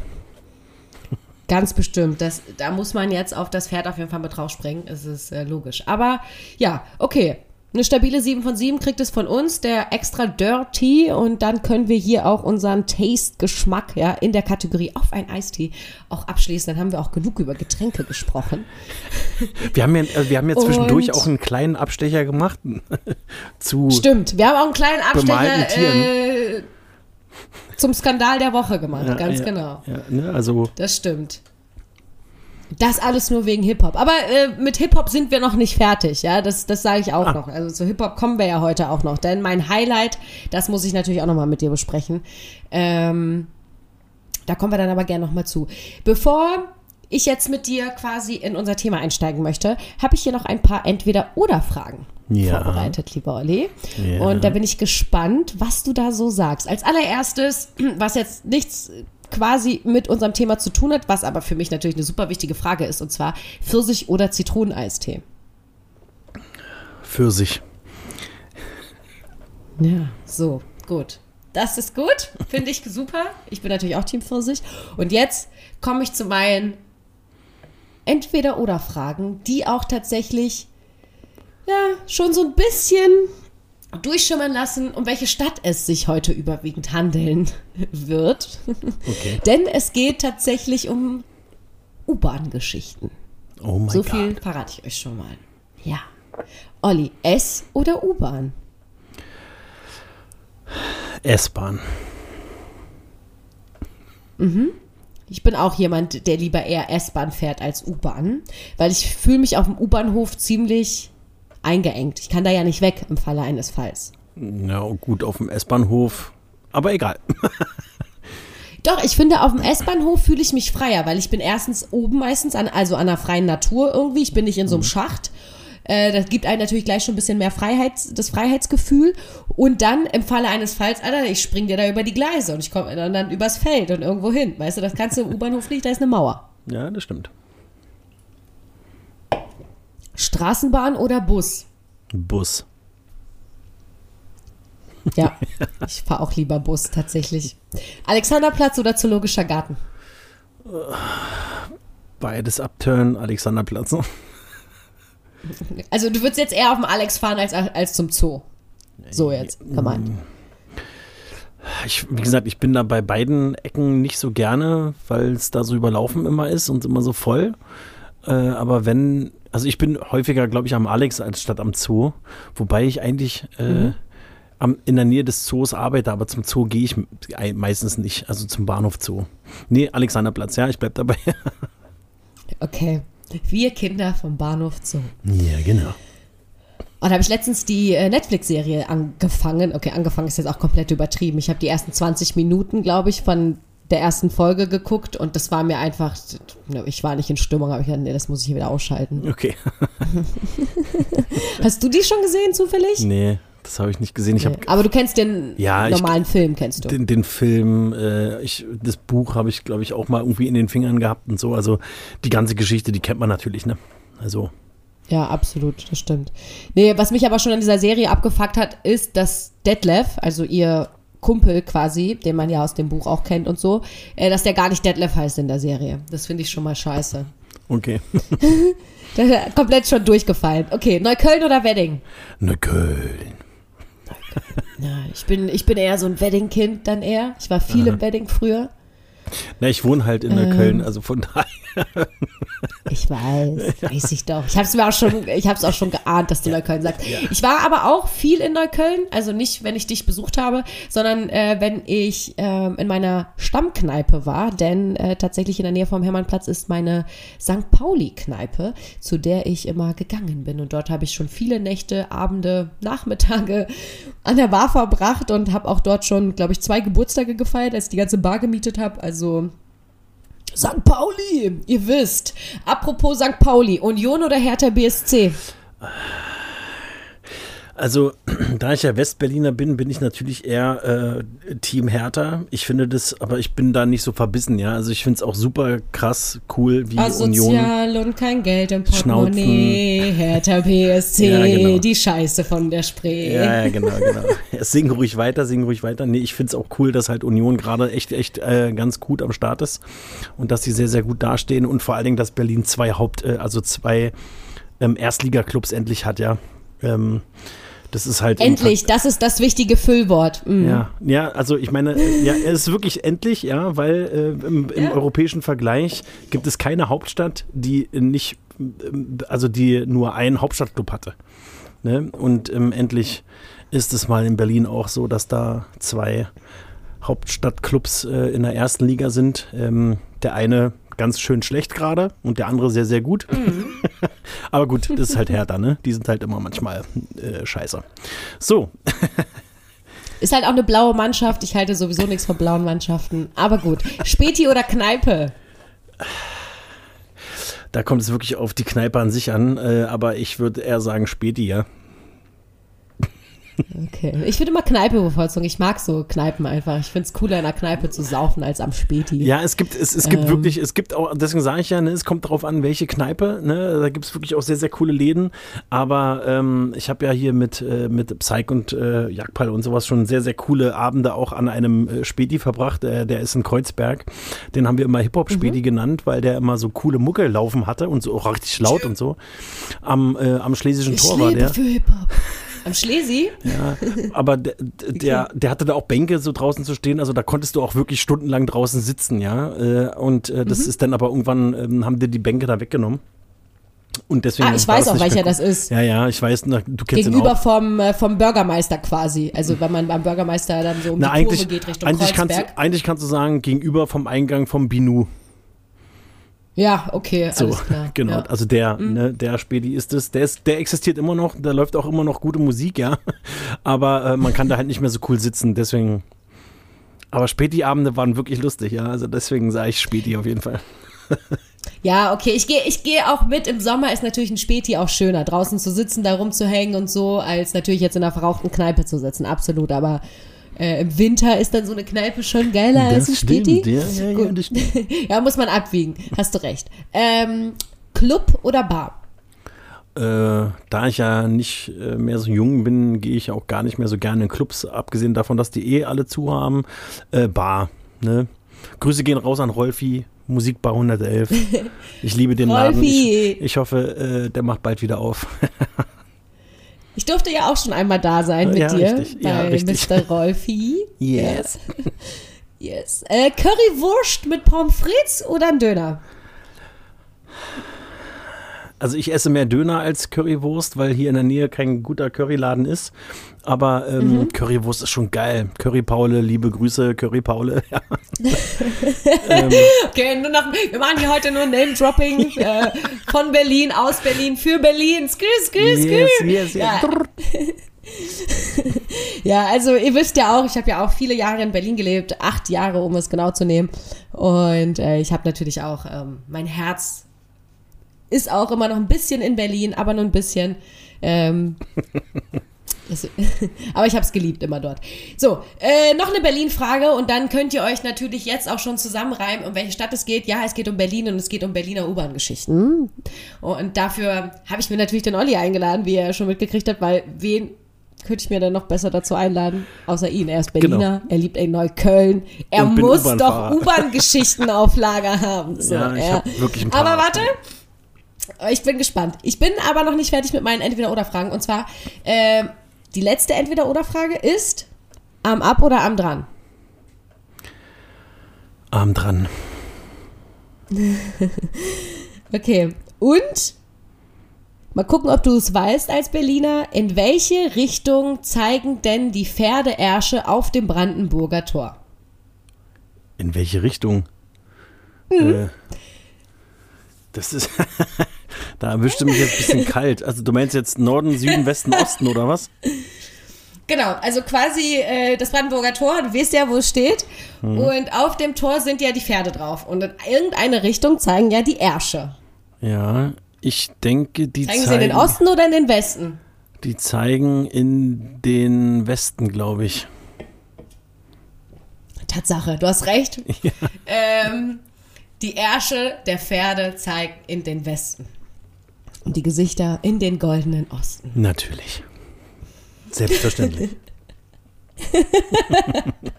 B: Ganz bestimmt. Das, da muss man jetzt auf das Pferd auf jeden Fall mit draufspringen. Es ist äh, logisch. Aber ja, okay. Eine stabile 7 von 7 kriegt es von uns, der extra Dirty. Und dann können wir hier auch unseren Taste-Geschmack ja, in der Kategorie auf ein Eistee auch abschließen. Dann haben wir auch genug über Getränke gesprochen.
C: Wir haben ja, äh, wir haben ja zwischendurch
B: Und-
C: auch einen kleinen Abstecher gemacht zu
B: Stimmt, wir haben auch einen kleinen Abstecher äh, zum Skandal der Woche gemacht.
C: Ja,
B: Ganz
C: ja,
B: genau.
C: Ja, ne, also
B: Das stimmt. Das alles nur wegen Hip-Hop. Aber äh, mit Hip-Hop sind wir noch nicht fertig, ja. Das, das sage ich auch
C: Ah.
B: noch. Also zu Hip-Hop kommen wir ja heute auch noch. Denn mein Highlight, das muss ich natürlich auch nochmal mit dir besprechen. Ähm, da kommen wir dann aber gerne nochmal zu. Bevor ich jetzt mit dir quasi in unser Thema einsteigen möchte, habe ich hier noch ein paar Entweder-Oder-Fragen
C: Ja.
B: vorbereitet, lieber Olli.
C: Ja.
B: Und da bin ich gespannt, was du da so sagst. Als allererstes, was jetzt nichts quasi mit unserem Thema zu tun hat, was aber für mich natürlich eine super wichtige Frage ist, und zwar Pfirsich- oder Zitroneneistee.
C: Pfirsich.
B: Ja. So, gut. Das ist gut, finde ich super. Ich bin natürlich auch Team Pfirsich. Und jetzt komme ich zu meinen Entweder-Oder-Fragen, die auch tatsächlich ja, schon so ein bisschen durchschimmern lassen, um welche Stadt es sich heute überwiegend handeln wird.
C: Okay.
B: Denn es geht tatsächlich um U-Bahn-Geschichten.
C: Oh mein
B: So
C: Gott.
B: viel verrate ich euch schon mal. Ja. Olli, S oder U-Bahn?
C: S-Bahn.
B: Ich bin auch jemand, der lieber eher S-Bahn fährt als U-Bahn, weil ich fühle mich auf dem U-Bahnhof ziemlich eingeengt. Ich kann da ja nicht weg im Falle eines Falls.
C: Ja, gut, auf dem S-Bahnhof. Aber egal.
B: Doch, ich finde, auf dem S-Bahnhof fühle ich mich freier, weil ich bin erstens oben meistens, an, also an der freien Natur irgendwie. Ich bin nicht in so einem Schacht. Äh, das gibt einem natürlich gleich schon ein bisschen mehr Freiheit, das Freiheitsgefühl. Und dann im Falle eines Falls, Alter, ich spring dir da über die Gleise und ich komme dann, dann übers Feld und irgendwo hin. Weißt du, das kannst du im U-Bahnhof nicht, da ist eine Mauer.
C: Ja, das stimmt.
B: Straßenbahn oder Bus?
C: Bus.
B: Ja, ich fahre auch lieber Bus tatsächlich. Alexanderplatz oder Zoologischer Garten?
C: Beides abturn, Alexanderplatz.
B: Also du würdest jetzt eher auf dem Alex fahren als, als zum Zoo. So jetzt, gemeint.
C: Ich, wie gesagt, ich bin da bei beiden Ecken nicht so gerne, weil es da so überlaufen immer ist und immer so voll. Äh, aber wenn, also ich bin häufiger, glaube ich, am Alex als statt am Zoo. Wobei ich eigentlich äh, am, in der Nähe des Zoos arbeite, aber zum Zoo gehe ich meistens nicht, also zum Bahnhof Zoo. Nee, Alexanderplatz, ja, ich bleib dabei.
B: Okay. Wir Kinder vom Bahnhof Zoo.
C: ja, genau.
B: Und da habe ich letztens die äh, Netflix-Serie angefangen. Okay, angefangen ist jetzt auch komplett übertrieben. Ich habe die ersten 20 Minuten, glaube ich, von der ersten Folge geguckt und das war mir einfach, ich war nicht in Stimmung, habe ich gedacht, nee, das muss ich wieder ausschalten.
C: Okay.
B: Hast du die schon gesehen, zufällig?
C: nee, das habe ich nicht gesehen. Ich habe
B: Aber du kennst den
C: Ja, ich-
B: normalen Film, kennst du.
C: den, den Film, äh, ich, das Buch habe ich, glaube ich, auch mal irgendwie in den Fingern gehabt und so. Also die ganze Geschichte, die kennt man natürlich, ne? Also,
B: Ja, absolut, das stimmt. Nee, was mich aber schon an dieser Serie abgefuckt hat, ist, dass Detlef, also ihr Kumpel quasi, den man ja aus dem Buch auch kennt und so, äh, dass der gar nicht Detlef heißt in der Serie. Das finde ich schon mal scheiße.
C: okay.
B: Das ist komplett schon durchgefallen. Okay, Neukölln oder Wedding?
C: Ne Köln.
B: Ja, ich bin, ich bin eher so ein Wedding-Kind dann eher. Ich war viel im Wedding früher.
C: Na, ich wohne halt in Neukölln, also von daher.
B: Ich weiß, weiß ich doch. Ich habe es mir auch schon, ich habe es auch schon geahnt, dass du Neukölln sagst. Ich war aber auch viel in Neukölln, also nicht, wenn ich dich besucht habe, sondern äh, wenn ich ähm, in meiner Stammkneipe war, denn äh, tatsächlich in der Nähe vom Hermannplatz ist meine St. Pauli-Kneipe, zu der ich immer gegangen bin. Und dort habe ich schon viele Nächte, Abende, Nachmittage an der Bar verbracht und habe auch dort schon, glaube ich, zwei Geburtstage gefeiert, als ich die ganze Bar gemietet habe. Also St. Pauli, ihr wisst. Apropos St. Pauli, Union oder Hertha BSC?
C: Also, da ich ja Westberliner bin, bin ich natürlich eher äh, Team Hertha. Ich finde das, aber ich bin da nicht so verbissen, ja. Also ich finde es auch super krass cool, wie Union.
B: Asozial und kein Geld im Portemonnaie. Hertha BSC,
C: Ja, genau.
B: die Scheiße von der Spree.
C: Ja, ja, genau, genau. Sing ruhig weiter, sing ruhig weiter. Nee, ich finde es auch cool, dass halt Union gerade echt, echt äh, ganz gut am Start ist und dass sie sehr, sehr gut dastehen und vor allen Dingen, dass Berlin zwei Haupt, äh, also zwei ähm, Erstligaklubs endlich hat, ja. Ähm, das ist halt
B: Endlich, das ist das wichtige Füllwort. Mm.
C: Ja, ja, also ich meine, äh, ja, es ist wirklich endlich, ja, weil äh, im, im
B: Ja.
C: europäischen Vergleich gibt es keine Hauptstadt, die nicht, ähm, also die nur einen Hauptstadtclub hatte. Ne? Und ähm, endlich ist es mal in Berlin auch so, dass da zwei Hauptstadtclubs äh, in der ersten Liga sind. Ähm, der eine ganz schön schlecht gerade und der andere sehr, sehr gut. Aber gut, das ist halt Hertha, ne? Die sind halt immer manchmal äh, scheiße. So,
B: Ist halt auch eine blaue Mannschaft. Ich halte sowieso nichts von blauen Mannschaften. Aber gut. Späti oder Kneipe?
C: Da kommt es wirklich auf die Kneipe an sich an, äh, aber ich würde eher sagen Späti, ja.
B: Okay. Ich würde immer Kneipe bevorzugen. Ich mag so Kneipen einfach. Ich finde es cooler, in einer Kneipe zu saufen als am Späti.
C: Ja, es gibt, es, es gibt
B: Ähm.
C: wirklich, es gibt auch, deswegen sage ich ja, ne, es kommt darauf an, welche Kneipe, ne, da gibt es wirklich auch sehr, sehr coole Läden, aber ähm, ich habe ja hier mit, äh, mit Psych und äh, Jagdpal und sowas schon sehr, sehr coole Abende auch an einem äh, Späti verbracht, äh, der ist in Kreuzberg, den haben wir immer Hip-Hop-Späti genannt, weil der immer so coole Mucke laufen hatte und so auch richtig laut und so. Am, äh, am Schlesischen
B: Ich
C: Tor war der.
B: für Hip-Hop. Am Schlesi?
C: Ja, aber der, der, der hatte da auch Bänke so draußen zu stehen, also da konntest du auch wirklich stundenlang draußen sitzen, ja. Äh, Und äh,
B: Mhm.
C: das ist dann aber irgendwann, ähm, haben dir die Bänke da weggenommen. Und deswegen
B: Ah, ich weiß auch, welcher das ist.
C: Ja, ja, ich weiß, na, du kennst
B: Gegenüber
C: ihn auch.
B: vom, äh, vom Bürgermeister quasi. Also wenn man beim Bürgermeister dann so um
C: Na,
B: die Kurve geht Richtung
C: eigentlich, kannst,
B: Kreuzberg.
C: du- eigentlich kannst du sagen, gegenüber vom Eingang vom Binu.
B: Ja, okay,
C: So,
B: alles klar.
C: genau.
B: Ja. Mhm.
C: Also der, ne, der Späti ist es. Der, ist, der existiert immer noch, da läuft auch immer noch gute Musik, ja. Aber äh, man kann da halt nicht mehr so cool sitzen, deswegen. Aber Späti-Abende waren wirklich lustig, ja. Also deswegen sage ich Späti auf jeden Fall.
B: Ja, okay, ich gehe ich geh auch mit. Im Sommer ist natürlich ein Späti auch schöner, draußen zu sitzen, da rumzuhängen und so, als natürlich jetzt in einer verrauchten Kneipe zu sitzen, absolut. Aber äh, im Winter ist dann so eine Kneipe schon geiler als ein Späti.
C: ja, ja,
B: Gut.
C: das stimmt.
B: Ja, muss man abwiegen, hast du recht. Ähm, Club oder Bar?
C: Äh, da ich ja nicht äh, mehr so jung bin, gehe ich auch gar nicht mehr so gerne in Clubs, abgesehen davon, dass die eh alle zu haben. Äh, Bar, ne? Grüße gehen raus an Rolfi, Musikbar 111. Ich liebe den Laden.
B: Rolfi.
C: Ich, ich hoffe, äh, der macht bald wieder auf.
B: Ich durfte ja auch schon einmal da sein mit
C: Ja,
B: dir
C: richtig.
B: bei
C: Ja, richtig.
B: Mr. Rolfi.
C: Yes.
B: Yes. Äh, Currywurst mit Pommes frites oder ein Döner?
C: Also ich esse mehr Döner als Currywurst, weil hier in der Nähe kein guter Curryladen ist. Aber ähm,
B: Mhm.
C: Currywurst ist schon geil. Curry Paule, liebe Grüße, Curry Paule. Ja. ähm,
B: Okay, nur noch, wir machen hier heute nur Name-Dropping äh, von Berlin, aus Berlin, für Berlin. Skü, skü, skü.
C: yes, yes, yes.
B: Ja. Ja, also ihr wisst ja auch, ich habe ja auch viele Jahre in Berlin gelebt, acht Jahre, um es genau zu nehmen. Und äh, ich habe natürlich auch, ähm, mein Herz ist auch immer noch ein bisschen in Berlin, aber nur ein bisschen. Ähm, das, aber ich habe es geliebt immer dort. So, äh, noch eine Berlin-Frage und dann könnt ihr euch natürlich jetzt auch schon zusammenreimen, um welche Stadt es geht. Ja, es geht um Berlin und es geht um Berliner U-Bahn-Geschichten. Und dafür habe ich mir natürlich den Olli eingeladen, wie er schon mitgekriegt hat, weil wen könnte ich mir denn noch besser dazu einladen, außer ihn. Er ist Berliner, er liebt in Neukölln. Er muss doch. U-Bahn-Geschichten auf Lager haben. So,
C: Ja, ich hab wirklich ein paar.
B: Aber warte, ich bin gespannt. Ich bin aber noch nicht fertig mit meinen Entweder-Oder-Fragen. Und zwar, ähm, die letzte Entweder-Oder-Frage ist am Ab oder am Dran?
C: Arm dran.
B: Okay. Und mal gucken, ob du es weißt als Berliner. In welche Richtung zeigen denn die Pferdeärsche auf dem Brandenburger Tor?
C: In welche Richtung?
B: Hm.
C: Äh, das ist. da erwischte mich jetzt ein bisschen kalt. Also du meinst jetzt Norden, Süden, Westen, Osten oder was?
B: Genau, also quasi äh, das Brandenburger Tor, du weißt ja, wo es steht. Und auf dem Tor sind ja die Pferde drauf. Und in irgendeine Richtung zeigen ja die Ärsche.
C: Ja, ich denke, die
B: Zeigen sie in
C: zeigen,
B: den Osten oder in den Westen?
C: die zeigen in den Westen, glaube ich.
B: Tatsache, du hast recht. Ähm, die Ärsche der Pferde zeigt in den Westen. Und die Gesichter in den goldenen Osten.
C: Natürlich. Selbstverständlich.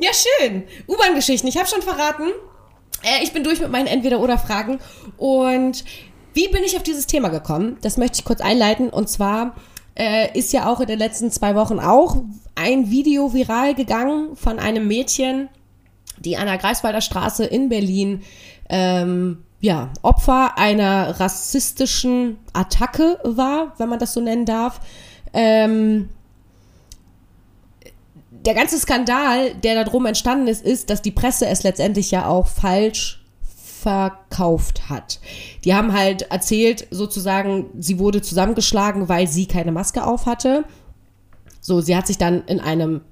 B: Ja, schön. U-Bahn-Geschichten. Ich habe schon verraten. Äh, ich bin durch mit meinen Entweder-Oder-Fragen. Und wie bin ich auf dieses Thema gekommen? Das möchte ich kurz einleiten. Und zwar äh, ist ja auch in den letzten zwei Wochen auch ein Video viral gegangen von einem Mädchen, die an der Greifswalder Straße in Berlin ähm, ja, Opfer einer rassistischen Attacke war, wenn man das so nennen darf. Ähm, der ganze Skandal, der darum entstanden ist, ist, dass die Presse es letztendlich ja auch falsch verkauft hat. Die haben halt erzählt, sozusagen, sie wurde zusammengeschlagen, weil sie keine Maske auf hatte. So, sie hat sich dann in einem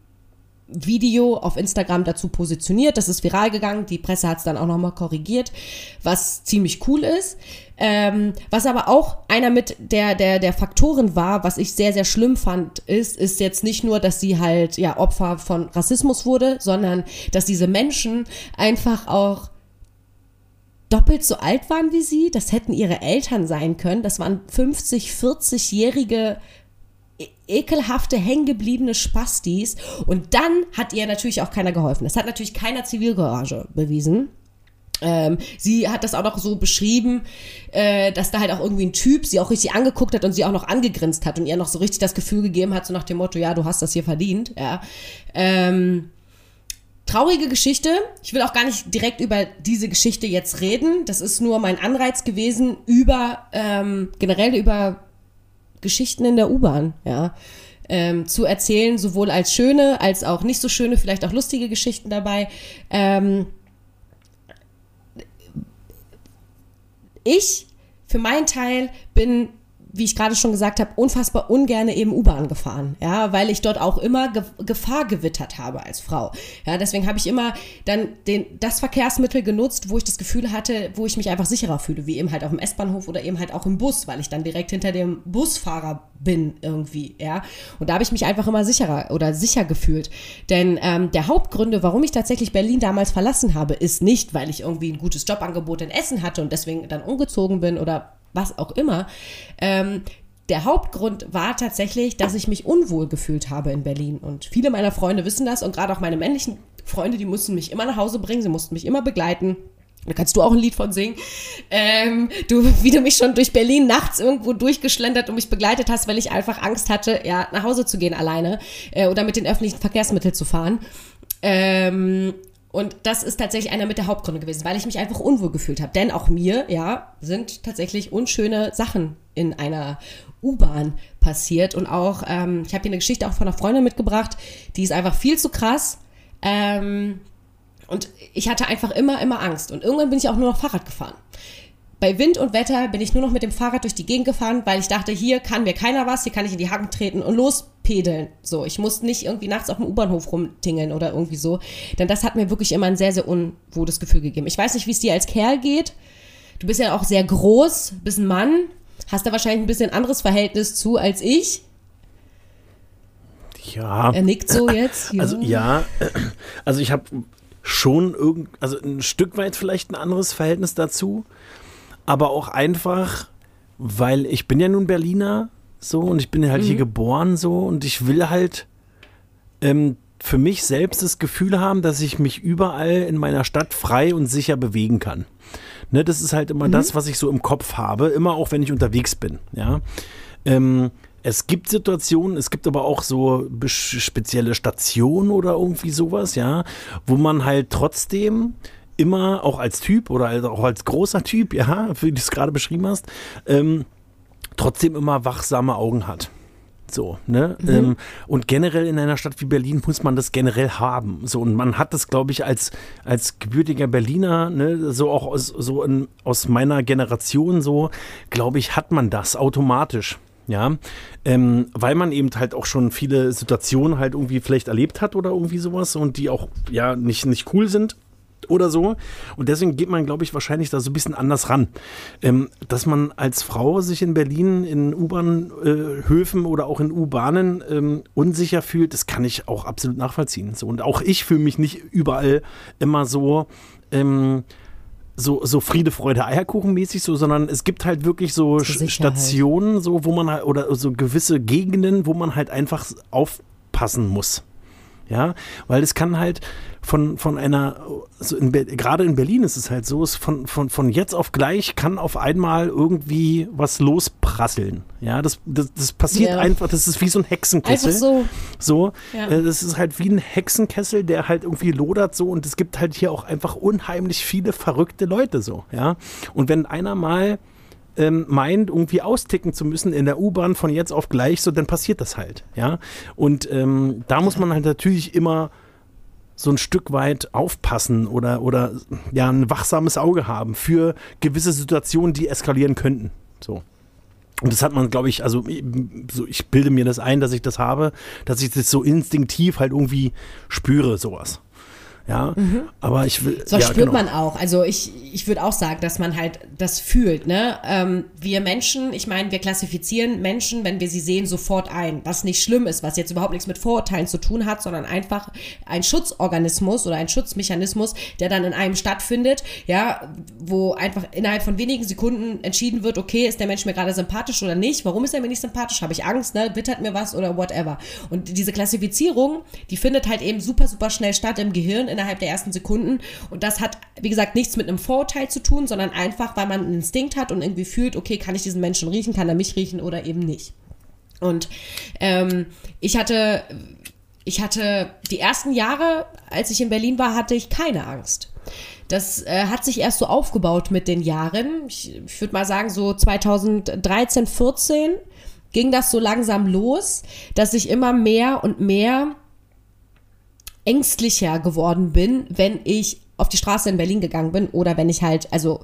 B: Video auf Instagram dazu positioniert. Das ist viral gegangen. Die Presse hat es dann auch nochmal korrigiert, was ziemlich cool ist. Ähm, was aber auch einer mit der, der, der Faktoren war, was ich sehr, sehr schlimm fand, ist, ist jetzt nicht nur, dass sie halt ja Opfer von Rassismus wurde, sondern dass diese Menschen einfach auch doppelt so alt waren wie sie. Das hätten ihre Eltern sein können. Das waren 50, 40-jährige e-, ekelhafte, hängengebliebene Spastis. Und dann hat ihr natürlich auch keiner geholfen. Das hat natürlich keiner Zivilcourage bewiesen. Ähm, sie hat das auch noch so beschrieben, äh, dass da halt auch irgendwie ein Typ sie auch richtig angeguckt hat und sie auch noch angegrinst hat und ihr noch so richtig das Gefühl gegeben hat, so nach dem Motto, ja, du hast das hier verdient. Ja. Ähm, traurige Geschichte. Ich will auch gar nicht direkt über diese Geschichte jetzt reden. Das ist nur mein Anreiz gewesen, über ähm, generell über Geschichten in der U-Bahn, ja. Ähm, zu erzählen, sowohl als schöne als auch nicht so schöne, vielleicht auch lustige Geschichten dabei. Ähm, ich für meinen Teil bin wie ich gerade schon gesagt habe, unfassbar ungerne eben U-Bahn gefahren, ja, weil ich dort auch immer Ge Gefahr gewittert habe als Frau. Ja, deswegen habe ich immer dann den, das Verkehrsmittel genutzt, wo ich das Gefühl hatte, wo ich mich einfach sicherer fühle, wie eben halt auf dem S-Bahnhof oder eben halt auch im Bus, weil ich dann direkt hinter dem Busfahrer bin irgendwie, ja. Und da habe ich mich einfach immer sicherer oder sicher gefühlt. Denn ähm, der Hauptgründe, warum ich tatsächlich Berlin damals verlassen habe, ist nicht, weil ich irgendwie ein gutes Jobangebot in Essen hatte und deswegen dann umgezogen bin oder was auch immer. Ähm, der Hauptgrund war tatsächlich, dass ich mich unwohl gefühlt habe in Berlin. Und viele meiner Freunde wissen das und gerade auch meine männlichen Freunde, die mussten mich immer nach Hause bringen, sie mussten mich immer begleiten. Da kannst du auch ein Lied von singen. Ähm, du, wie du mich schon durch Berlin nachts irgendwo durchgeschlendert und mich begleitet hast, weil ich einfach Angst hatte, ja, nach Hause zu gehen alleine äh, oder mit den öffentlichen Verkehrsmitteln zu fahren. Ähm, und das ist tatsächlich einer mit der Hauptgründe gewesen, weil ich mich einfach unwohl gefühlt habe. Denn auch mir, ja, sind tatsächlich unschöne Sachen in einer U-Bahn passiert. Und auch, ähm, ich habe hier eine Geschichte auch von einer Freundin mitgebracht, die ist einfach viel zu krass. Ähm, und ich hatte einfach immer, immer Angst. Und irgendwann bin ich auch nur noch Fahrrad gefahren. Bei Wind und Wetter bin ich nur noch mit dem Fahrrad durch die Gegend gefahren, weil ich dachte, hier kann mir keiner was, hier kann ich in die Haken treten und lospedeln. So, ich muss nicht irgendwie nachts auf dem U-Bahnhof rumtingeln oder irgendwie so. Denn das hat mir wirklich immer ein sehr, sehr unwohles Gefühl gegeben. Ich weiß nicht, wie es dir als Kerl geht. Du bist ja auch sehr groß, bist ein Mann, hast da wahrscheinlich ein bisschen anderes Verhältnis zu als ich.
C: Ja.
B: Er nickt so jetzt.
C: Ja. Also ja, also ich habe schon irgend, also ein Stück weit vielleicht ein anderes Verhältnis dazu aber auch einfach, weil ich bin ja nun Berliner so und ich bin halt mhm. hier geboren so und ich will halt ähm, für mich selbst das Gefühl haben, dass ich mich überall in meiner Stadt frei und sicher bewegen kann. Ne, das ist halt immer mhm. das, was ich so im Kopf habe, immer auch wenn ich unterwegs bin. Ja. Ähm, es gibt Situationen, es gibt aber auch so spezielle Stationen oder irgendwie sowas, ja, wo man halt trotzdem immer, auch als Typ oder auch als großer Typ, ja, wie du es gerade beschrieben hast, ähm, trotzdem immer wachsame Augen hat. So, ne? Mhm. Ähm, und generell in einer Stadt wie Berlin muss man das generell haben. So, und man hat das, glaube ich, als, als gebürtiger Berliner, ne, so auch aus, so in, aus meiner Generation, so, glaube ich, hat man das automatisch. Ja, ähm, weil man eben halt auch schon viele Situationen halt irgendwie vielleicht erlebt hat oder irgendwie sowas und die auch ja nicht, nicht cool sind oder so. Und deswegen geht man, glaube ich, wahrscheinlich da so ein bisschen anders ran. Ähm, dass man als Frau sich in Berlin in U-Bahn-Höfen äh, oder auch in U-Bahnen ähm, unsicher fühlt, das kann ich auch absolut nachvollziehen. So, und auch ich fühle mich nicht überall immer so. Ähm, so, so Friede, Freude, Eierkuchen mäßig so, sondern es gibt halt wirklich so Stationen, so, wo man halt, oder so gewisse Gegenden, wo man halt einfach aufpassen muss. Ja, weil es kann halt von, von einer, also in, gerade in Berlin ist es halt so, es von, von, von jetzt auf gleich kann auf einmal irgendwie was losprasseln. Ja, das, das, das passiert ja. einfach, das ist wie so ein Hexenkessel. Einfach so. So, ja. äh, das ist halt wie ein Hexenkessel, der halt irgendwie lodert so und es gibt halt hier auch einfach unheimlich viele verrückte Leute so, ja. Und wenn einer mal ähm, meint, irgendwie austicken zu müssen in der U-Bahn von jetzt auf gleich, so dann passiert das halt, ja. Und ähm, da muss man halt natürlich immer so ein Stück weit aufpassen oder, oder ja, ein wachsames Auge haben für gewisse Situationen, die eskalieren könnten. So. Und das hat man, glaube ich, also so, ich bilde mir das ein, dass ich das habe, dass ich das so instinktiv halt irgendwie spüre, sowas. Ja, mhm. aber ich will.
B: So
C: ja,
B: spürt genau. man auch. Also ich, ich würde auch sagen, dass man halt das fühlt. Ne? Ähm, wir Menschen, ich meine, wir klassifizieren Menschen, wenn wir sie sehen, sofort ein. Was nicht schlimm ist, was jetzt überhaupt nichts mit Vorurteilen zu tun hat, sondern einfach ein Schutzorganismus oder ein Schutzmechanismus, der dann in einem stattfindet, ja, wo einfach innerhalb von wenigen Sekunden entschieden wird, okay, ist der Mensch mir gerade sympathisch oder nicht? Warum ist er mir nicht sympathisch? Habe ich Angst, ne? Wittert mir was oder whatever. Und diese Klassifizierung, die findet halt eben super, super schnell statt im Gehirn innerhalb der ersten Sekunden. Und das hat, wie gesagt, nichts mit einem Vorurteil zu tun, sondern einfach, weil man einen Instinkt hat und irgendwie fühlt, okay, kann ich diesen Menschen riechen, kann er mich riechen oder eben nicht. Und ähm, ich hatte, ich hatte die ersten Jahre, als ich in Berlin war, hatte ich keine Angst. Das äh, hat sich erst so aufgebaut mit den Jahren. Ich, ich würde mal sagen, so 2013, 14 ging das so langsam los, dass ich immer mehr und mehr ängstlicher geworden bin, wenn ich auf die Straße in Berlin gegangen bin oder wenn ich halt, also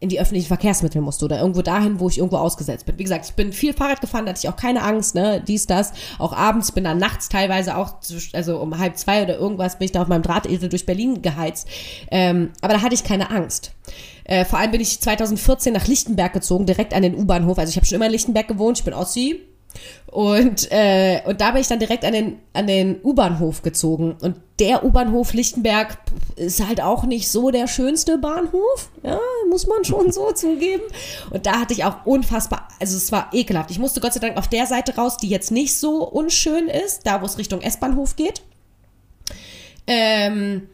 B: in die öffentlichen Verkehrsmittel musste oder irgendwo dahin, wo ich irgendwo ausgesetzt bin. Wie gesagt, ich bin viel Fahrrad gefahren, da hatte ich auch keine Angst, ne, dies, das. Auch abends, bin dann nachts teilweise auch, also um halb zwei oder irgendwas, bin ich da auf meinem Drahtesel durch Berlin geheizt. Ähm, aber da hatte ich keine Angst. Äh, vor allem bin ich 2014 nach Lichtenberg gezogen, direkt an den U-Bahnhof. Also ich habe schon immer in Lichtenberg gewohnt, ich bin Ossi, und, äh, und da bin ich dann direkt an den, an den U-Bahnhof gezogen. Und der U-Bahnhof Lichtenberg ist halt auch nicht so der schönste Bahnhof. Ja, muss man schon so zugeben. Und da hatte ich auch unfassbar, also es war ekelhaft. Ich musste Gott sei Dank auf der Seite raus, die jetzt nicht so unschön ist, da wo es Richtung S-Bahnhof geht. Ähm,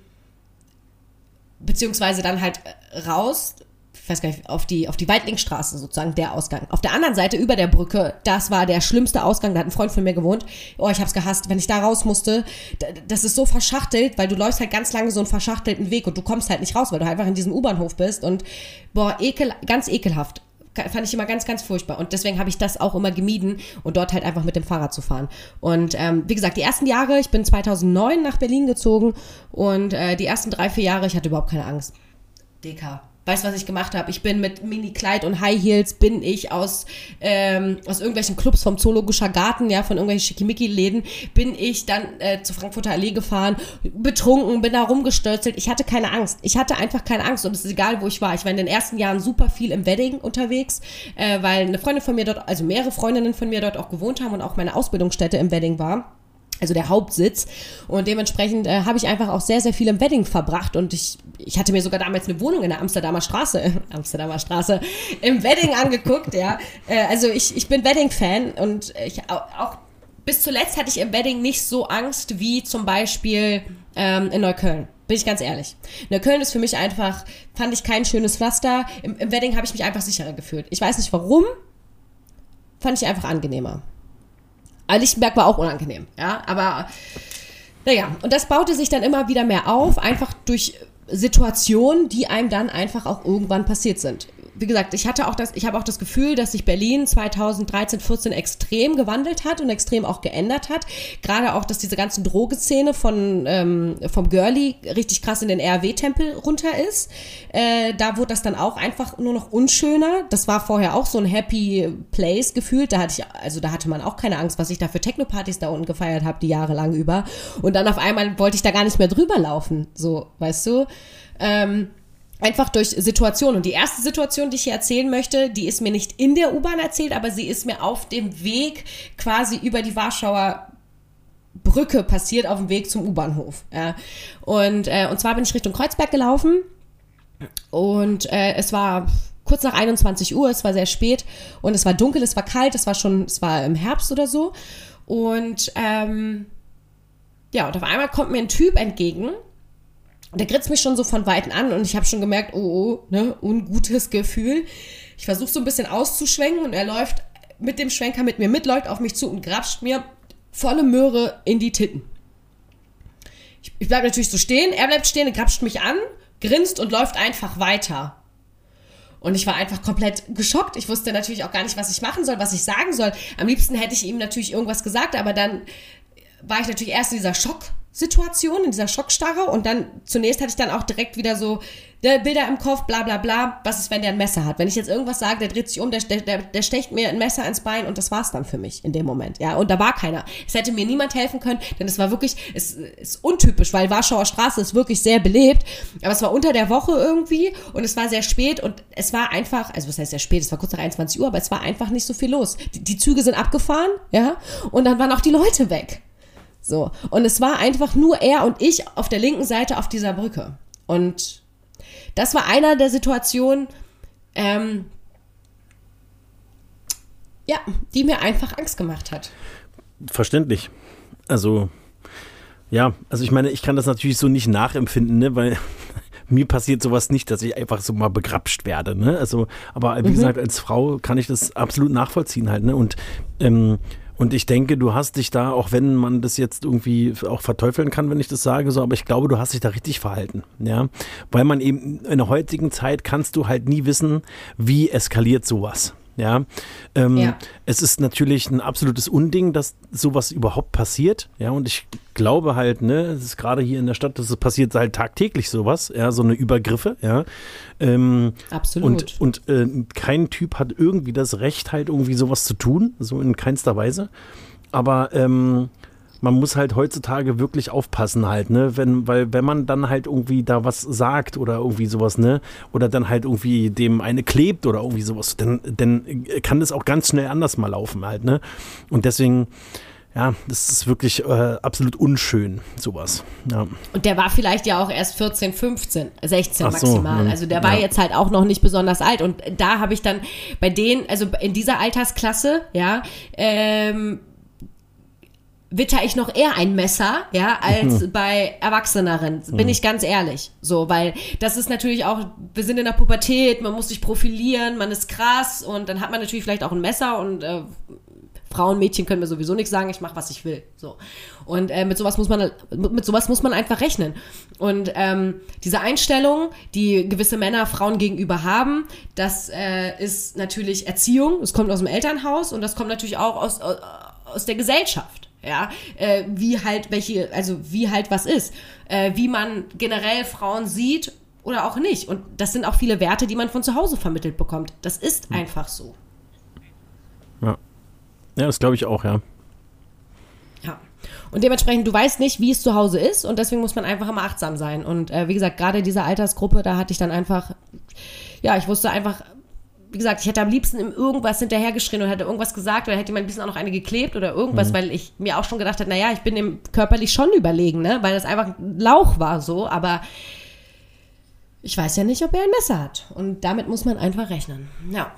B: beziehungsweise dann halt raus ich weiß gar nicht, auf die, auf die Weidlingstraße sozusagen, der Ausgang. Auf der anderen Seite, über der Brücke, das war der schlimmste Ausgang, da hat ein Freund von mir gewohnt. Oh, ich hab's gehasst, wenn ich da raus musste. Das ist so verschachtelt, weil du läufst halt ganz lange so einen verschachtelten Weg und du kommst halt nicht raus, weil du einfach in diesem U-Bahnhof bist und boah, ekel, ganz ekelhaft fand ich immer ganz, ganz furchtbar. Und deswegen habe ich das auch immer gemieden und dort halt einfach mit dem Fahrrad zu fahren. Und ähm, wie gesagt, die ersten Jahre, ich bin 2009 nach Berlin gezogen und äh, die ersten drei, vier Jahre, ich hatte überhaupt keine Angst. DK. Weißt was ich gemacht habe? Ich bin mit Mini-Kleid und High Heels, bin ich aus, ähm, aus irgendwelchen Clubs vom Zoologischer Garten, ja, von irgendwelchen Schickimicki-Läden, bin ich dann äh, zur Frankfurter Allee gefahren, betrunken, bin da rumgestürzelt. Ich hatte keine Angst. Ich hatte einfach keine Angst und es ist egal, wo ich war. Ich war in den ersten Jahren super viel im Wedding unterwegs, äh, weil eine Freundin von mir dort, also mehrere Freundinnen von mir dort auch gewohnt haben und auch meine Ausbildungsstätte im Wedding war also der Hauptsitz. Und dementsprechend äh, habe ich einfach auch sehr, sehr viel im Wedding verbracht. Und ich, ich hatte mir sogar damals eine Wohnung in der Amsterdamer Straße, Amsterdamer Straße, im Wedding angeguckt, ja. Äh, also ich, ich bin Wedding-Fan und ich auch, bis zuletzt hatte ich im Wedding nicht so Angst wie zum Beispiel ähm, in Neukölln. Bin ich ganz ehrlich. Neukölln ist für mich einfach, fand ich kein schönes Pflaster. Im, im Wedding habe ich mich einfach sicherer gefühlt. Ich weiß nicht warum, fand ich einfach angenehmer. Lichtenberg war auch unangenehm, ja, aber naja, und das baute sich dann immer wieder mehr auf, einfach durch Situationen, die einem dann einfach auch irgendwann passiert sind wie gesagt, ich hatte auch das, ich habe auch das Gefühl, dass sich Berlin 2013, 14 extrem gewandelt hat und extrem auch geändert hat. Gerade auch, dass diese ganzen Drogeszene von ähm, vom Girlie richtig krass in den RW-Tempel runter ist. Äh, da wurde das dann auch einfach nur noch unschöner. Das war vorher auch so ein Happy Place gefühlt. Da hatte ich, also da hatte man auch keine Angst, was ich da für Techno-Partys da unten gefeiert habe, die Jahre lang über. Und dann auf einmal wollte ich da gar nicht mehr drüber laufen. So, weißt du? Ähm, Einfach durch Situationen. Und die erste Situation, die ich hier erzählen möchte, die ist mir nicht in der U-Bahn erzählt, aber sie ist mir auf dem Weg quasi über die Warschauer Brücke passiert, auf dem Weg zum U-Bahnhof. Und, äh, und zwar bin ich Richtung Kreuzberg gelaufen und äh, es war kurz nach 21 Uhr, es war sehr spät und es war dunkel, es war kalt, es war schon, es war im Herbst oder so. Und ähm, ja, und auf einmal kommt mir ein Typ entgegen der gritzt mich schon so von Weitem an und ich habe schon gemerkt, oh, oh, ne, ungutes Gefühl. Ich versuche so ein bisschen auszuschwenken und er läuft mit dem Schwenker mit mir mit, läuft auf mich zu und grapscht mir volle Möhre in die Titten. Ich, ich bleibe natürlich so stehen, er bleibt stehen, grapscht mich an, grinst und läuft einfach weiter. Und ich war einfach komplett geschockt. Ich wusste natürlich auch gar nicht, was ich machen soll, was ich sagen soll. Am liebsten hätte ich ihm natürlich irgendwas gesagt, aber dann war ich natürlich erst in dieser Schock, Situation, in dieser Schockstarre und dann zunächst hatte ich dann auch direkt wieder so der Bilder im Kopf, bla bla bla, was ist, wenn der ein Messer hat? Wenn ich jetzt irgendwas sage, der dreht sich um, der, der, der stecht mir ein Messer ins Bein und das war's dann für mich in dem Moment. Ja, und da war keiner. Es hätte mir niemand helfen können, denn es war wirklich, es ist untypisch, weil Warschauer Straße ist wirklich sehr belebt, aber es war unter der Woche irgendwie und es war sehr spät und es war einfach, also was heißt sehr spät, es war kurz nach 21 Uhr, aber es war einfach nicht so viel los. Die, die Züge sind abgefahren, ja, und dann waren auch die Leute weg. So. Und es war einfach nur er und ich auf der linken Seite auf dieser Brücke. Und das war einer der Situationen, ähm, ja, die mir einfach Angst gemacht hat.
C: Verständlich. Also, ja, also ich meine, ich kann das natürlich so nicht nachempfinden, ne, weil mir passiert sowas nicht, dass ich einfach so mal begrapscht werde, ne? Also, aber wie mhm. gesagt, als Frau kann ich das absolut nachvollziehen halt, ne? Und ähm, und ich denke, du hast dich da, auch wenn man das jetzt irgendwie auch verteufeln kann, wenn ich das sage, so, aber ich glaube, du hast dich da richtig verhalten, ja. Weil man eben in der heutigen Zeit kannst du halt nie wissen, wie eskaliert sowas. Ja? Ähm, ja. Es ist natürlich ein absolutes Unding, dass sowas überhaupt passiert. Ja, und ich glaube halt, ne, es ist gerade hier in der Stadt, das passiert halt tagtäglich sowas, ja, so eine Übergriffe, ja. Ähm,
B: Absolut.
C: Und, und äh, kein Typ hat irgendwie das Recht, halt irgendwie sowas zu tun, so in keinster Weise. Aber ähm, man muss halt heutzutage wirklich aufpassen halt, ne, wenn, weil wenn man dann halt irgendwie da was sagt oder irgendwie sowas, ne, oder dann halt irgendwie dem eine klebt oder irgendwie sowas, dann, dann kann das auch ganz schnell anders mal laufen halt, ne, und deswegen, ja, das ist wirklich äh, absolut unschön, sowas. Ja.
B: Und der war vielleicht ja auch erst 14, 15, 16 maximal. So, also der war ja. jetzt halt auch noch nicht besonders alt. Und da habe ich dann bei denen, also in dieser Altersklasse, ja, ähm, witter ich noch eher ein Messer, ja, als mhm. bei Erwachseneren, bin mhm. ich ganz ehrlich. So, weil das ist natürlich auch, wir sind in der Pubertät, man muss sich profilieren, man ist krass und dann hat man natürlich vielleicht auch ein Messer und äh, Frauen, Mädchen können mir sowieso nichts sagen, ich mache, was ich will. So. Und äh, mit sowas muss man mit sowas muss man einfach rechnen. Und ähm, diese Einstellung, die gewisse Männer Frauen gegenüber haben, das äh, ist natürlich Erziehung, es kommt aus dem Elternhaus und das kommt natürlich auch aus, aus, aus der Gesellschaft ja, äh, wie halt welche, also wie halt was ist, äh, wie man generell Frauen sieht oder auch nicht. Und das sind auch viele Werte, die man von zu Hause vermittelt bekommt. Das ist hm. einfach so.
C: Ja. Ja, das glaube ich auch, ja.
B: Ja. Und dementsprechend, du weißt nicht, wie es zu Hause ist und deswegen muss man einfach immer achtsam sein. Und äh, wie gesagt, gerade diese Altersgruppe, da hatte ich dann einfach, ja, ich wusste einfach, wie gesagt, ich hätte am liebsten im irgendwas hinterhergeschrien und hätte irgendwas gesagt oder hätte jemand ein bisschen auch noch eine geklebt oder irgendwas, mhm. weil ich mir auch schon gedacht habe, naja, ich bin dem körperlich schon überlegen, ne? Weil das einfach ein Lauch war so, aber ich weiß ja nicht, ob er ein Messer hat. Und damit muss man einfach rechnen. Ja.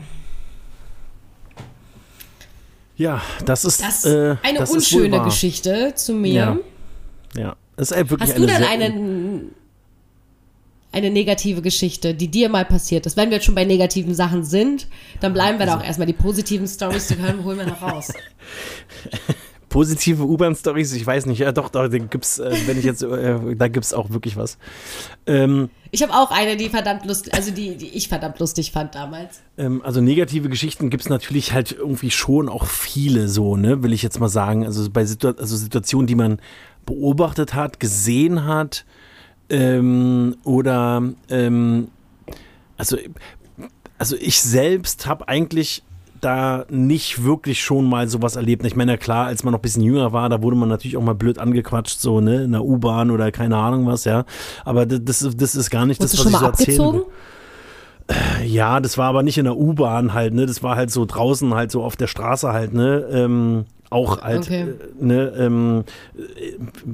C: Ja, das ist
B: das äh, eine das unschöne Geschichte zu mir.
C: Ja, ja. Das ist wirklich
B: Hast du denn einen eine negative Geschichte, die dir mal passiert ist. Wenn wir jetzt schon bei negativen Sachen sind, dann bleiben wir also. da auch erstmal. Die positiven Stories zu hören, holen wir noch raus.
C: Positive U-Bahn-Stories, ich weiß nicht, ja doch, da gibt's, äh, wenn ich jetzt, äh, da gibt's auch wirklich was. Ähm,
B: ich habe auch eine, die verdammt lustig, also die, die ich verdammt lustig fand damals.
C: Ähm, also negative Geschichten gibt es natürlich halt irgendwie schon auch viele so, ne, will ich jetzt mal sagen. Also bei Situ also Situationen, die man beobachtet hat, gesehen hat, ähm, oder ähm, also, also ich selbst habe eigentlich da nicht wirklich schon mal sowas erlebt. Ich meine, klar, als man noch ein bisschen jünger war, da wurde man natürlich auch mal blöd angequatscht, so, ne, in der U-Bahn oder keine Ahnung was, ja. Aber das, das ist gar nicht Wurdest das, was ich so erzähle. Ja, das war aber nicht in der U-Bahn halt, ne? Das war halt so draußen, halt so auf der Straße halt, ne? Ähm, auch halt, okay. Äh, ne, ähm,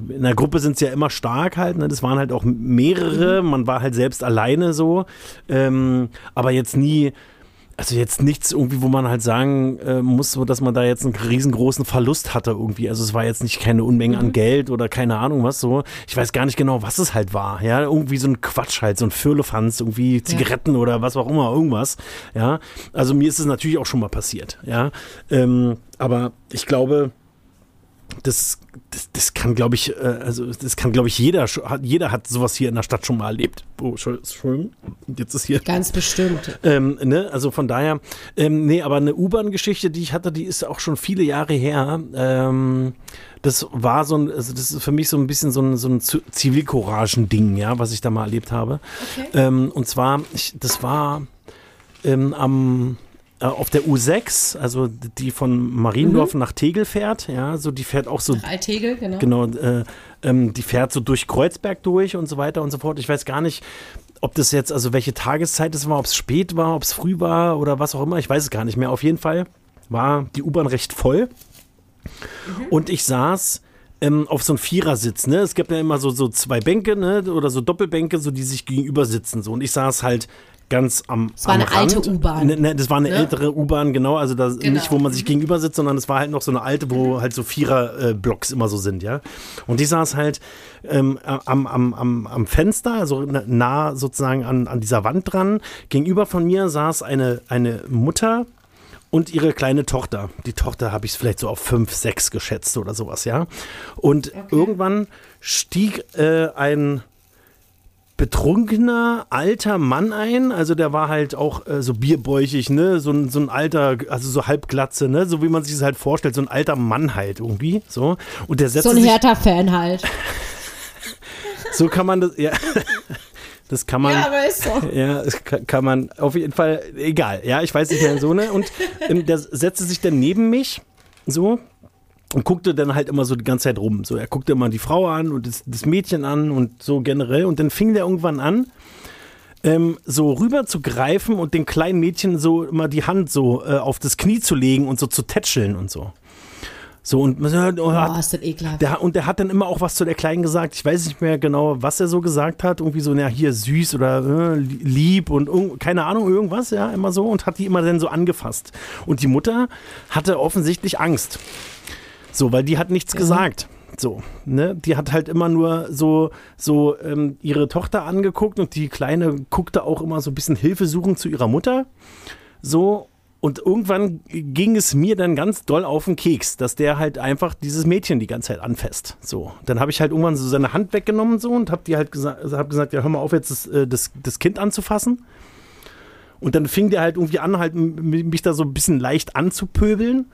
C: in der Gruppe sind es ja immer stark halt, ne? das waren halt auch mehrere, mhm. man war halt selbst alleine so, ähm, aber jetzt nie, also jetzt nichts irgendwie, wo man halt sagen äh, muss, so, dass man da jetzt einen riesengroßen Verlust hatte irgendwie. Also es war jetzt nicht keine Unmenge mhm. an Geld oder keine Ahnung was so. Ich weiß gar nicht genau, was es halt war. Ja, irgendwie so ein Quatsch halt, so ein Firlefanz, irgendwie Zigaretten ja. oder was auch immer, irgendwas. Ja, also mir ist es natürlich auch schon mal passiert. Ja, ähm, aber ich glaube, das, das, das kann, glaube ich, äh, also das kann, glaube ich, jeder, jeder hat sowas hier in der Stadt schon mal erlebt. Oh, Entschuldigung, jetzt ist hier.
B: Ganz bestimmt.
C: Ähm, ne? Also von daher, ähm, nee, aber eine U-Bahn-Geschichte, die ich hatte, die ist auch schon viele Jahre her. Ähm, das war so ein, also das ist für mich so ein bisschen so ein, so ein Zivilcouragen-Ding, ja, was ich da mal erlebt habe. Okay. Ähm, und zwar, ich, das war ähm, am äh, auf der U6, also die von Mariendorf mhm. nach Tegel fährt, ja, so die fährt auch so.
B: Nach Altegel, genau.
C: Genau, äh, ähm, die fährt so durch Kreuzberg durch und so weiter und so fort. Ich weiß gar nicht, ob das jetzt, also welche Tageszeit es war, ob es spät war, ob es früh war oder was auch immer. Ich weiß es gar nicht mehr. Auf jeden Fall war die U-Bahn recht voll. Mhm. Und ich saß ähm, auf so einem Vierersitz, ne? Es gibt ja immer so, so zwei Bänke, ne? Oder so Doppelbänke, so die sich gegenüber sitzen. So. Und ich saß halt ganz am
B: Das war
C: am
B: eine
C: Rand.
B: alte U-Bahn.
C: Ne, ne, das war eine ne? ältere U-Bahn, genau. Also da genau. nicht, wo man sich gegenüber sitzt, sondern es war halt noch so eine alte, wo halt so Vierer-Blocks äh, immer so sind, ja. Und die saß halt ähm, am, am, am, am Fenster, also nah sozusagen an, an dieser Wand dran. Gegenüber von mir saß eine, eine Mutter und ihre kleine Tochter. Die Tochter habe ich vielleicht so auf fünf, sechs geschätzt oder sowas, ja. Und okay. irgendwann stieg äh, ein betrunkener alter Mann ein. Also der war halt auch äh, so bierbäuchig, ne? So ein, so ein alter, also so halbglatze, ne? So wie man sich das halt vorstellt, so ein alter Mann halt irgendwie. So. Und der setzte
B: So ein Hertha-Fan halt.
C: so kann man das, ja. Das kann man.
B: Ja, aber ist so.
C: Ja, das kann man auf jeden Fall, egal. Ja, ich weiß nicht mehr so, ne? Und ähm, der setzte sich dann neben mich, so, und guckte dann halt immer so die ganze Zeit rum. So, er guckte immer die Frau an und das, das Mädchen an und so generell. Und dann fing der irgendwann an, ähm, so rüber zu greifen und dem kleinen Mädchen so immer die Hand so äh, auf das Knie zu legen und so zu tätscheln und so. So, und man hört, oh, hat,
B: ist das ekelhaft.
C: Der, und der hat dann immer auch was zu der Kleinen gesagt. Ich weiß nicht mehr genau, was er so gesagt hat. Irgendwie so, na, hier süß oder äh, lieb und keine Ahnung, irgendwas, ja, immer so. Und hat die immer dann so angefasst. Und die Mutter hatte offensichtlich Angst. So, weil die hat nichts ja. gesagt. So, ne? Die hat halt immer nur so, so ähm, ihre Tochter angeguckt und die Kleine guckte auch immer so ein bisschen Hilfesuchend zu ihrer Mutter. So, und irgendwann ging es mir dann ganz doll auf den Keks, dass der halt einfach dieses Mädchen die ganze Zeit anfasst. So, dann habe ich halt irgendwann so seine Hand weggenommen so und habe die halt gesagt, hab gesagt, ja hör mal auf jetzt das, äh, das, das Kind anzufassen. Und dann fing der halt irgendwie an, halt mich da so ein bisschen leicht anzupöbeln.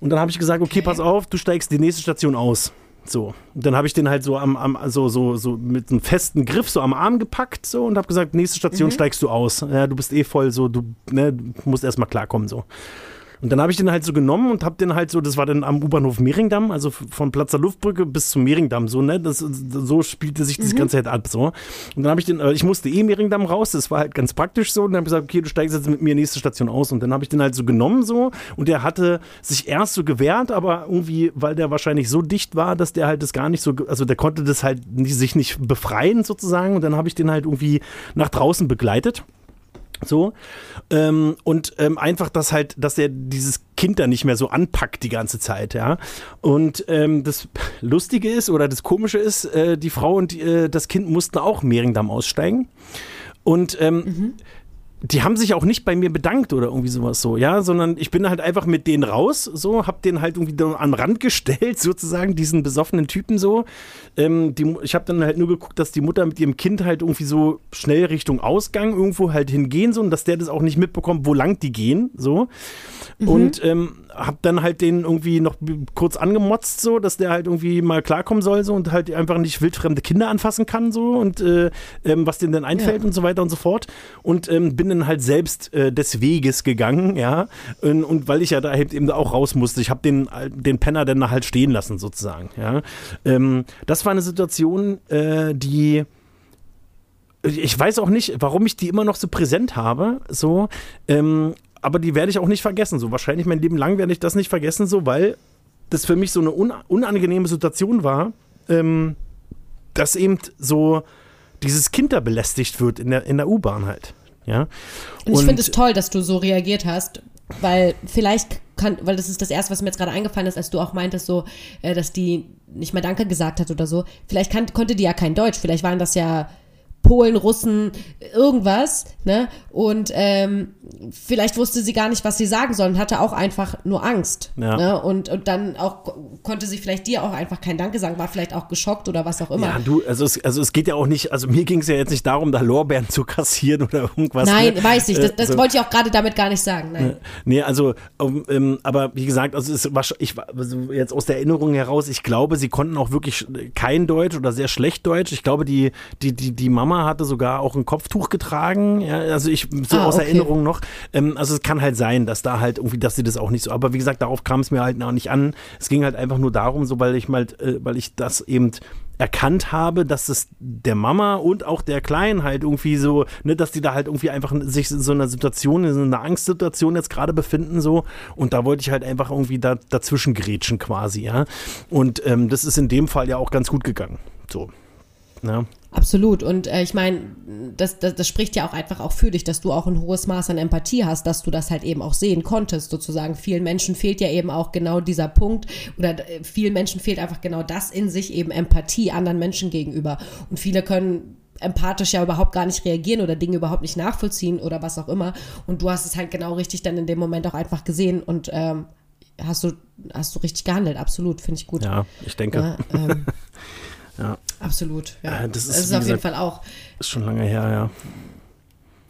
C: Und dann habe ich gesagt, okay, okay, pass auf, du steigst die nächste Station aus. So. Und dann habe ich den halt so am, am so, so, so mit einem festen Griff so am Arm gepackt so und habe gesagt, nächste Station mhm. steigst du aus. Ja, du bist eh voll so, du ne, musst erstmal klarkommen so. Und dann habe ich den halt so genommen und habe den halt so, das war dann am U-Bahnhof Mehringdamm, also von Platz der Luftbrücke bis zum Mehringdamm, so, ne? Das, so spielte sich das mhm. ganze Zeit ab, so. Und dann habe ich den, äh, ich musste eh Mehringdamm raus, das war halt ganz praktisch so. Und dann habe ich gesagt, okay, du steigst jetzt mit mir nächste Station aus. Und dann habe ich den halt so genommen, so. Und der hatte sich erst so gewehrt, aber irgendwie, weil der wahrscheinlich so dicht war, dass der halt das gar nicht so, also der konnte das halt nicht, sich nicht befreien, sozusagen. Und dann habe ich den halt irgendwie nach draußen begleitet. So. Ähm, und ähm, einfach, dass halt, dass er dieses Kind da nicht mehr so anpackt die ganze Zeit, ja. Und ähm, das Lustige ist oder das Komische ist, äh, die Frau und äh, das Kind mussten auch Mehringdamm aussteigen. Und ähm, mhm die haben sich auch nicht bei mir bedankt oder irgendwie sowas so, ja, sondern ich bin halt einfach mit denen raus, so, hab den halt irgendwie an den Rand gestellt, sozusagen, diesen besoffenen Typen so. Ähm, die, ich habe dann halt nur geguckt, dass die Mutter mit ihrem Kind halt irgendwie so schnell Richtung Ausgang irgendwo halt hingehen, so, und dass der das auch nicht mitbekommt, wo lang die gehen, so. Mhm. Und ähm, hab dann halt den irgendwie noch kurz angemotzt, so, dass der halt irgendwie mal klarkommen soll, so, und halt einfach nicht wildfremde Kinder anfassen kann, so, und äh, ähm, was denen dann einfällt ja. und so weiter und so fort. Und ähm, bin dann halt selbst äh, des Weges gegangen, ja, und, und, weil ich ja da halt eben auch raus musste, ich habe den, den Penner dann halt stehen lassen, sozusagen, ja. Ähm, das war eine Situation, äh, die ich weiß auch nicht, warum ich die immer noch so präsent habe, so, ähm, aber die werde ich auch nicht vergessen. So wahrscheinlich mein Leben lang werde ich das nicht vergessen, so weil das für mich so eine un unangenehme Situation war, ähm, dass eben so dieses Kind da belästigt wird in der, in der U-Bahn halt. Ja.
B: Und ich finde es toll, dass du so reagiert hast, weil vielleicht kann, weil das ist das erste, was mir jetzt gerade eingefallen ist, als du auch meintest, so, äh, dass die nicht mal Danke gesagt hat oder so. Vielleicht kann, konnte die ja kein Deutsch, vielleicht waren das ja Polen, Russen, irgendwas, ne? Und ähm, vielleicht wusste sie gar nicht, was sie sagen soll und hatte auch einfach nur Angst.
C: Ja.
B: Ne? Und, und dann auch konnte sie vielleicht dir auch einfach kein Danke sagen, war vielleicht auch geschockt oder was auch immer.
C: Ja, du, also es, also es geht ja auch nicht, also mir ging es ja jetzt nicht darum, da Lorbeeren zu kassieren oder irgendwas.
B: Nein,
C: ne?
B: weiß ich. Das, das
C: Äh, so.
B: wollte ich auch gerade damit gar nicht sagen. Nein.
C: Nee, also, ähm, aber wie gesagt, also es war, ich, also jetzt aus der Erinnerung heraus, ich glaube, sie konnten auch wirklich kein Deutsch oder sehr schlecht Deutsch. Ich glaube, die, die, die, die Mama hatte sogar auch ein Kopftuch getragen. Ja, also ich, so
B: Ah,
C: aus
B: okay.
C: Erinnerung noch. Ähm, also es kann halt sein, dass da halt irgendwie, dass sie das auch nicht so, aber wie gesagt, darauf kam es mir halt noch nicht an. Es ging halt einfach nur darum, so weil ich mal, äh, weil ich das eben erkannt habe, dass es der Mama und auch der Kleinen halt irgendwie so, ne, dass die da halt irgendwie einfach sich in so einer Situation, in so einer Angstsituation jetzt gerade befinden so und da wollte ich halt einfach irgendwie da, dazwischen grätschen quasi, ja. Und ähm, das ist in dem Fall ja auch ganz gut gegangen. So. Ja.
B: Absolut. Und äh, ich meine, das, das, das spricht ja auch einfach auch für dich, dass du auch ein hohes Maß an Empathie hast, dass du das halt eben auch sehen konntest, sozusagen. Vielen Menschen fehlt ja eben auch genau dieser Punkt oder äh, vielen Menschen fehlt einfach genau das in sich, eben Empathie anderen Menschen gegenüber. Und viele können empathisch ja überhaupt gar nicht reagieren oder Dinge überhaupt nicht nachvollziehen oder was auch immer. Und du hast es halt genau richtig dann in dem Moment auch einfach gesehen und ähm, hast du, hast du richtig gehandelt. Absolut, finde ich gut.
C: ja, ich denke.
B: Ja, ähm,
C: Ja.
B: Absolut. Ja.
C: Ja, das ist,
B: es ist auf jeden
C: gesagt-
B: Fall auch.
C: Ist schon lange her, ja.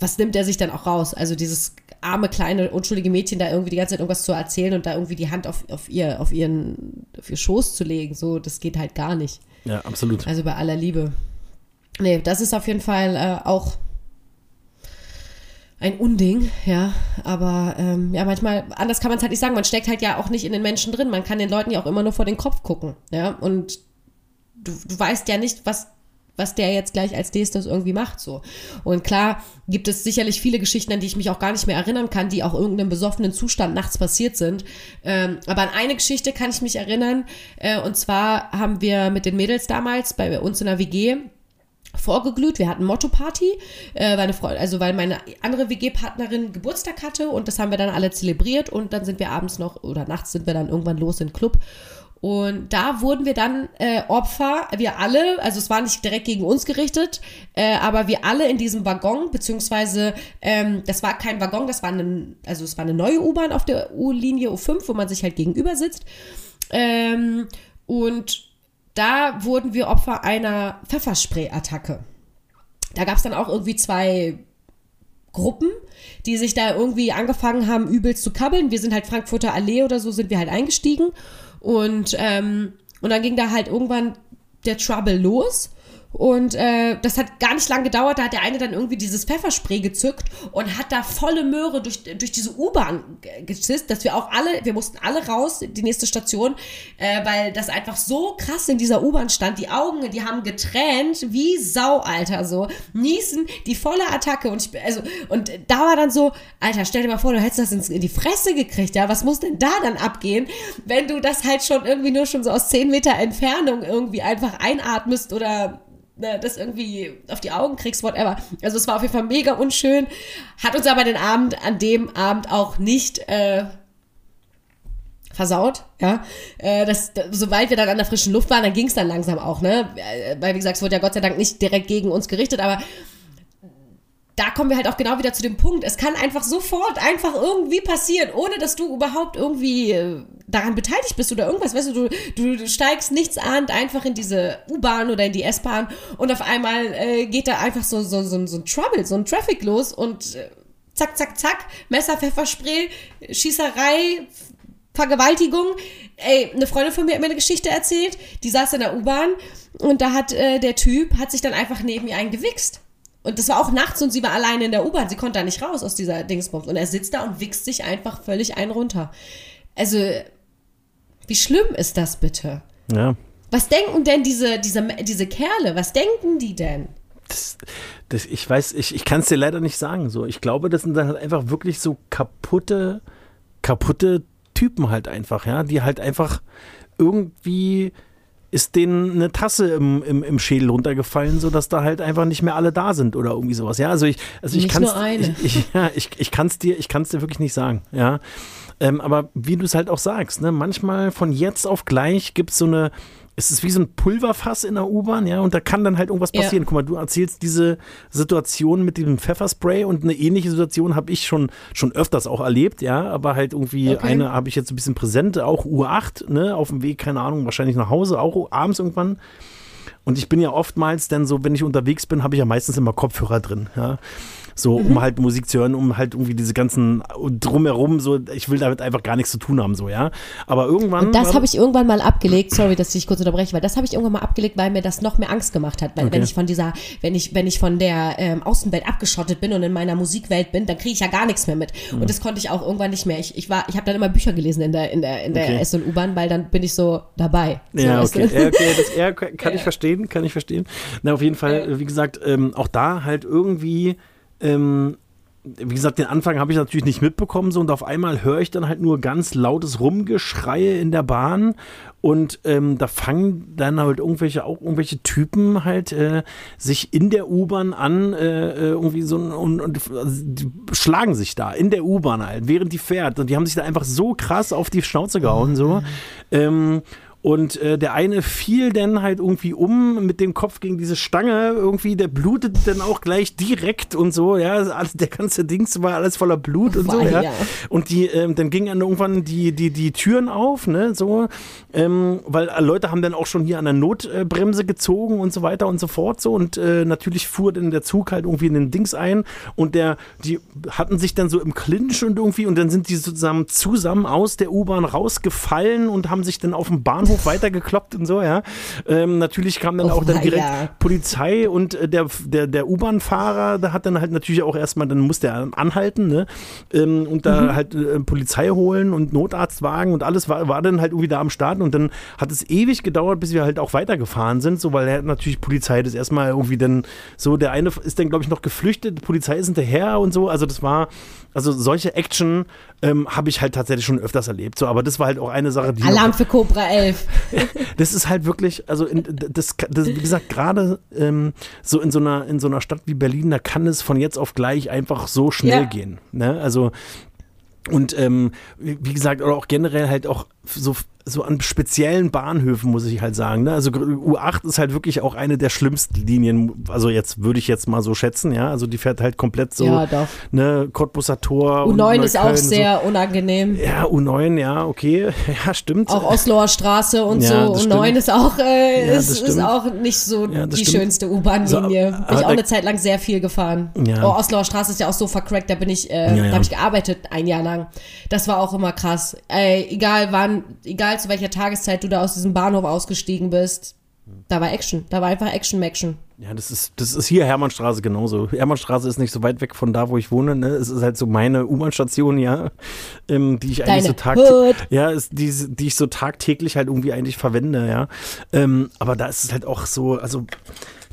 B: Was nimmt er sich dann auch raus? Also dieses arme, kleine, unschuldige Mädchen da irgendwie die ganze Zeit irgendwas zu erzählen und da irgendwie die Hand auf, auf, ihr, auf, ihren, auf ihr Schoß zu legen, so, das geht halt gar nicht.
C: Ja, absolut.
B: Also bei aller Liebe. Nee, das ist auf jeden Fall äh, auch ein Unding, ja. Aber ähm, ja, manchmal, anders kann man es halt nicht sagen. Man steckt halt ja auch nicht in den Menschen drin. Man kann den Leuten ja auch immer nur vor den Kopf gucken, ja. Und du, du weißt ja nicht, was, was der jetzt gleich als nächstes irgendwie macht, so. Und klar gibt es sicherlich viele Geschichten, an die ich mich auch gar nicht mehr erinnern kann, die auch irgendeinem besoffenen Zustand nachts passiert sind. Ähm, aber an eine Geschichte kann ich mich erinnern. Äh, und zwar haben wir mit den Mädels damals bei uns in der WG vorgeglüht. Wir hatten Motto-Party, äh, weil, also weil meine andere WG-Partnerin Geburtstag hatte und das haben wir dann alle zelebriert und dann sind wir abends noch oder nachts sind wir dann irgendwann los in den Club. Und da wurden wir dann äh, Opfer, wir alle, also es war nicht direkt gegen uns gerichtet, äh, aber wir alle in diesem Waggon, beziehungsweise ähm, das war kein Waggon, das war eine, also es war eine neue U-Bahn auf der U-Linie U5, wo man sich halt gegenüber sitzt. Ähm, und da wurden wir Opfer einer Pfefferspray-Attacke. Da gab es dann auch irgendwie zwei Gruppen, die sich da irgendwie angefangen haben, übelst zu kabbeln. Wir sind halt Frankfurter Allee oder so, sind wir halt eingestiegen. Und, ähm, und dann ging da halt irgendwann der Trouble los. Und äh, das hat gar nicht lange gedauert. Da hat der eine dann irgendwie dieses Pfefferspray gezückt und hat da volle Möhre durch, durch diese U-Bahn ge- gezisst, dass wir auch alle, wir mussten alle raus, die nächste Station, äh, weil das einfach so krass in dieser U-Bahn stand. Die Augen, die haben getränt wie Sau, Alter, so. Niesen, die volle Attacke. Und ich, also, und da war dann so, Alter, stell dir mal vor, du hättest das in die Fresse gekriegt, ja. Was muss denn da dann abgehen, wenn du das halt schon irgendwie nur schon so aus 10 Meter Entfernung irgendwie einfach einatmest oder das irgendwie auf die Augen kriegst, whatever. Also es war auf jeden Fall mega unschön, hat uns aber den Abend an dem Abend auch nicht äh, versaut, ja. Äh, das, das, sobald wir dann an der frischen Luft waren, dann ging es dann langsam auch, ne? Äh, Weil, wie gesagt, es wurde ja Gott sei Dank nicht direkt gegen uns gerichtet, aber da kommen wir halt auch genau wieder zu dem Punkt. Es kann einfach sofort einfach irgendwie passieren, ohne dass du überhaupt irgendwie äh, daran beteiligt bist oder irgendwas. Weißt du, du, du, steigst nichts ahnt einfach in diese U-Bahn oder in die S-Bahn und auf einmal äh, geht da einfach so, so, so, so ein Trouble, so ein Traffic los und äh, zack, zack, zack, Messer, Pfefferspray, Schießerei, Vergewaltigung. Ey, eine Freundin von mir hat mir eine Geschichte erzählt, die saß in der U-Bahn und da hat äh, der Typ, hat sich dann einfach neben ihr eingewichst. Und das war auch nachts und sie war alleine in der U-Bahn. Sie konnte da nicht raus aus dieser Dingsbums. Und er sitzt da und wichst sich einfach völlig einen runter. Also, wie schlimm ist das bitte?
C: Ja.
B: Was denken denn diese, diese, diese Kerle? Was denken die denn?
C: Das, das, ich weiß, ich, ich kann es dir leider nicht sagen. So. Ich glaube, das sind dann halt einfach wirklich so kaputte, kaputte Typen halt einfach, ja, die halt einfach irgendwie ist denen eine Tasse im, im, im Schädel runtergefallen, sodass da halt einfach nicht mehr alle da sind oder irgendwie sowas. Ja, also ich, also ich kann
B: eine.
C: Ich, ich, ja, ich, ich kann es dir, ich es dir wirklich nicht sagen, ja. Ähm, aber wie du es halt auch sagst, ne, manchmal von jetzt auf gleich gibt es so eine es ist wie so ein Pulverfass in der U-Bahn, ja, und da kann dann halt irgendwas
B: Ja.
C: passieren. Guck mal, du erzählst diese Situation mit dem Pfefferspray und eine ähnliche Situation habe ich schon, schon öfters auch erlebt, ja, aber halt irgendwie
B: Okay.
C: eine habe ich jetzt ein bisschen präsent, auch U8, ne, auf dem Weg, keine Ahnung, wahrscheinlich nach Hause, auch abends irgendwann. Und ich bin ja oftmals dann so, wenn ich unterwegs bin, habe ich ja meistens immer Kopfhörer drin, ja. So,
B: Mhm.
C: um halt Musik zu hören, um halt irgendwie diese ganzen drumherum, so, ich will damit einfach gar nichts zu tun haben, so, ja. Aber irgendwann.
B: Und das habe ich irgendwann mal abgelegt, sorry, dass ich kurz unterbreche, weil das habe ich irgendwann mal abgelegt, weil mir das noch mehr Angst gemacht hat. Weil
C: Okay.
B: wenn ich von dieser, wenn ich, wenn ich von der ähm, Außenwelt abgeschottet bin und in meiner Musikwelt bin, dann kriege ich ja gar nichts mehr mit.
C: Mhm.
B: Und das konnte ich auch irgendwann nicht mehr. Ich, ich war, ich habe dann immer Bücher gelesen in der, in der, in der
C: Okay.
B: S- und U-Bahn, weil dann bin ich so dabei. So,
C: Ja,
B: weißt du?
C: okay. Ja, okay das ja, kann ich verstehen, kann ich verstehen. Na, auf jeden Fall, wie gesagt, ähm, auch da halt irgendwie, ähm, wie gesagt, den Anfang habe ich natürlich nicht mitbekommen, so und auf einmal höre ich dann halt nur ganz lautes Rumgeschreie in der Bahn und ähm, da fangen dann halt irgendwelche, auch irgendwelche Typen halt äh, sich in der U-Bahn an, äh, äh, irgendwie so und, und also die schlagen sich da in der U-Bahn halt, während die fährt und die haben sich da einfach so krass auf die Schnauze gehauen, so. Ähm, und äh, der eine fiel dann halt irgendwie um mit dem Kopf gegen diese Stange. Irgendwie, der blutet dann auch gleich direkt und so. Ja, alles, der ganze Dings war alles voller Blut und so. Ja.
B: Weia.
C: Und die, ähm, dann gingen dann irgendwann die, die, die Türen auf, ne, so. Ähm, weil äh, Leute haben dann auch schon hier an der Notbremse gezogen und so weiter und so fort. So. Und äh, natürlich fuhr dann der Zug halt irgendwie in den Dings ein. Und der, die hatten sich dann so im Clinch und irgendwie. Und dann sind die zusammen, zusammen aus der U-Bahn rausgefallen und haben sich dann auf dem Bahnhof weitergekloppt und so, ja. Ähm, natürlich kam dann
B: Oh,
C: auch dann direkt
B: weia.
C: Polizei und äh, der, der, der U-Bahn-Fahrer, da hat dann halt natürlich auch erstmal, dann musste er anhalten, ne? Ähm, und da
B: Mhm.
C: halt äh, Polizei holen und Notarztwagen und alles war, war dann halt irgendwie da am Start und dann hat es ewig gedauert, bis wir halt auch weitergefahren sind, so, weil er natürlich Polizei das erstmal irgendwie dann so, der eine ist dann, glaube ich, noch geflüchtet, Polizei ist hinterher und so, also das war, also solche Action ähm, habe ich halt tatsächlich schon öfters erlebt, so, aber das war halt auch eine Sache, die
B: Alarm für Cobra 11.
C: das ist halt wirklich, also in, das, das, wie gesagt, gerade ähm, so in so einer in so einer Stadt wie Berlin, da kann es von jetzt auf gleich einfach so schnell
B: Ja.
C: gehen. Ne? Also und ähm, wie wie gesagt, oder auch generell halt auch so, so an speziellen Bahnhöfen, muss ich halt sagen. Ne? Also U8 ist halt wirklich auch eine der schlimmsten Linien, also jetzt würde ich jetzt mal so schätzen, ja. Also die fährt halt komplett so,
B: Ja, doch.
C: ne, Cottbusser Tor. und
B: U9 ist auch sehr unangenehm.
C: So. Ja, U9, ja, okay. Ja, stimmt.
B: Auch Osloer Straße und
C: Ja,
B: so.
C: das
B: Und 9
C: stimmt.
B: ist auch, äh,
C: Ja,
B: ist, ist auch nicht so die
C: stimmt.
B: schönste U-Bahn-Linie.
C: So,
B: bin ich auch eine Zeit lang sehr viel gefahren. Oh, Osloer Straße ist ja auch so vercrackt, da bin ich, äh, da habe ich gearbeitet ein Jahr lang. Das war auch immer krass. Ey, egal wann, egal zu welcher Tageszeit du da aus diesem Bahnhof ausgestiegen bist, da war Action. Da war einfach Action, Action.
C: Ja, das ist, das ist hier Hermannstraße genauso. Hermannstraße ist nicht so weit weg von da, wo ich wohne. Ne? Es ist halt so meine U-Bahn-Station, ja, ähm, die ich eigentlich
B: Deine
C: so tag
B: Hood.
C: ja, ist, die, die ich so tagtäglich halt irgendwie eigentlich verwende, ja. Ähm, aber da ist es halt auch so, also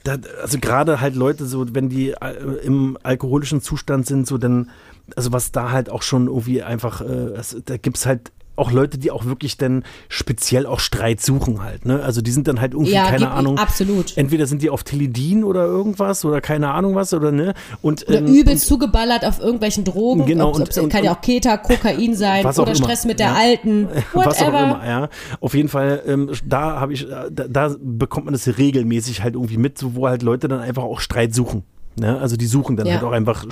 C: da, also gerade halt Leute so, wenn die äh, im alkoholischen Zustand sind, so dann, also was da halt auch schon irgendwie einfach, äh, es, da gibt's halt auch Leute, die auch wirklich dann speziell auch Streit suchen halt, ne? Also die sind dann halt irgendwie,
B: Ja,
C: keine Ahnung.
B: absolut.
C: Entweder sind die auf Teledin oder irgendwas oder keine Ahnung was oder ne? Und,
B: Oder
C: ähm,
B: übelst zugeballert auf irgendwelchen Drogen.
C: Genau,
B: Ob-
C: und-
B: ob's-
C: und-
B: kann ja
C: und-
B: auch Keta, Kokain sein oder
C: immer,
B: Stress mit der
C: ja.
B: Alten. Whatever.
C: was auch immer, ja. Auf jeden Fall, ähm, da habe ich, äh, da, da bekommt man das regelmäßig halt irgendwie mit, so, wo halt Leute dann einfach auch Streit suchen. Ne? Also die suchen dann
B: Ja.
C: halt auch einfach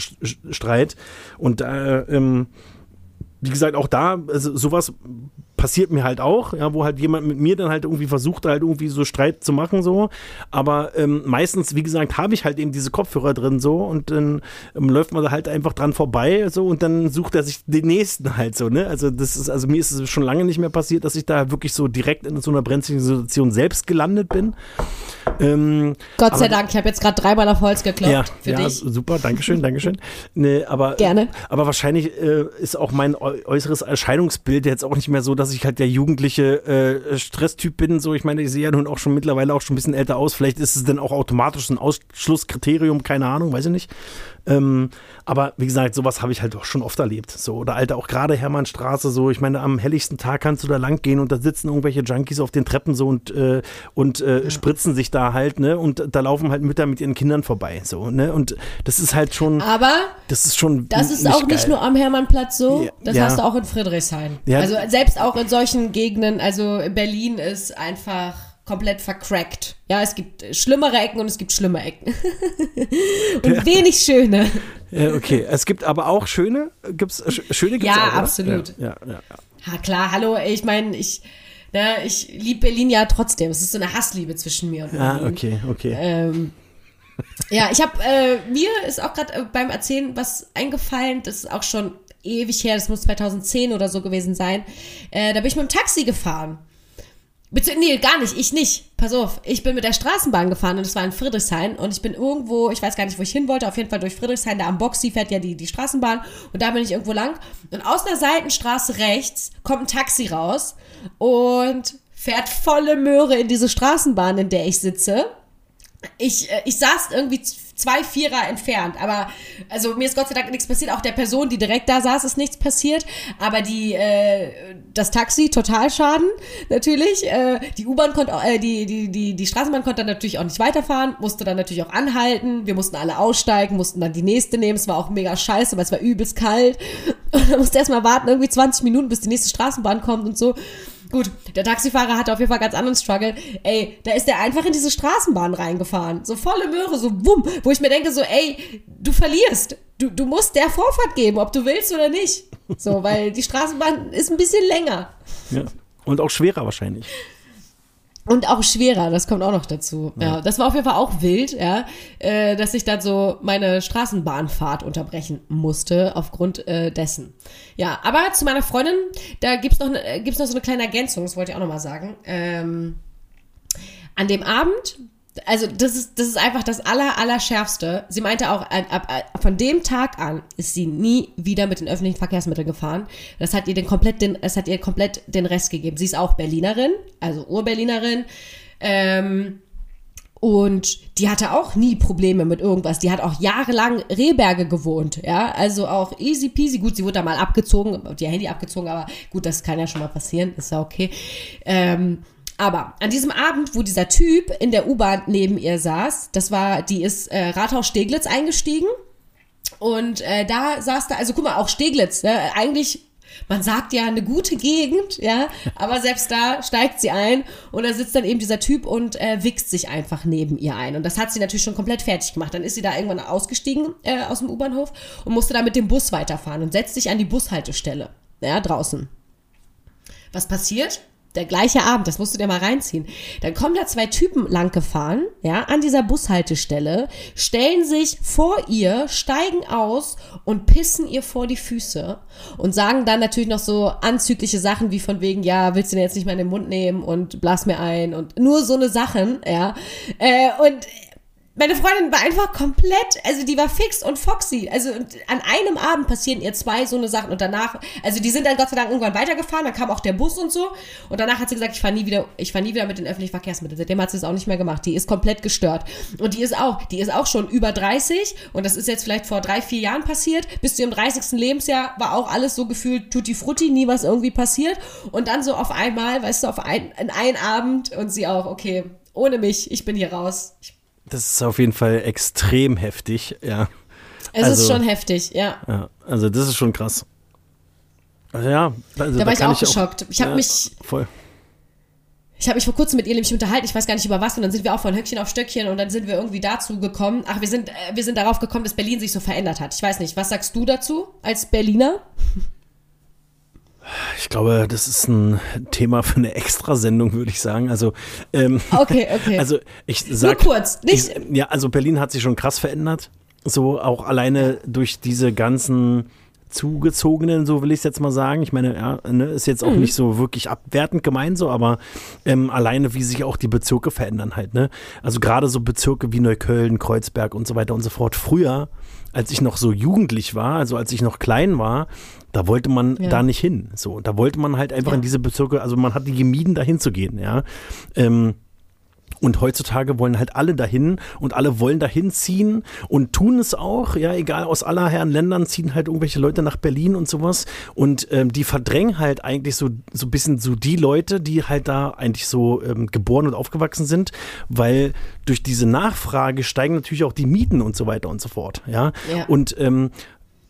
C: Streit. Und da, ähm, wie gesagt, auch da, also sowas passiert mir halt auch, ja, wo halt jemand mit mir dann halt irgendwie versucht, halt irgendwie so Streit zu machen, so. Aber ähm, meistens, wie gesagt, habe ich halt eben diese Kopfhörer drin so und dann ähm, läuft man da halt einfach dran vorbei so und dann sucht er sich den nächsten halt so, ne? Also das ist, also mir ist es schon lange nicht mehr passiert, dass ich da wirklich so direkt in so einer brenzligen Situation selbst gelandet bin. Ähm,
B: Gott sei
C: aber-
B: Dank, ich habe jetzt gerade dreimal auf Holz geklopft
C: ja,
B: für
C: ja,
B: dich.
C: super, Dankeschön, Dankeschön. Nee, aber,
B: Gerne.
C: Aber wahrscheinlich äh, ist auch mein äu- äußeres Erscheinungsbild jetzt auch nicht mehr so, dass ich halt der jugendliche äh, Stresstyp bin. So, ich meine, ich sehe ja nun auch schon mittlerweile auch schon ein bisschen älter aus. Vielleicht ist es dann auch automatisch ein Ausschlusskriterium, keine Ahnung, weiß ich nicht. Ähm, aber wie gesagt, sowas habe ich halt auch schon oft erlebt. So, oder Alter, auch gerade Hermannstraße, so, ich meine, am helligsten Tag kannst du da lang gehen und da sitzen irgendwelche Junkies auf den Treppen so und, äh, und äh, spritzen sich da halt, ne? Und da laufen halt Mütter mit ihren Kindern vorbei. So, ne? Und das ist halt schon,
B: Aber
C: das ist schon.
B: das ist
C: nicht
B: auch nicht
C: geil.
B: nur am Hermannplatz so,
C: Ja,
B: das
C: ja.
B: hast du auch in Friedrichshain.
C: Ja.
B: Also selbst auch in solchen Gegenden, also Berlin ist einfach komplett vercrackt. Ja, es gibt schlimmere Ecken und es gibt schlimme Ecken. und ja. wenig schöne.
C: Ja, okay, es gibt aber auch schöne, gibt's äh, schöne gibt's
B: Ja,
C: auch,
B: absolut.
C: Ja, ja, ja,
B: ja. klar, hallo, ich meine, ich ne, ich liebe Berlin ja trotzdem. Es ist so eine Hassliebe zwischen mir und Berlin.
C: Ah, okay, okay.
B: Ähm, ja, ich habe äh, mir ist auch gerade äh, beim Erzählen was eingefallen. Das ist auch schon ewig her. Das muss 2010 oder so gewesen sein. Äh, da bin ich mit dem Taxi gefahren. Nee, gar nicht, ich nicht. Pass auf, ich bin mit der Straßenbahn gefahren und es war in Friedrichshain und ich bin irgendwo, ich weiß gar nicht, wo ich hin wollte, auf jeden Fall durch Friedrichshain, da am Boxy fährt ja die, die Straßenbahn und da bin ich irgendwo lang und aus einer Seitenstraße rechts kommt ein Taxi raus und fährt volle Möhre in diese Straßenbahn, in der ich sitze. Ich, äh, ich saß irgendwie zwei Vierer entfernt. Aber also mir ist Gott sei Dank nichts passiert. Auch der Person, die direkt da saß, ist nichts passiert. Aber die äh, das Taxi total Schaden natürlich. Äh, die U-Bahn konnte äh, die die die die Straßenbahn konnte dann natürlich auch nicht weiterfahren. Musste dann natürlich auch anhalten. Wir mussten alle aussteigen, mussten dann die nächste nehmen. Es war auch mega scheiße, weil es war übelst kalt. Und dann musste erstmal warten irgendwie 20 Minuten, bis die nächste Straßenbahn kommt und so. Gut, der Taxifahrer hatte auf jeden Fall ganz anderen Struggle. Ey, da ist der einfach in diese Straßenbahn reingefahren. So volle Möhre, so wumm. Wo ich mir denke, so, ey, du verlierst. Du, du musst der Vorfahrt geben, ob du willst oder nicht. So, weil die Straßenbahn ist ein bisschen länger.
C: Ja. Und auch schwerer wahrscheinlich.
B: Und auch schwerer, das kommt auch noch dazu. Ja, ja das war auf jeden Fall auch wild, ja, äh, dass ich dann so meine Straßenbahnfahrt unterbrechen musste aufgrund äh, dessen. Ja, aber zu meiner Freundin, da gibt's noch, ne, gibt's noch so eine kleine Ergänzung, das wollte ich auch noch mal sagen. Ähm, an dem Abend also das ist, das ist einfach das aller, allerschärfste. Sie meinte auch, ab, ab, von dem Tag an ist sie nie wieder mit den öffentlichen Verkehrsmitteln gefahren. Das hat ihr den komplett, den, das hat ihr komplett den Rest gegeben. Sie ist auch Berlinerin, also Urberlinerin. Ähm, und die hatte auch nie Probleme mit irgendwas. Die hat auch jahrelang Rehberge gewohnt, ja. Also auch easy peasy. Gut, sie wurde da mal abgezogen, die Handy abgezogen, aber gut, das kann ja schon mal passieren, ist ja okay. Ähm, aber an diesem Abend, wo dieser Typ in der U-Bahn neben ihr saß, das war, die ist äh, Rathaus Steglitz eingestiegen. Und äh, da saß da, also guck mal, auch Steglitz, ne, eigentlich man sagt ja eine gute Gegend, ja, aber selbst da steigt sie ein und da sitzt dann eben dieser Typ und äh, wichst sich einfach neben ihr ein. Und das hat sie natürlich schon komplett fertig gemacht. Dann ist sie da irgendwann ausgestiegen äh, aus dem U-Bahnhof und musste da mit dem Bus weiterfahren und setzt sich an die Bushaltestelle, ja, draußen. Was passiert? Der gleiche Abend, das musst du dir mal reinziehen. Dann kommen da zwei Typen lang gefahren, ja, an dieser Bushaltestelle, stellen sich vor ihr, steigen aus und pissen ihr vor die Füße und sagen dann natürlich noch so anzügliche Sachen wie von wegen, ja, willst du den jetzt nicht mal in den Mund nehmen und blas mir ein und nur so eine Sachen, ja. Äh, und meine Freundin war einfach komplett, also die war fix und foxy. Also an einem Abend passieren ihr zwei so eine Sachen und danach, also die sind dann Gott sei Dank irgendwann weitergefahren, dann kam auch der Bus und so und danach hat sie gesagt, ich fahre nie wieder, ich fahre nie wieder mit den öffentlichen Verkehrsmitteln. Seitdem hat sie es auch nicht mehr gemacht. Die ist komplett gestört und die ist auch, die ist auch schon über 30 und das ist jetzt vielleicht vor drei, vier Jahren passiert. Bis zu ihrem 30. Lebensjahr war auch alles so gefühlt tutti frutti, nie was irgendwie passiert und dann so auf einmal, weißt du, auf ein, in einen Abend und sie auch, okay, ohne mich, ich bin hier raus. Ich
C: das ist auf jeden Fall extrem heftig, ja.
B: Es also, ist schon heftig, ja.
C: ja. Also das ist schon krass. Also ja, also
B: da war ich auch ich geschockt. Auch, ich habe ja, mich
C: voll.
B: Ich habe mich vor kurzem mit ihr nämlich unterhalten, ich weiß gar nicht über was, und dann sind wir auch von Höckchen auf Stöckchen und dann sind wir irgendwie dazu gekommen. Ach, wir sind, äh, wir sind darauf gekommen, dass Berlin sich so verändert hat. Ich weiß nicht, was sagst du dazu als Berliner?
C: Ich glaube, das ist ein Thema für eine Extrasendung, würde ich sagen. Also, ähm,
B: okay, okay.
C: Also ich sag,
B: Nur kurz, nicht.
C: Ich, ja, also Berlin hat sich schon krass verändert. So auch alleine durch diese ganzen zugezogenen, so will ich es jetzt mal sagen. Ich meine, ja, ne, ist jetzt auch mhm. nicht so wirklich abwertend gemeint so, aber ähm, alleine, wie sich auch die Bezirke verändern halt. Ne? Also gerade so Bezirke wie Neukölln, Kreuzberg und so weiter und so fort. Früher, als ich noch so jugendlich war, also als ich noch klein war, da wollte man ja. da nicht hin. So, da wollte man halt einfach ja. in diese Bezirke, also man hat die gemieden, da hinzugehen, ja. Ähm, und heutzutage wollen halt alle dahin und alle wollen dahin ziehen und tun es auch, ja, egal aus aller Herren Ländern ziehen halt irgendwelche Leute nach Berlin und sowas. Und ähm, die verdrängen halt eigentlich so, so ein bisschen so die Leute, die halt da eigentlich so ähm, geboren und aufgewachsen sind, weil durch diese Nachfrage steigen natürlich auch die Mieten und so weiter und so fort, ja. ja. Und ähm,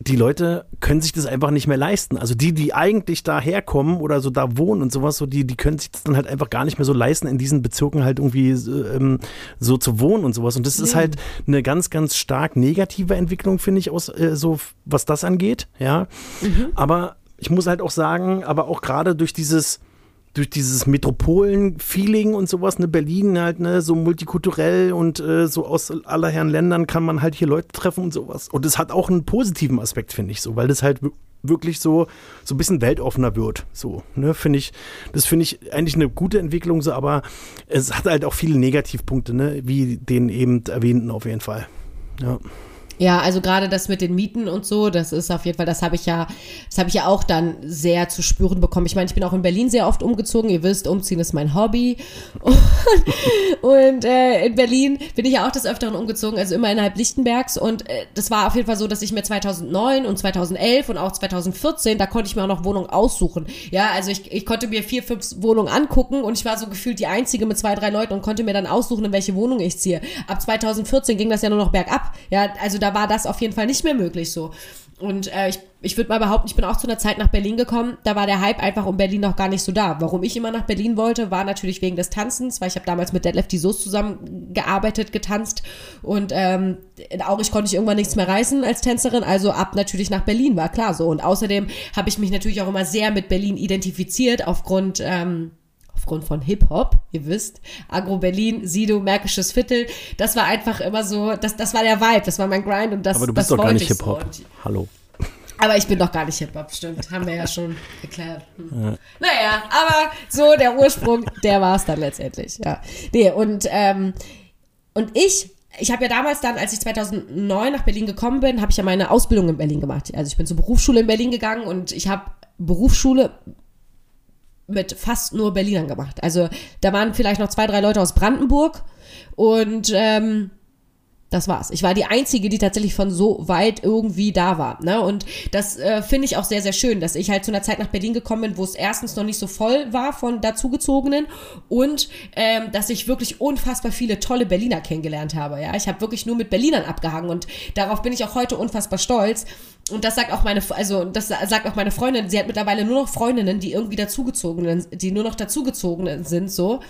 C: die Leute können sich das einfach nicht mehr leisten. Also die, die eigentlich da herkommen oder so da wohnen und sowas, so die, die können sich das dann halt einfach gar nicht mehr so leisten, in diesen Bezirken halt irgendwie ähm, so zu wohnen und sowas. Und das ist halt eine ganz, ganz stark negative Entwicklung, finde ich, aus äh, so was das angeht. Ja, mhm. aber ich muss halt auch sagen, aber auch gerade durch dieses durch dieses Metropolen-Feeling und sowas, ne, Berlin halt, ne, so multikulturell und äh, so aus aller Herren Ländern kann man halt hier Leute treffen und sowas. Und es hat auch einen positiven Aspekt, finde ich so, weil das halt wirklich so, so ein bisschen weltoffener wird. So, ne, finde ich, das finde ich eigentlich eine gute Entwicklung, so, aber es hat halt auch viele Negativpunkte, ne, wie den eben erwähnten auf jeden Fall. Ja.
B: Ja, also gerade das mit den Mieten und so, das ist auf jeden Fall, das habe ich ja, das habe ich ja auch dann sehr zu spüren bekommen. Ich meine, ich bin auch in Berlin sehr oft umgezogen. Ihr wisst, umziehen ist mein Hobby. Und, und äh, in Berlin bin ich ja auch des Öfteren umgezogen, also immer innerhalb Lichtenbergs. Und äh, das war auf jeden Fall so, dass ich mir 2009 und 2011 und auch 2014, da konnte ich mir auch noch Wohnungen aussuchen. Ja, also ich, ich konnte mir vier, fünf Wohnungen angucken und ich war so gefühlt die Einzige mit zwei, drei Leuten und konnte mir dann aussuchen, in welche Wohnung ich ziehe. Ab 2014 ging das ja nur noch bergab. Ja, also da war das auf jeden Fall nicht mehr möglich so. Und äh, ich, ich würde mal behaupten, ich bin auch zu einer Zeit nach Berlin gekommen, da war der Hype einfach um Berlin noch gar nicht so da. Warum ich immer nach Berlin wollte, war natürlich wegen des Tanzens, weil ich habe damals mit Deadlift die Soße zusammengearbeitet, getanzt und ähm, auch ich konnte ich irgendwann nichts mehr reißen als Tänzerin, also ab natürlich nach Berlin, war klar so. Und außerdem habe ich mich natürlich auch immer sehr mit Berlin identifiziert, aufgrund... Ähm, aufgrund von Hip-Hop, ihr wisst, Agro-Berlin, Sido, Märkisches Viertel, das war einfach immer so, das, das war der Vibe, das war mein Grind und das
C: Aber du bist
B: doch
C: gar nicht Hip-Hop. So. Hallo.
B: Aber ich bin doch gar nicht Hip-Hop, stimmt. Haben wir ja schon geklärt. Hm. Ja. Naja, aber so der Ursprung, der war es dann letztendlich. Ja. Nee, und, ähm, und ich ich habe ja damals dann, als ich 2009 nach Berlin gekommen bin, habe ich ja meine Ausbildung in Berlin gemacht. Also ich bin zur Berufsschule in Berlin gegangen und ich habe Berufsschule mit fast nur Berlinern gemacht. Also da waren vielleicht noch zwei, drei Leute aus Brandenburg und ähm, das war's. Ich war die Einzige, die tatsächlich von so weit irgendwie da war. Ne? Und das äh, finde ich auch sehr, sehr schön, dass ich halt zu einer Zeit nach Berlin gekommen bin, wo es erstens noch nicht so voll war von dazugezogenen und ähm, dass ich wirklich unfassbar viele tolle Berliner kennengelernt habe. Ja, ich habe wirklich nur mit Berlinern abgehangen und darauf bin ich auch heute unfassbar stolz. Und das sagt auch meine, also das sagt auch meine Freundin. Sie hat mittlerweile nur noch Freundinnen, die irgendwie dazugezogenen, die nur noch dazugezogenen sind, so.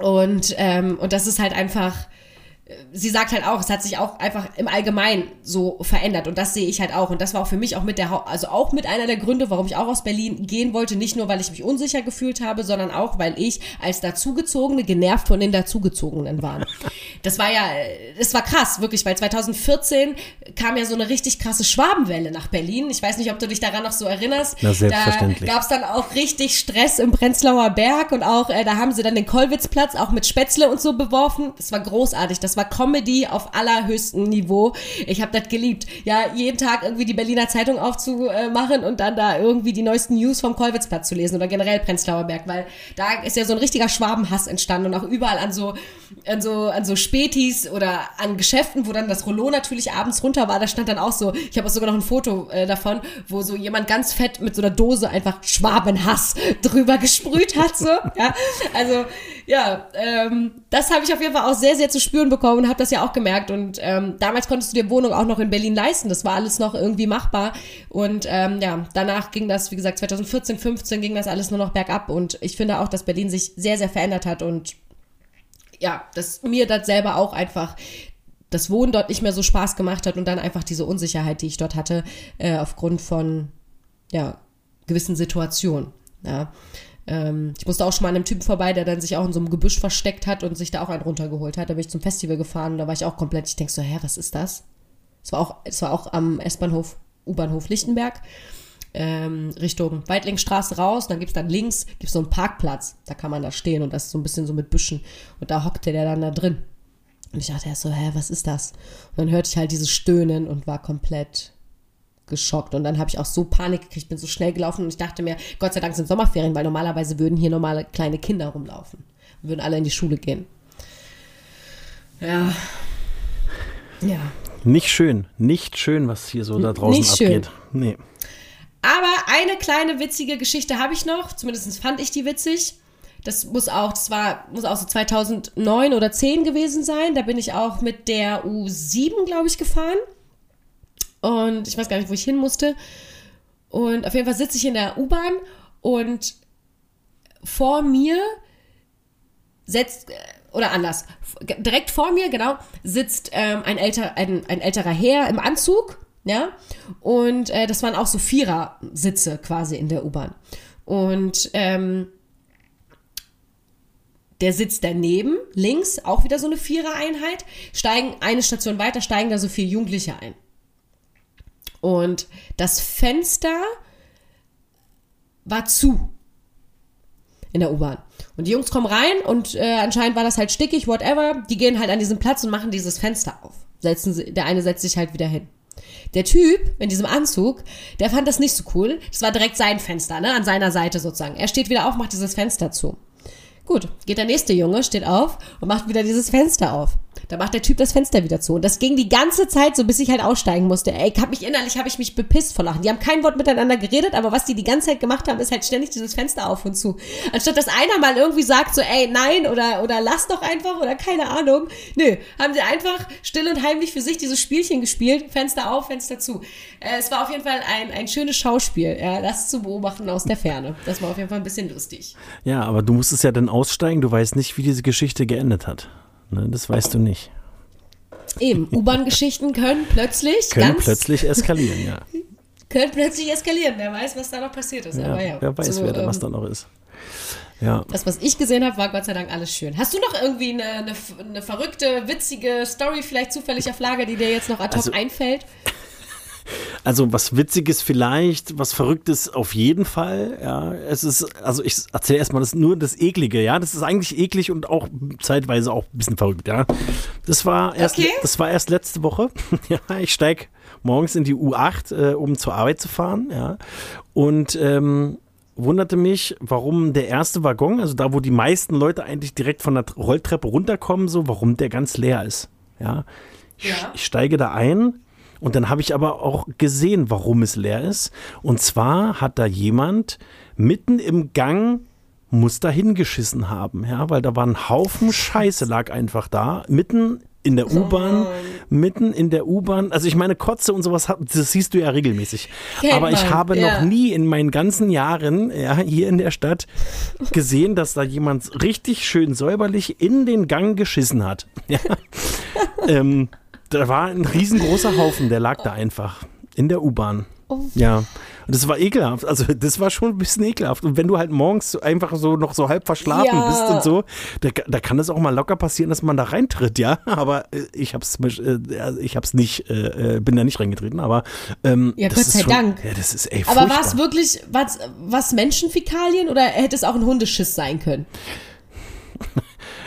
B: Und ähm, und das ist halt einfach sie sagt halt auch, es hat sich auch einfach im Allgemeinen so verändert und das sehe ich halt auch und das war auch für mich auch mit der also auch mit einer der Gründe, warum ich auch aus Berlin gehen wollte, nicht nur weil ich mich unsicher gefühlt habe, sondern auch weil ich als dazugezogene genervt von den dazugezogenen war. Das war ja das war krass, wirklich, weil 2014 kam ja so eine richtig krasse Schwabenwelle nach Berlin. Ich weiß nicht, ob du dich daran noch so erinnerst.
C: Na, selbstverständlich.
B: Da gab es dann auch richtig Stress im Prenzlauer Berg und auch äh, da haben sie dann den Kollwitzplatz auch mit Spätzle und so beworfen. Das war großartig. Das war Comedy auf allerhöchstem Niveau. Ich habe das geliebt. Ja, jeden Tag irgendwie die Berliner Zeitung aufzumachen und dann da irgendwie die neuesten News vom Kollwitzplatz zu lesen oder generell Prenzlauer Berg, weil da ist ja so ein richtiger Schwabenhass entstanden und auch überall an so, an so, an so Spätis oder an Geschäften, wo dann das Rollo natürlich abends runter war, da stand dann auch so, ich habe auch sogar noch ein Foto äh, davon, wo so jemand ganz fett mit so einer Dose einfach Schwabenhass drüber gesprüht hat, so, ja. Also, ja, ähm, das habe ich auf jeden Fall auch sehr, sehr zu spüren bekommen und habe das ja auch gemerkt. Und ähm, damals konntest du dir Wohnung auch noch in Berlin leisten. Das war alles noch irgendwie machbar. Und ähm, ja, danach ging das, wie gesagt, 2014, 15 ging das alles nur noch bergab. Und ich finde auch, dass Berlin sich sehr, sehr verändert hat. Und ja, dass mir das selber auch einfach das Wohnen dort nicht mehr so Spaß gemacht hat und dann einfach diese Unsicherheit, die ich dort hatte, äh, aufgrund von ja, gewissen Situationen. Ja. Ähm, ich musste auch schon mal an einem Typen vorbei, der dann sich auch in so einem Gebüsch versteckt hat und sich da auch einen runtergeholt hat. Da bin ich zum Festival gefahren und da war ich auch komplett, ich denke so, hä, was ist das? Es war auch, es war auch am S-Bahnhof, U-Bahnhof Lichtenberg. Ähm, Richtung Weitlingstraße raus, dann gibt's dann links gibt's so einen Parkplatz, da kann man da stehen und das ist so ein bisschen so mit Büschen und da hockte der dann da drin. Und ich dachte erst so, hä, was ist das? Und dann hörte ich halt dieses Stöhnen und war komplett geschockt. Und dann habe ich auch so Panik gekriegt, bin so schnell gelaufen und ich dachte mir, Gott sei Dank sind Sommerferien, weil normalerweise würden hier normale kleine Kinder rumlaufen. Und würden alle in die Schule gehen. Ja.
C: Ja. Nicht schön, nicht schön, was hier so da draußen nicht abgeht. Schön. Nee.
B: Aber eine kleine witzige Geschichte habe ich noch, zumindest fand ich die witzig. Das muss auch, das war, muss auch so 2009 oder 10 gewesen sein. Da bin ich auch mit der U7, glaube ich, gefahren. Und ich weiß gar nicht, wo ich hin musste. Und auf jeden Fall sitze ich in der U-Bahn und vor mir setzt, oder anders, direkt vor mir, genau, sitzt ähm, ein, älter, ein, ein älterer Herr im Anzug, ja, und äh, das waren auch so Vierer-Sitze quasi in der U-Bahn. Und ähm, der sitzt daneben, links, auch wieder so eine Vierer-Einheit, steigen eine Station weiter, steigen da so vier Jugendliche ein. Und das Fenster war zu in der U-Bahn. Und die Jungs kommen rein und äh, anscheinend war das halt stickig, whatever. Die gehen halt an diesen Platz und machen dieses Fenster auf. Setzen sie, der eine setzt sich halt wieder hin. Der Typ in diesem Anzug, der fand das nicht so cool. Das war direkt sein Fenster, ne, an seiner Seite sozusagen. Er steht wieder auf, macht dieses Fenster zu. Gut, geht der nächste Junge, steht auf und macht wieder dieses Fenster auf. Da macht der Typ das Fenster wieder zu. Und das ging die ganze Zeit so, bis ich halt aussteigen musste. Ey, ich hab mich innerlich, habe ich mich bepisst vor Lachen. Die haben kein Wort miteinander geredet, aber was die die ganze Zeit gemacht haben, ist halt ständig dieses Fenster auf und zu. Anstatt dass einer mal irgendwie sagt so, ey, nein oder, oder lass doch einfach oder keine Ahnung. Nö, haben sie einfach still und heimlich für sich dieses Spielchen gespielt. Fenster auf, Fenster zu. Äh, es war auf jeden Fall ein, ein schönes Schauspiel, ja, das zu beobachten aus der Ferne. Das war auf jeden Fall ein bisschen lustig.
C: Ja, aber du musstest ja dann aussteigen. Du weißt nicht, wie diese Geschichte geendet hat. Ne, das weißt du nicht.
B: Eben, U-Bahn-Geschichten können plötzlich
C: können plötzlich eskalieren, ja.
B: können plötzlich eskalieren. Wer weiß, was da noch passiert ist.
C: Ja,
B: ja,
C: wer weiß,
B: so,
C: wer da, was
B: ähm,
C: da noch ist. Ja.
B: Das, was ich gesehen habe, war Gott sei Dank alles schön. Hast du noch irgendwie eine, eine, eine verrückte, witzige Story vielleicht zufällig auf Lager, die dir jetzt noch ad hoc
C: Also-
B: einfällt?
C: Also was Witziges vielleicht, was Verrücktes auf jeden Fall. Ja, es ist, also ich erzähle erstmal das nur das Eklige, ja. Das ist eigentlich eklig und auch zeitweise auch ein bisschen verrückt, ja. Das war erst,
B: Okay.
C: das war erst letzte Woche. ja, ich steig morgens in die U8, äh, um zur Arbeit zu fahren, ja. Und ähm, wunderte mich, warum der erste Waggon, also da, wo die meisten Leute eigentlich direkt von der Rolltreppe runterkommen, so, warum der ganz leer ist. Ja. Ich,
B: Ja.
C: ich steige da ein und dann habe ich aber auch gesehen, warum es leer ist. Und zwar hat da jemand mitten im Gang muss da hingeschissen haben, ja, weil da war ein Haufen Scheiße lag einfach da, mitten in der U-Bahn, mitten in der U-Bahn. Also ich meine, Kotze und sowas, das siehst du ja regelmäßig.
B: Kennt
C: Aber ich
B: man,
C: habe
B: ja.
C: noch nie in meinen ganzen Jahren ja, hier in der Stadt gesehen, dass da jemand richtig schön säuberlich in den Gang geschissen hat. Ja. ähm, da war ein riesengroßer Haufen, der lag da einfach in der U-Bahn.
B: Oh.
C: Ja, und das war ekelhaft. Also das war schon ein bisschen ekelhaft. Und wenn du halt morgens einfach so noch so halb verschlafen
B: Ja.
C: bist und so, da, da kann es auch mal locker passieren, dass man da reintritt, ja. Aber äh, ich hab's, äh, ich hab's nicht, äh, äh, bin da nicht reingetreten. Aber ähm,
B: Ja, Gott
C: ist
B: sei
C: schon,
B: Dank.
C: Ja, das ist ey,
B: Aber war es wirklich, was, was Menschenfäkalien oder hätte es auch ein Hundeschiss sein können?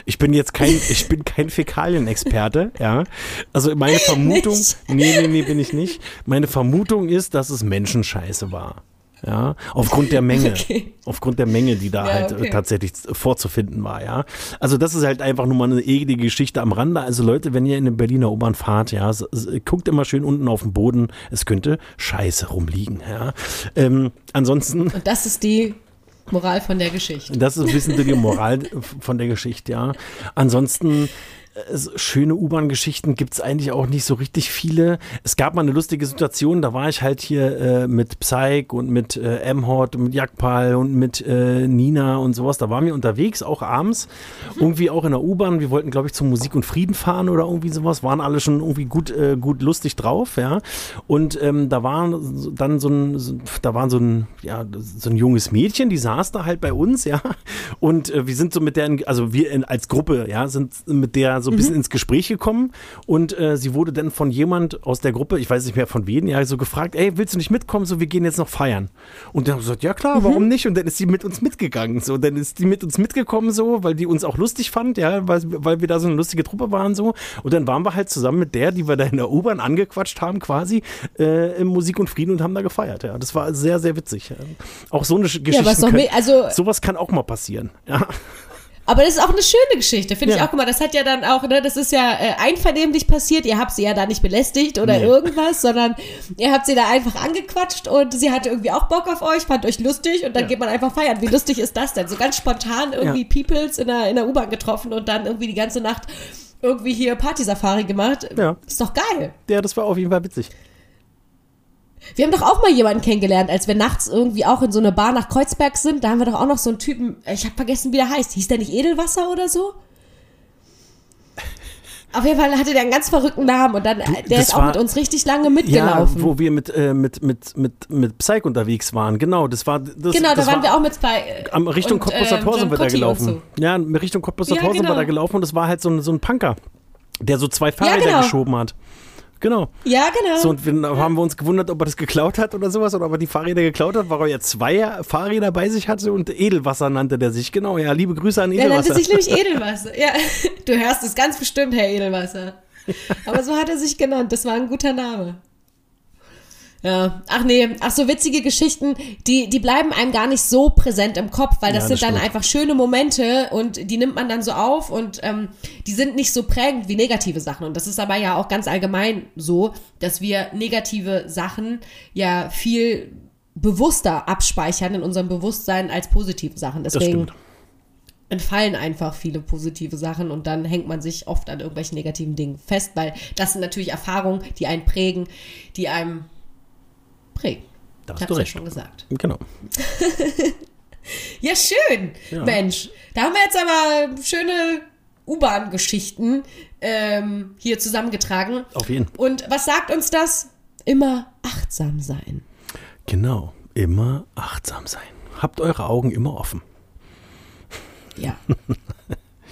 C: Ich bin jetzt kein, ich bin kein Fäkalien-Experte, ja. Also meine Vermutung,
B: Nicht?
C: nee, nee, nee, bin ich nicht. Meine Vermutung ist, dass es Menschenscheiße war. Ja, aufgrund der Menge,
B: Okay.
C: aufgrund der Menge, die da
B: Ja,
C: halt
B: okay.
C: äh, tatsächlich vorzufinden war, ja. Also das ist halt einfach nur mal eine eklige Geschichte am Rande. Also Leute, wenn ihr in eine Berliner U-Bahn fahrt, ja, guckt immer schön unten auf den Boden. Es könnte Scheiße rumliegen, ja. Ähm, ansonsten
B: Und das ist die Moral von der Geschichte.
C: das ist ein bisschen die Moral von der Geschichte, ja. Ansonsten so schöne U-Bahn-Geschichten gibt es eigentlich auch nicht so richtig viele. Es gab mal eine lustige Situation, da war ich halt hier äh, mit Psych und mit äh, Emhort und mit Jakpal und mit äh, Nina und sowas. Da waren wir unterwegs, auch abends. Irgendwie auch in der U-Bahn. Wir wollten, glaube ich, zum Musik und Frieden fahren oder irgendwie sowas. Waren alle schon irgendwie gut, äh, gut lustig drauf, ja. Und ähm, da war dann so ein, so, da war so ein, ja, so ein junges Mädchen, die saß da halt bei uns, ja. Und äh, wir sind so mit der, also wir in, als Gruppe, ja, sind mit der so ein bisschen ins Gespräch gekommen. Und äh, sie wurde dann von jemand aus der Gruppe, ich weiß nicht mehr von wen, ja, so gefragt, ey, willst du nicht mitkommen? So, wir gehen jetzt noch feiern. Und dann haben wir gesagt, ja klar, warum nicht? Und dann ist sie mit uns mitgegangen. So, dann ist die mit uns mitgekommen, so, weil die uns auch lustig fand, ja, weil, weil wir da so eine lustige Truppe waren, so. Und dann waren wir halt zusammen mit der, die wir da in der U-Bahn angequatscht haben, quasi, äh, im Musik und Frieden und haben da gefeiert, ja. Das war sehr, sehr witzig. Ja. Auch so eine Geschichte.
B: Ja, was me- also,
C: sowas kann auch mal passieren, ja.
B: Aber das ist auch eine schöne Geschichte, finde ich
C: Ja.
B: auch. Guck mal, das hat ja dann auch, ne, das ist ja äh, einvernehmlich passiert. Ihr habt sie ja da nicht belästigt oder
C: Nee.
B: irgendwas, sondern ihr habt sie da einfach angequatscht und sie hatte irgendwie auch Bock auf euch, fand euch lustig und dann
C: Ja.
B: geht man einfach feiern. Wie lustig ist das denn? So ganz spontan irgendwie
C: Ja.
B: Peoples in der, in der U-Bahn getroffen und dann irgendwie die ganze Nacht irgendwie hier Partysafari gemacht.
C: Ja.
B: Ist doch geil.
C: Ja, das war auf jeden Fall witzig.
B: Wir haben doch auch mal jemanden kennengelernt, als wir nachts irgendwie auch in so eine Bar nach Kreuzberg sind. Da haben wir doch auch noch so einen Typen, ich habe vergessen, wie der heißt. Hieß der nicht Edelwasser oder so? Auf jeden Fall hatte der einen ganz verrückten Namen und dann, der
C: das
B: ist auch
C: war-
B: mit uns richtig lange
C: Ja,
B: mitgelaufen.
C: wo wir mit, äh, mit, mit, mit, mit Psych unterwegs waren. Genau, das war. Das,
B: genau, da
C: das
B: waren
C: war,
B: wir auch mit zwei. äh,
C: Am Richtung Cottbusser
B: ähm,
C: Tor sind
B: John
C: wir da
B: Cotti und
C: gelaufen. Ja, in Richtung Cottbusser
B: Ja,
C: Tor sind wir
B: genau.
C: da gelaufen und es war halt so ein, so ein Punker, der so zwei Fahrräder
B: genau.
C: geschoben hat. Genau.
B: Ja, genau.
C: So, und wir, haben wir uns gewundert, ob er das geklaut hat oder sowas oder ob er die Fahrräder geklaut hat, weil er ja zwei Fahrräder bei sich hatte und Edelwasser nannte der sich. Genau, ja, liebe Grüße an
B: Der nannte
C: Edelwasser.
B: sich nämlich Edelwasser. Ja, du hörst es ganz bestimmt, Herr Edelwasser. Aber so hat er sich genannt. Das war ein guter Name. Ja, ach nee, ach so witzige Geschichten, die, die bleiben einem gar nicht so präsent im Kopf, weil das
C: Ja,
B: sind
C: das
B: dann
C: stimmt.
B: einfach schöne Momente und die nimmt man dann so auf und ähm, die sind nicht so prägend wie negative Sachen. Und das ist aber ja auch ganz allgemein so, dass wir negative Sachen ja viel bewusster abspeichern in unserem Bewusstsein als positive Sachen. Deswegen entfallen einfach viele positive Sachen und dann hängt man sich oft an irgendwelchen negativen Dingen fest, weil das sind natürlich Erfahrungen, die einen prägen, die einem prägen.
C: Da
B: Ich
C: hast du
B: hab's ja
C: recht.
B: schon gesagt.
C: Genau.
B: Ja, schön,
C: Ja.
B: Mensch. Da haben wir jetzt aber schöne U-Bahn-Geschichten ähm, hier zusammengetragen.
C: Auf jeden.
B: Und was sagt uns das? Immer achtsam sein.
C: Genau. Immer achtsam sein. Habt eure Augen immer offen.
B: Ja.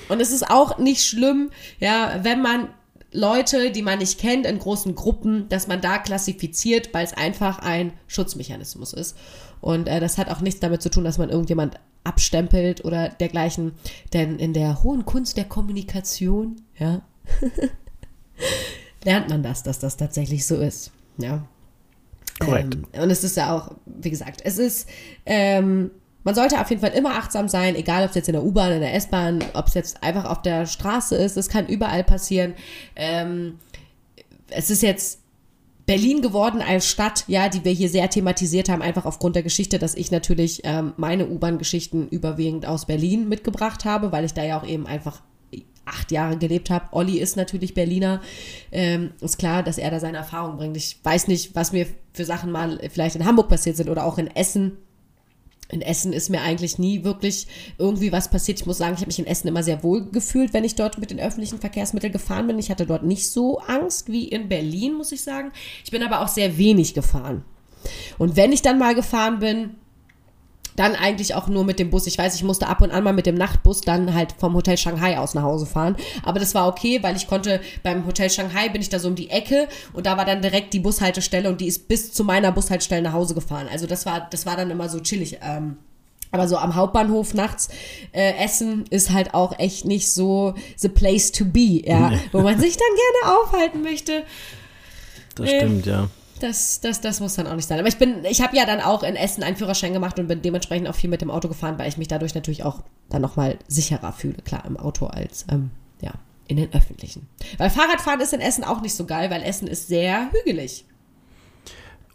B: Und es ist auch nicht schlimm, ja, wenn man Leute, die man nicht kennt, in großen Gruppen, dass man da klassifiziert, weil es einfach ein Schutzmechanismus ist. Und äh, das hat auch nichts damit zu tun, dass man irgendjemand abstempelt oder dergleichen. Denn in der hohen Kunst der Kommunikation, ja, lernt man das, dass das tatsächlich so ist. Ja.
C: Korrekt.
B: Ähm, und es ist ja auch, wie gesagt, es ist, ähm, man sollte auf jeden Fall immer achtsam sein, egal ob es jetzt in der U-Bahn, in der S-Bahn, ob es jetzt einfach auf der Straße ist, es kann überall passieren. Ähm, es ist jetzt Berlin geworden als Stadt, ja, die wir hier sehr thematisiert haben, einfach aufgrund der Geschichte, dass ich natürlich ähm, meine U-Bahn-Geschichten überwiegend aus Berlin mitgebracht habe, weil ich da ja auch eben einfach acht Jahre gelebt habe. Olli ist natürlich Berliner. Ähm, ist klar, dass er da seine Erfahrung bringt. Ich weiß nicht, was mir für Sachen mal vielleicht in Hamburg passiert sind oder auch in Essen. In Essen ist mir eigentlich nie wirklich irgendwie was passiert. Ich muss sagen, ich habe mich in Essen immer sehr wohl gefühlt, wenn ich dort mit den öffentlichen Verkehrsmitteln gefahren bin. Ich hatte dort nicht so Angst wie in Berlin, muss ich sagen. Ich bin aber auch sehr wenig gefahren. Und wenn ich dann mal gefahren bin, dann eigentlich auch nur mit dem Bus. Ich weiß, ich musste ab und an mal mit dem Nachtbus dann halt vom Hotel Shanghai aus nach Hause fahren. Aber das war okay, weil ich konnte beim Hotel Shanghai bin ich da so um die Ecke und da war dann direkt die Bushaltestelle und die ist bis zu meiner Bushaltestelle nach Hause gefahren. Also das war, das war dann immer so chillig. Ähm, aber so am Hauptbahnhof nachts äh, essen ist halt auch echt nicht so the place to be, ja, wo man sich dann gerne aufhalten möchte.
C: Das
B: Nee.
C: stimmt, ja.
B: Das, das, das muss dann auch nicht sein. Aber ich bin, ich habe ja dann auch in Essen einen Führerschein gemacht und bin dementsprechend auch viel mit dem Auto gefahren, weil ich mich dadurch natürlich auch dann nochmal sicherer fühle, klar, im Auto als ähm, ja, in den öffentlichen. Weil Fahrradfahren ist in Essen auch nicht so geil, weil Essen ist sehr hügelig.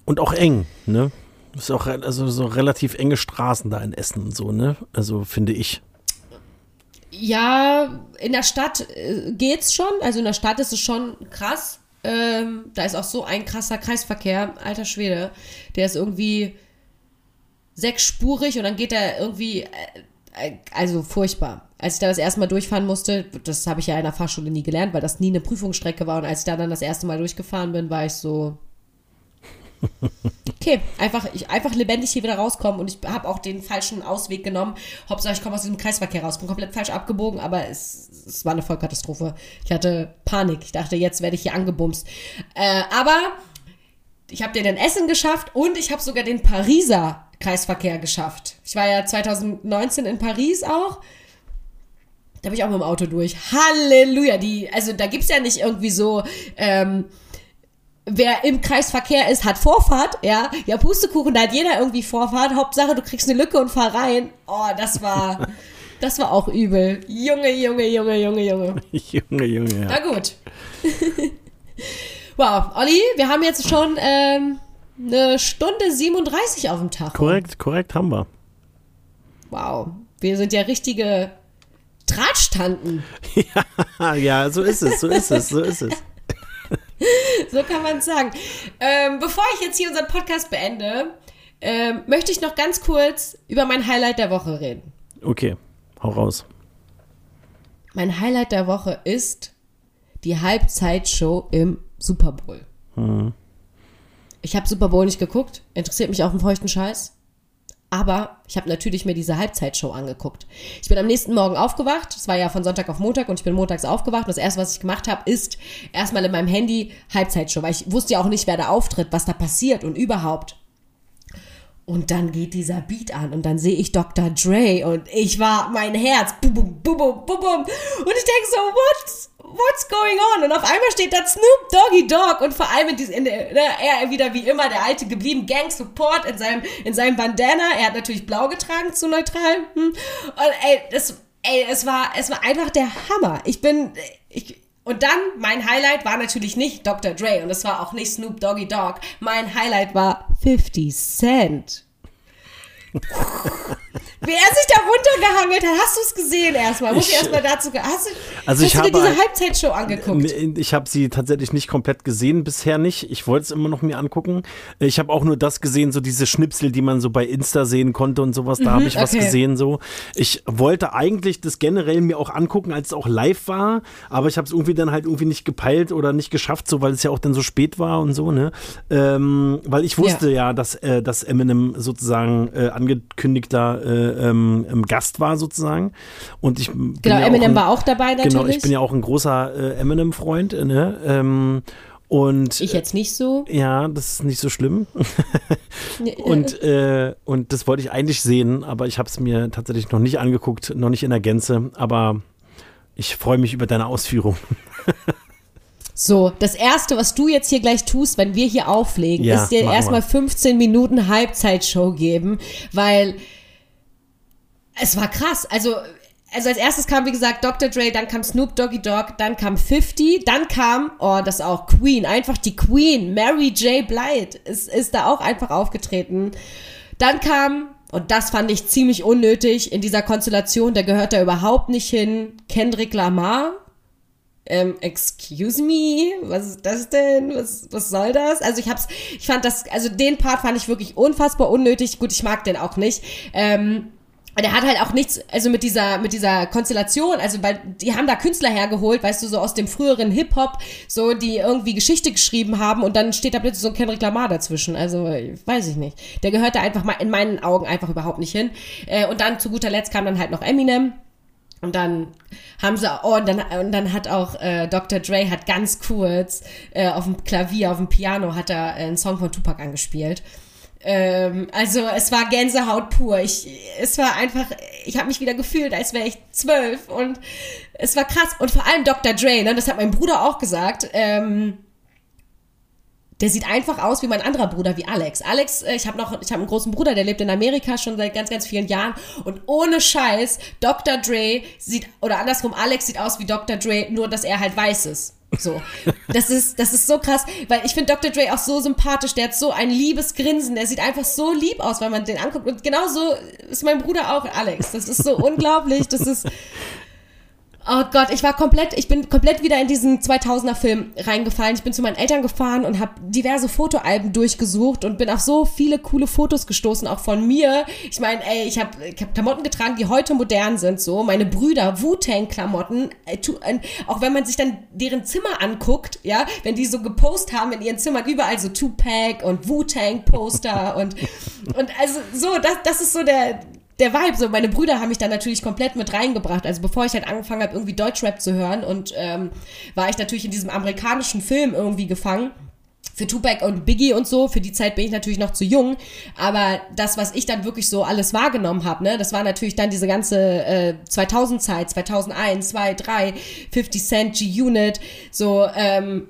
C: Und auch eng, ne? Ist auch also so relativ enge Straßen da in Essen und so, ne? Also finde ich.
B: Ja, in der Stadt äh, geht's schon. Also in der Stadt ist es schon krass. Ähm, da ist auch so ein krasser Kreisverkehr, alter Schwede. Der ist irgendwie sechsspurig und dann geht er irgendwie, äh, äh, also furchtbar. Als ich da das erste Mal durchfahren musste, das habe ich ja in der Fahrschule nie gelernt, weil das nie eine Prüfungsstrecke war. Und als ich da dann das erste Mal durchgefahren bin, war ich so, Okay, einfach, ich, einfach lebendig hier wieder rauskommen und ich habe auch den falschen Ausweg genommen. Hauptsache, ich komme aus diesem Kreisverkehr raus. Bin komplett falsch abgebogen, aber es, es war eine Vollkatastrophe. Ich hatte Panik. Ich dachte, jetzt werde ich hier angebumst. Äh, aber ich habe den in Essen geschafft und ich habe sogar den Pariser Kreisverkehr geschafft. Ich war ja 2019 in Paris auch. Da bin ich auch mit dem Auto durch. Halleluja. Die, also da gibt's ja nicht irgendwie so, ähm, wer im Kreisverkehr ist, hat Vorfahrt, ja. Ja, Pustekuchen, da hat jeder irgendwie Vorfahrt. Hauptsache, du kriegst eine Lücke und fahr rein. Oh, das war, das war auch übel. Junge, Junge, Junge, Junge, Junge.
C: Junge, Junge,
B: Na
C: ja.
B: gut. wow, Olli, wir haben jetzt schon ähm, eine Stunde 37 auf dem Tag.
C: Korrekt, korrekt haben wir.
B: Wow, wir sind ja richtige Tratschtanten.
C: Ah, ja, so ist es, so ist es, so ist es.
B: so kann man sagen. Ähm, bevor ich jetzt hier unseren Podcast beende, ähm, möchte ich noch ganz kurz über mein Highlight der Woche reden.
C: Okay, hau raus.
B: Mein Highlight der Woche ist die Halbzeitshow im Super Bowl.
C: Hm.
B: Ich habe Super Bowl nicht geguckt, interessiert mich auch im feuchten Scheiß. Aber ich habe natürlich mir diese Halbzeitshow angeguckt. Ich bin am nächsten Morgen aufgewacht. Es war ja von Sonntag auf Montag und ich bin montags aufgewacht. Und das erste, was ich gemacht habe, ist erstmal in meinem Handy Halbzeitshow, weil ich wusste ja auch nicht, wer da auftritt, was da passiert und überhaupt. Und dann geht dieser Beat an und dann sehe ich Dr. Dre und ich war mein Herz, bum, bum, bum, bum, bum, bum. Und ich denke so, what's, what's going on? Und auf einmal steht da Snoop Doggy Dog und vor allem in diesem, in der, ne, er wieder wie immer der alte geblieben Gang Support in seinem, in seinem Bandana. Er hat natürlich blau getragen, zu neutral. Hm. Und ey, das, ey, es war, es war einfach der Hammer. Ich bin, ich, und dann, mein Highlight war natürlich nicht Dr. Dre und es war auch nicht Snoop Doggy Dogg. Mein Highlight war 50 Cent. Wie er sich da runtergehangelt hat, hast du es gesehen erstmal? Muss ich, ich erstmal dazu. Hast du,
C: also
B: hast
C: ich
B: du dir
C: habe,
B: diese Halbzeitshow angeguckt?
C: Ich habe sie tatsächlich nicht komplett gesehen, bisher nicht. Ich wollte es immer noch mir angucken. Ich habe auch nur das gesehen, so diese Schnipsel, die man so bei Insta sehen konnte und sowas. Da mhm, habe ich okay. was gesehen so. Ich wollte eigentlich das generell mir auch angucken, als es auch live war, aber ich habe es irgendwie dann halt irgendwie nicht gepeilt oder nicht geschafft, so weil es ja auch dann so spät war und so, ne? Ähm, weil ich wusste ja, ja dass, äh, dass Eminem sozusagen äh, angekündigter äh, ähm, Gast war sozusagen. Und ich
B: genau, ja Eminem ein, war auch dabei natürlich. Genau,
C: ich bin ja auch ein großer äh, Eminem-Freund. Ne? Ähm, und,
B: ich jetzt nicht so.
C: Ja, das ist nicht so schlimm. und, äh, und das wollte ich eigentlich sehen, aber ich habe es mir tatsächlich noch nicht angeguckt, noch nicht in der Gänze. Aber ich freue mich über deine Ausführung.
B: So, das erste, was du jetzt hier gleich tust, wenn wir hier auflegen, ja, ist dir erstmal 15 Minuten Halbzeitshow geben, weil es war krass. Also, also als erstes kam, wie gesagt, Dr. Dre, dann kam Snoop Doggy Dogg, dann kam 50, dann kam, oh, das auch Queen, einfach die Queen, Mary J. Blige ist, ist da auch einfach aufgetreten. Dann kam, und das fand ich ziemlich unnötig in dieser Konstellation, der gehört da überhaupt nicht hin, Kendrick Lamar. Ähm, excuse me, was ist das denn? Was, was soll das? Also ich hab's, ich fand das, also den Part fand ich wirklich unfassbar unnötig. Gut, ich mag den auch nicht. Ähm, der hat halt auch nichts, also mit dieser, mit dieser Konstellation, also weil die haben da Künstler hergeholt, weißt du, so aus dem früheren Hip-Hop, so die irgendwie Geschichte geschrieben haben und dann steht da plötzlich so ein Kendrick Lamar dazwischen. Also, weiß ich nicht. Der gehört da einfach mal in meinen Augen einfach überhaupt nicht hin. Äh, und dann zu guter Letzt kam dann halt noch Eminem. Und dann haben sie, oh, und dann, und dann hat auch äh, Dr. Dre hat ganz kurz äh, auf dem Klavier, auf dem Piano, hat er einen Song von Tupac angespielt. Ähm, also es war Gänsehaut pur. Ich, es war einfach, ich habe mich wieder gefühlt, als wäre ich zwölf und es war krass. Und vor allem Dr. Dre, ne, das hat mein Bruder auch gesagt. Ähm, der sieht einfach aus wie mein anderer Bruder, wie Alex. Alex, äh, ich habe noch, ich habe einen großen Bruder, der lebt in Amerika schon seit ganz, ganz vielen Jahren und ohne Scheiß, Dr. Dre sieht, oder andersrum, Alex sieht aus wie Dr. Dre, nur dass er halt weiß ist. So. Das ist, das ist so krass, weil ich finde Dr. Dre auch so sympathisch. Der hat so ein liebes Grinsen. Der sieht einfach so lieb aus, wenn man den anguckt. Und genauso ist mein Bruder auch, Alex. Das ist so unglaublich. Das ist, Oh Gott, ich war komplett, ich bin komplett wieder in diesen 2000er Film reingefallen. Ich bin zu meinen Eltern gefahren und habe diverse Fotoalben durchgesucht und bin auf so viele coole Fotos gestoßen, auch von mir. Ich meine, ey, ich habe ich hab Klamotten getragen, die heute modern sind, so. Meine Brüder, Wu-Tang-Klamotten, äh, auch wenn man sich dann deren Zimmer anguckt, ja, wenn die so gepostet haben in ihren Zimmern, überall so Tupac und Wu-Tang-Poster und, und also so, das, das ist so der, der Vibe, so meine Brüder haben mich da natürlich komplett mit reingebracht. Also bevor ich halt angefangen habe, irgendwie Deutschrap zu hören und ähm, war ich natürlich in diesem amerikanischen Film irgendwie gefangen für Tupac und Biggie und so, für die Zeit bin ich natürlich noch zu jung, aber das, was ich dann wirklich so alles wahrgenommen habe, ne, das war natürlich dann diese ganze äh, 2000-Zeit, 2001, 2, 3, 50 Cent, G-Unit, so ähm,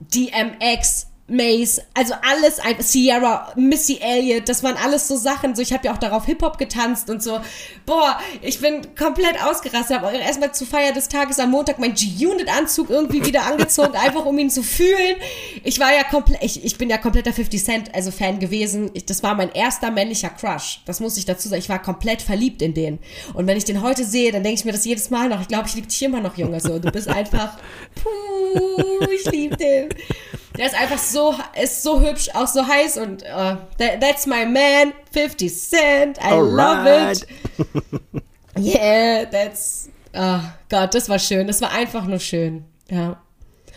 B: DMX, Mace, also alles, Sierra, Missy Elliott, das waren alles so Sachen. So, ich habe ja auch darauf Hip-Hop getanzt und so. Boah, ich bin komplett ausgerastet. Habe erstmal zu Feier des Tages am Montag meinen G-Unit-Anzug irgendwie wieder angezogen, einfach um ihn zu fühlen. Ich war ja komplett, ich, ich bin ja kompletter 50 Cent, also Fan gewesen. Ich, das war mein erster männlicher Crush. Das muss ich dazu sagen. Ich war komplett verliebt in den. Und wenn ich den heute sehe, dann denke ich mir das jedes Mal noch. Ich glaube, ich liebe dich immer noch, Junge. So, du bist einfach, puh, ich liebe den. Der ist einfach so, ist so hübsch, auch so heiß und uh, that, that's my man, 50 Cent, I
C: Alright.
B: love it. Yeah, that's, oh Gott, das war schön, das war einfach nur schön, ja.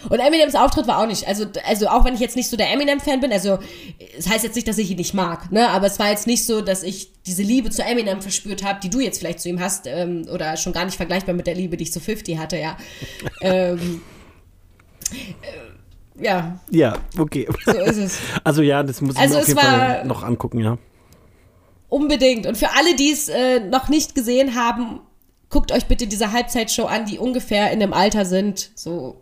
B: Und Eminems Auftritt war auch nicht, also, also auch wenn ich jetzt nicht so der Eminem-Fan bin, also es das heißt jetzt nicht, dass ich ihn nicht mag, ne, aber es war jetzt nicht so, dass ich diese Liebe zu Eminem verspürt habe, die du jetzt vielleicht zu ihm hast, ähm, oder schon gar nicht vergleichbar mit der Liebe, die ich zu 50 hatte, ja. ähm, äh, ja,
C: Ja, okay.
B: so ist es.
C: Also ja, das muss ich
B: Also
C: mir auf jeden Fall noch angucken, ja.
B: Unbedingt. Und für alle, die es äh, noch nicht gesehen haben, guckt euch bitte diese Halbzeitshow an, die ungefähr in dem Alter sind, so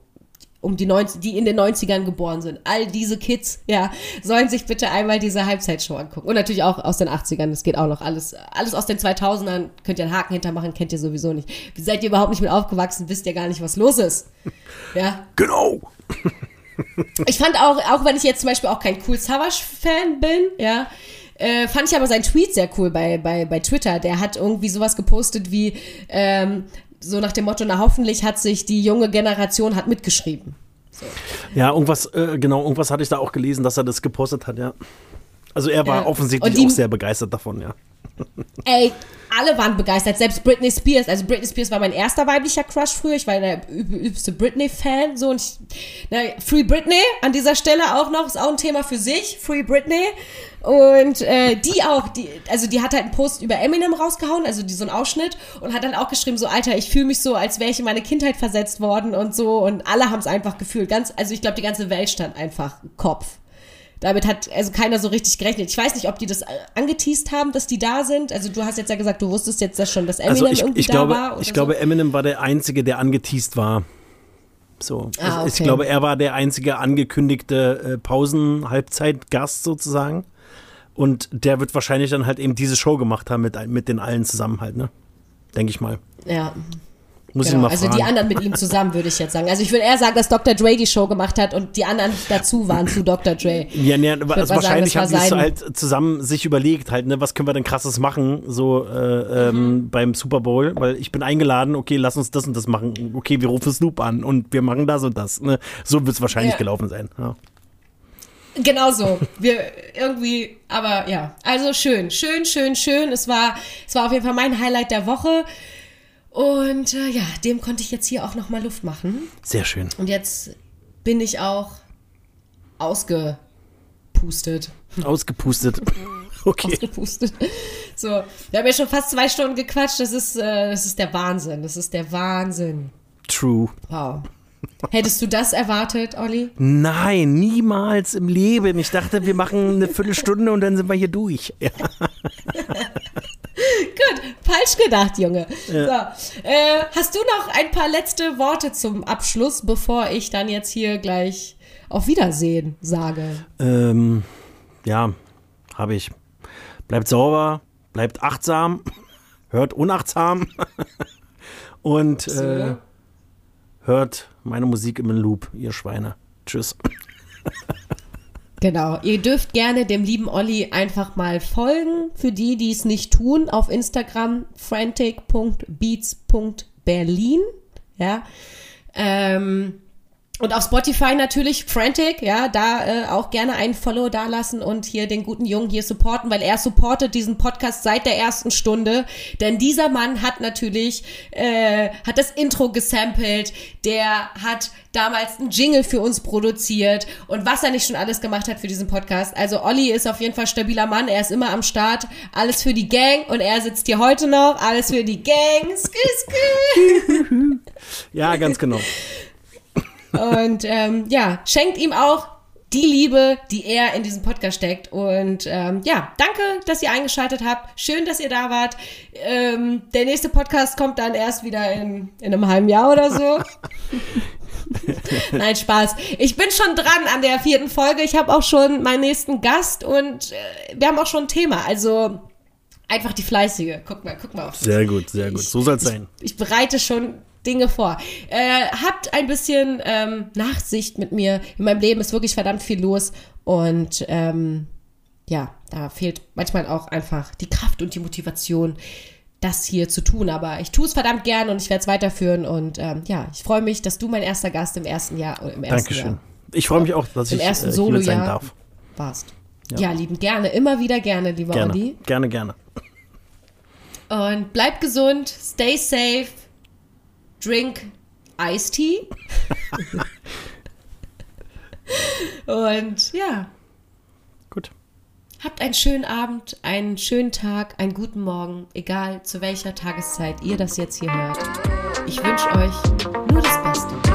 B: um die 90, die in den 90ern geboren sind. All diese Kids, ja, sollen sich bitte einmal diese Halbzeitshow angucken. Und natürlich auch aus den 80ern, das geht auch noch. Alles, alles aus den 2000ern könnt ihr einen Haken hintermachen, kennt ihr sowieso nicht. Seid ihr überhaupt nicht mit aufgewachsen, wisst ihr gar nicht, was los ist. Ja,
C: Genau.
B: ich fand auch, auch wenn ich jetzt zum Beispiel auch kein Cool Savage-Fan bin, ja, äh, fand ich aber seinen Tweet sehr cool bei, bei, bei Twitter. Der hat irgendwie sowas gepostet wie, ähm, so nach dem Motto, na hoffentlich hat sich die junge Generation hat mitgeschrieben.
C: Ja, irgendwas, äh, genau, irgendwas hatte ich da auch gelesen, dass er das gepostet hat, ja. Also er war
B: Ja.
C: offensichtlich
B: die-
C: auch sehr begeistert davon, ja.
B: Ey, alle waren begeistert, selbst Britney Spears. Also Britney Spears war mein erster weiblicher Crush früher. Ich war der üb- übste Britney-Fan. So und ich, na, Free Britney an dieser Stelle auch noch, ist auch ein Thema für sich. Free Britney. Und äh, die auch, die, also die hat halt einen Post über Eminem rausgehauen, also die, so einen Ausschnitt, und hat dann auch geschrieben, so, Alter, ich fühle mich so, als wäre ich in meine Kindheit versetzt worden und so. Und alle haben es einfach gefühlt. Ganz, also ich glaube, die ganze Welt stand einfach Kopf. Damit hat also keiner so richtig gerechnet. Ich weiß nicht, ob die das äh, angeteased haben, dass die da sind. Also du hast jetzt ja gesagt, du wusstest jetzt das schon, dass Eminem
C: Also ich,
B: irgendwie
C: ich,
B: da
C: glaube,
B: war.
C: Ich glaube,
B: so.
C: Eminem war der Einzige, der angeteased war. So.
B: Ah,
C: ich, ich
B: okay.
C: glaube, er war der einzige angekündigte äh, Pausen-Halbzeit-Gast sozusagen. Und der wird wahrscheinlich dann halt eben diese Show gemacht haben mit, mit den allen zusammen halt, ne? Denke ich mal.
B: Ja,
C: Muss ich
B: genau.
C: mal
B: Also
C: fragen.
B: die anderen mit ihm zusammen, würde ich jetzt sagen. Also ich würde eher sagen, dass Dr. Dre die Show gemacht hat und die anderen dazu waren zu Dr. Dre.
C: Ja, ne, also
B: sagen,
C: wahrscheinlich
B: das
C: haben die es halt zusammen sich überlegt, halt, ne, was können wir denn krasses machen, so äh,
B: Mhm.
C: ähm, beim Super Bowl, weil ich bin eingeladen, okay, lass uns das und das machen, okay, wir rufen Snoop an und wir machen das und das. Ne? So wird es wahrscheinlich
B: Ja.
C: gelaufen sein. Ja.
B: Genau so. Wir irgendwie, aber ja. Also schön, schön, schön, schön. Es war, es war auf jeden Fall mein Highlight der Woche. Und äh, ja, dem konnte ich jetzt hier auch nochmal Luft machen.
C: Sehr schön.
B: Und jetzt bin ich auch ausgepustet.
C: Ausgepustet. Okay.
B: Ausgepustet. So, wir haben ja schon fast zwei Stunden gequatscht. Das ist, äh, das ist der Wahnsinn. Das ist der Wahnsinn.
C: True.
B: Wow. Hättest du das erwartet, Olli?
C: Nein, niemals im Leben. Ich dachte, wir machen eine Viertelstunde und dann sind wir hier durch. Ja.
B: Gut, falsch gedacht, Junge. So, äh, hast du noch ein paar letzte Worte zum Abschluss, bevor ich dann jetzt hier gleich auf Wiedersehen sage?
C: Ähm, ja, habe ich. Bleibt sauber, bleibt achtsam, hört unachtsam und äh, hört meine Musik im Loop, ihr Schweine. Tschüss.
B: Genau. Ihr dürft gerne dem lieben Olli einfach mal folgen. Für die, die es nicht tun, auf Instagram frantic.beats.berlin. Ja. Ähm, und auf Spotify natürlich Frantic, ja, da äh, auch gerne einen Follow dalassen und hier den guten Jungen hier supporten, weil er supportet diesen Podcast seit der ersten Stunde. Denn dieser Mann hat natürlich, äh, hat das Intro gesampelt, der hat damals einen Jingle für uns produziert und was er nicht schon alles gemacht hat für diesen Podcast. Also Olli ist auf jeden Fall stabiler Mann, er ist immer am Start, alles für die Gang und er sitzt hier heute noch, alles für die Gang. Skü, skü.
C: Ja, ganz genau.
B: Und ähm, ja, schenkt ihm auch die Liebe, die er in diesem Podcast steckt. Und ähm, ja, danke, dass ihr eingeschaltet habt. Schön, dass ihr da wart. Ähm, der nächste Podcast kommt dann erst wieder in, in einem halben Jahr oder so. Nein, Spaß. Ich bin schon dran an der vierten Folge. Ich habe auch schon meinen nächsten Gast und äh, wir haben auch schon ein Thema. Also einfach die Fleißige. Guck mal, guck mal auf.
C: Sehr gut, sehr gut. So soll es sein.
B: Ich bereite schon Dinge vor. Äh, habt ein bisschen ähm, Nachsicht mit mir. In meinem Leben ist wirklich verdammt viel los und ähm, ja, da fehlt manchmal auch einfach die Kraft und die Motivation, das hier zu tun. Aber ich tue es verdammt gern und ich werde es weiterführen. Und ähm, ja, ich freue mich, dass du mein erster Gast im ersten Jahr oder im ersten
C: Dankeschön.
B: Jahr
C: Ich freue mich auch, dass
B: Im
C: ich
B: ersten
C: äh, hier sein darf.
B: warst. Ja. lieben gerne, immer wieder gerne, lieber
C: Gerne,
B: Olli.
C: gerne, gerne.
B: Und bleib gesund, stay safe, drink Iced Tea. Und ja,
C: Gut.
B: habt einen schönen Abend, einen schönen Tag, einen guten Morgen, egal zu welcher Tageszeit ihr das jetzt hier hört. Ich wünsche euch nur das Beste.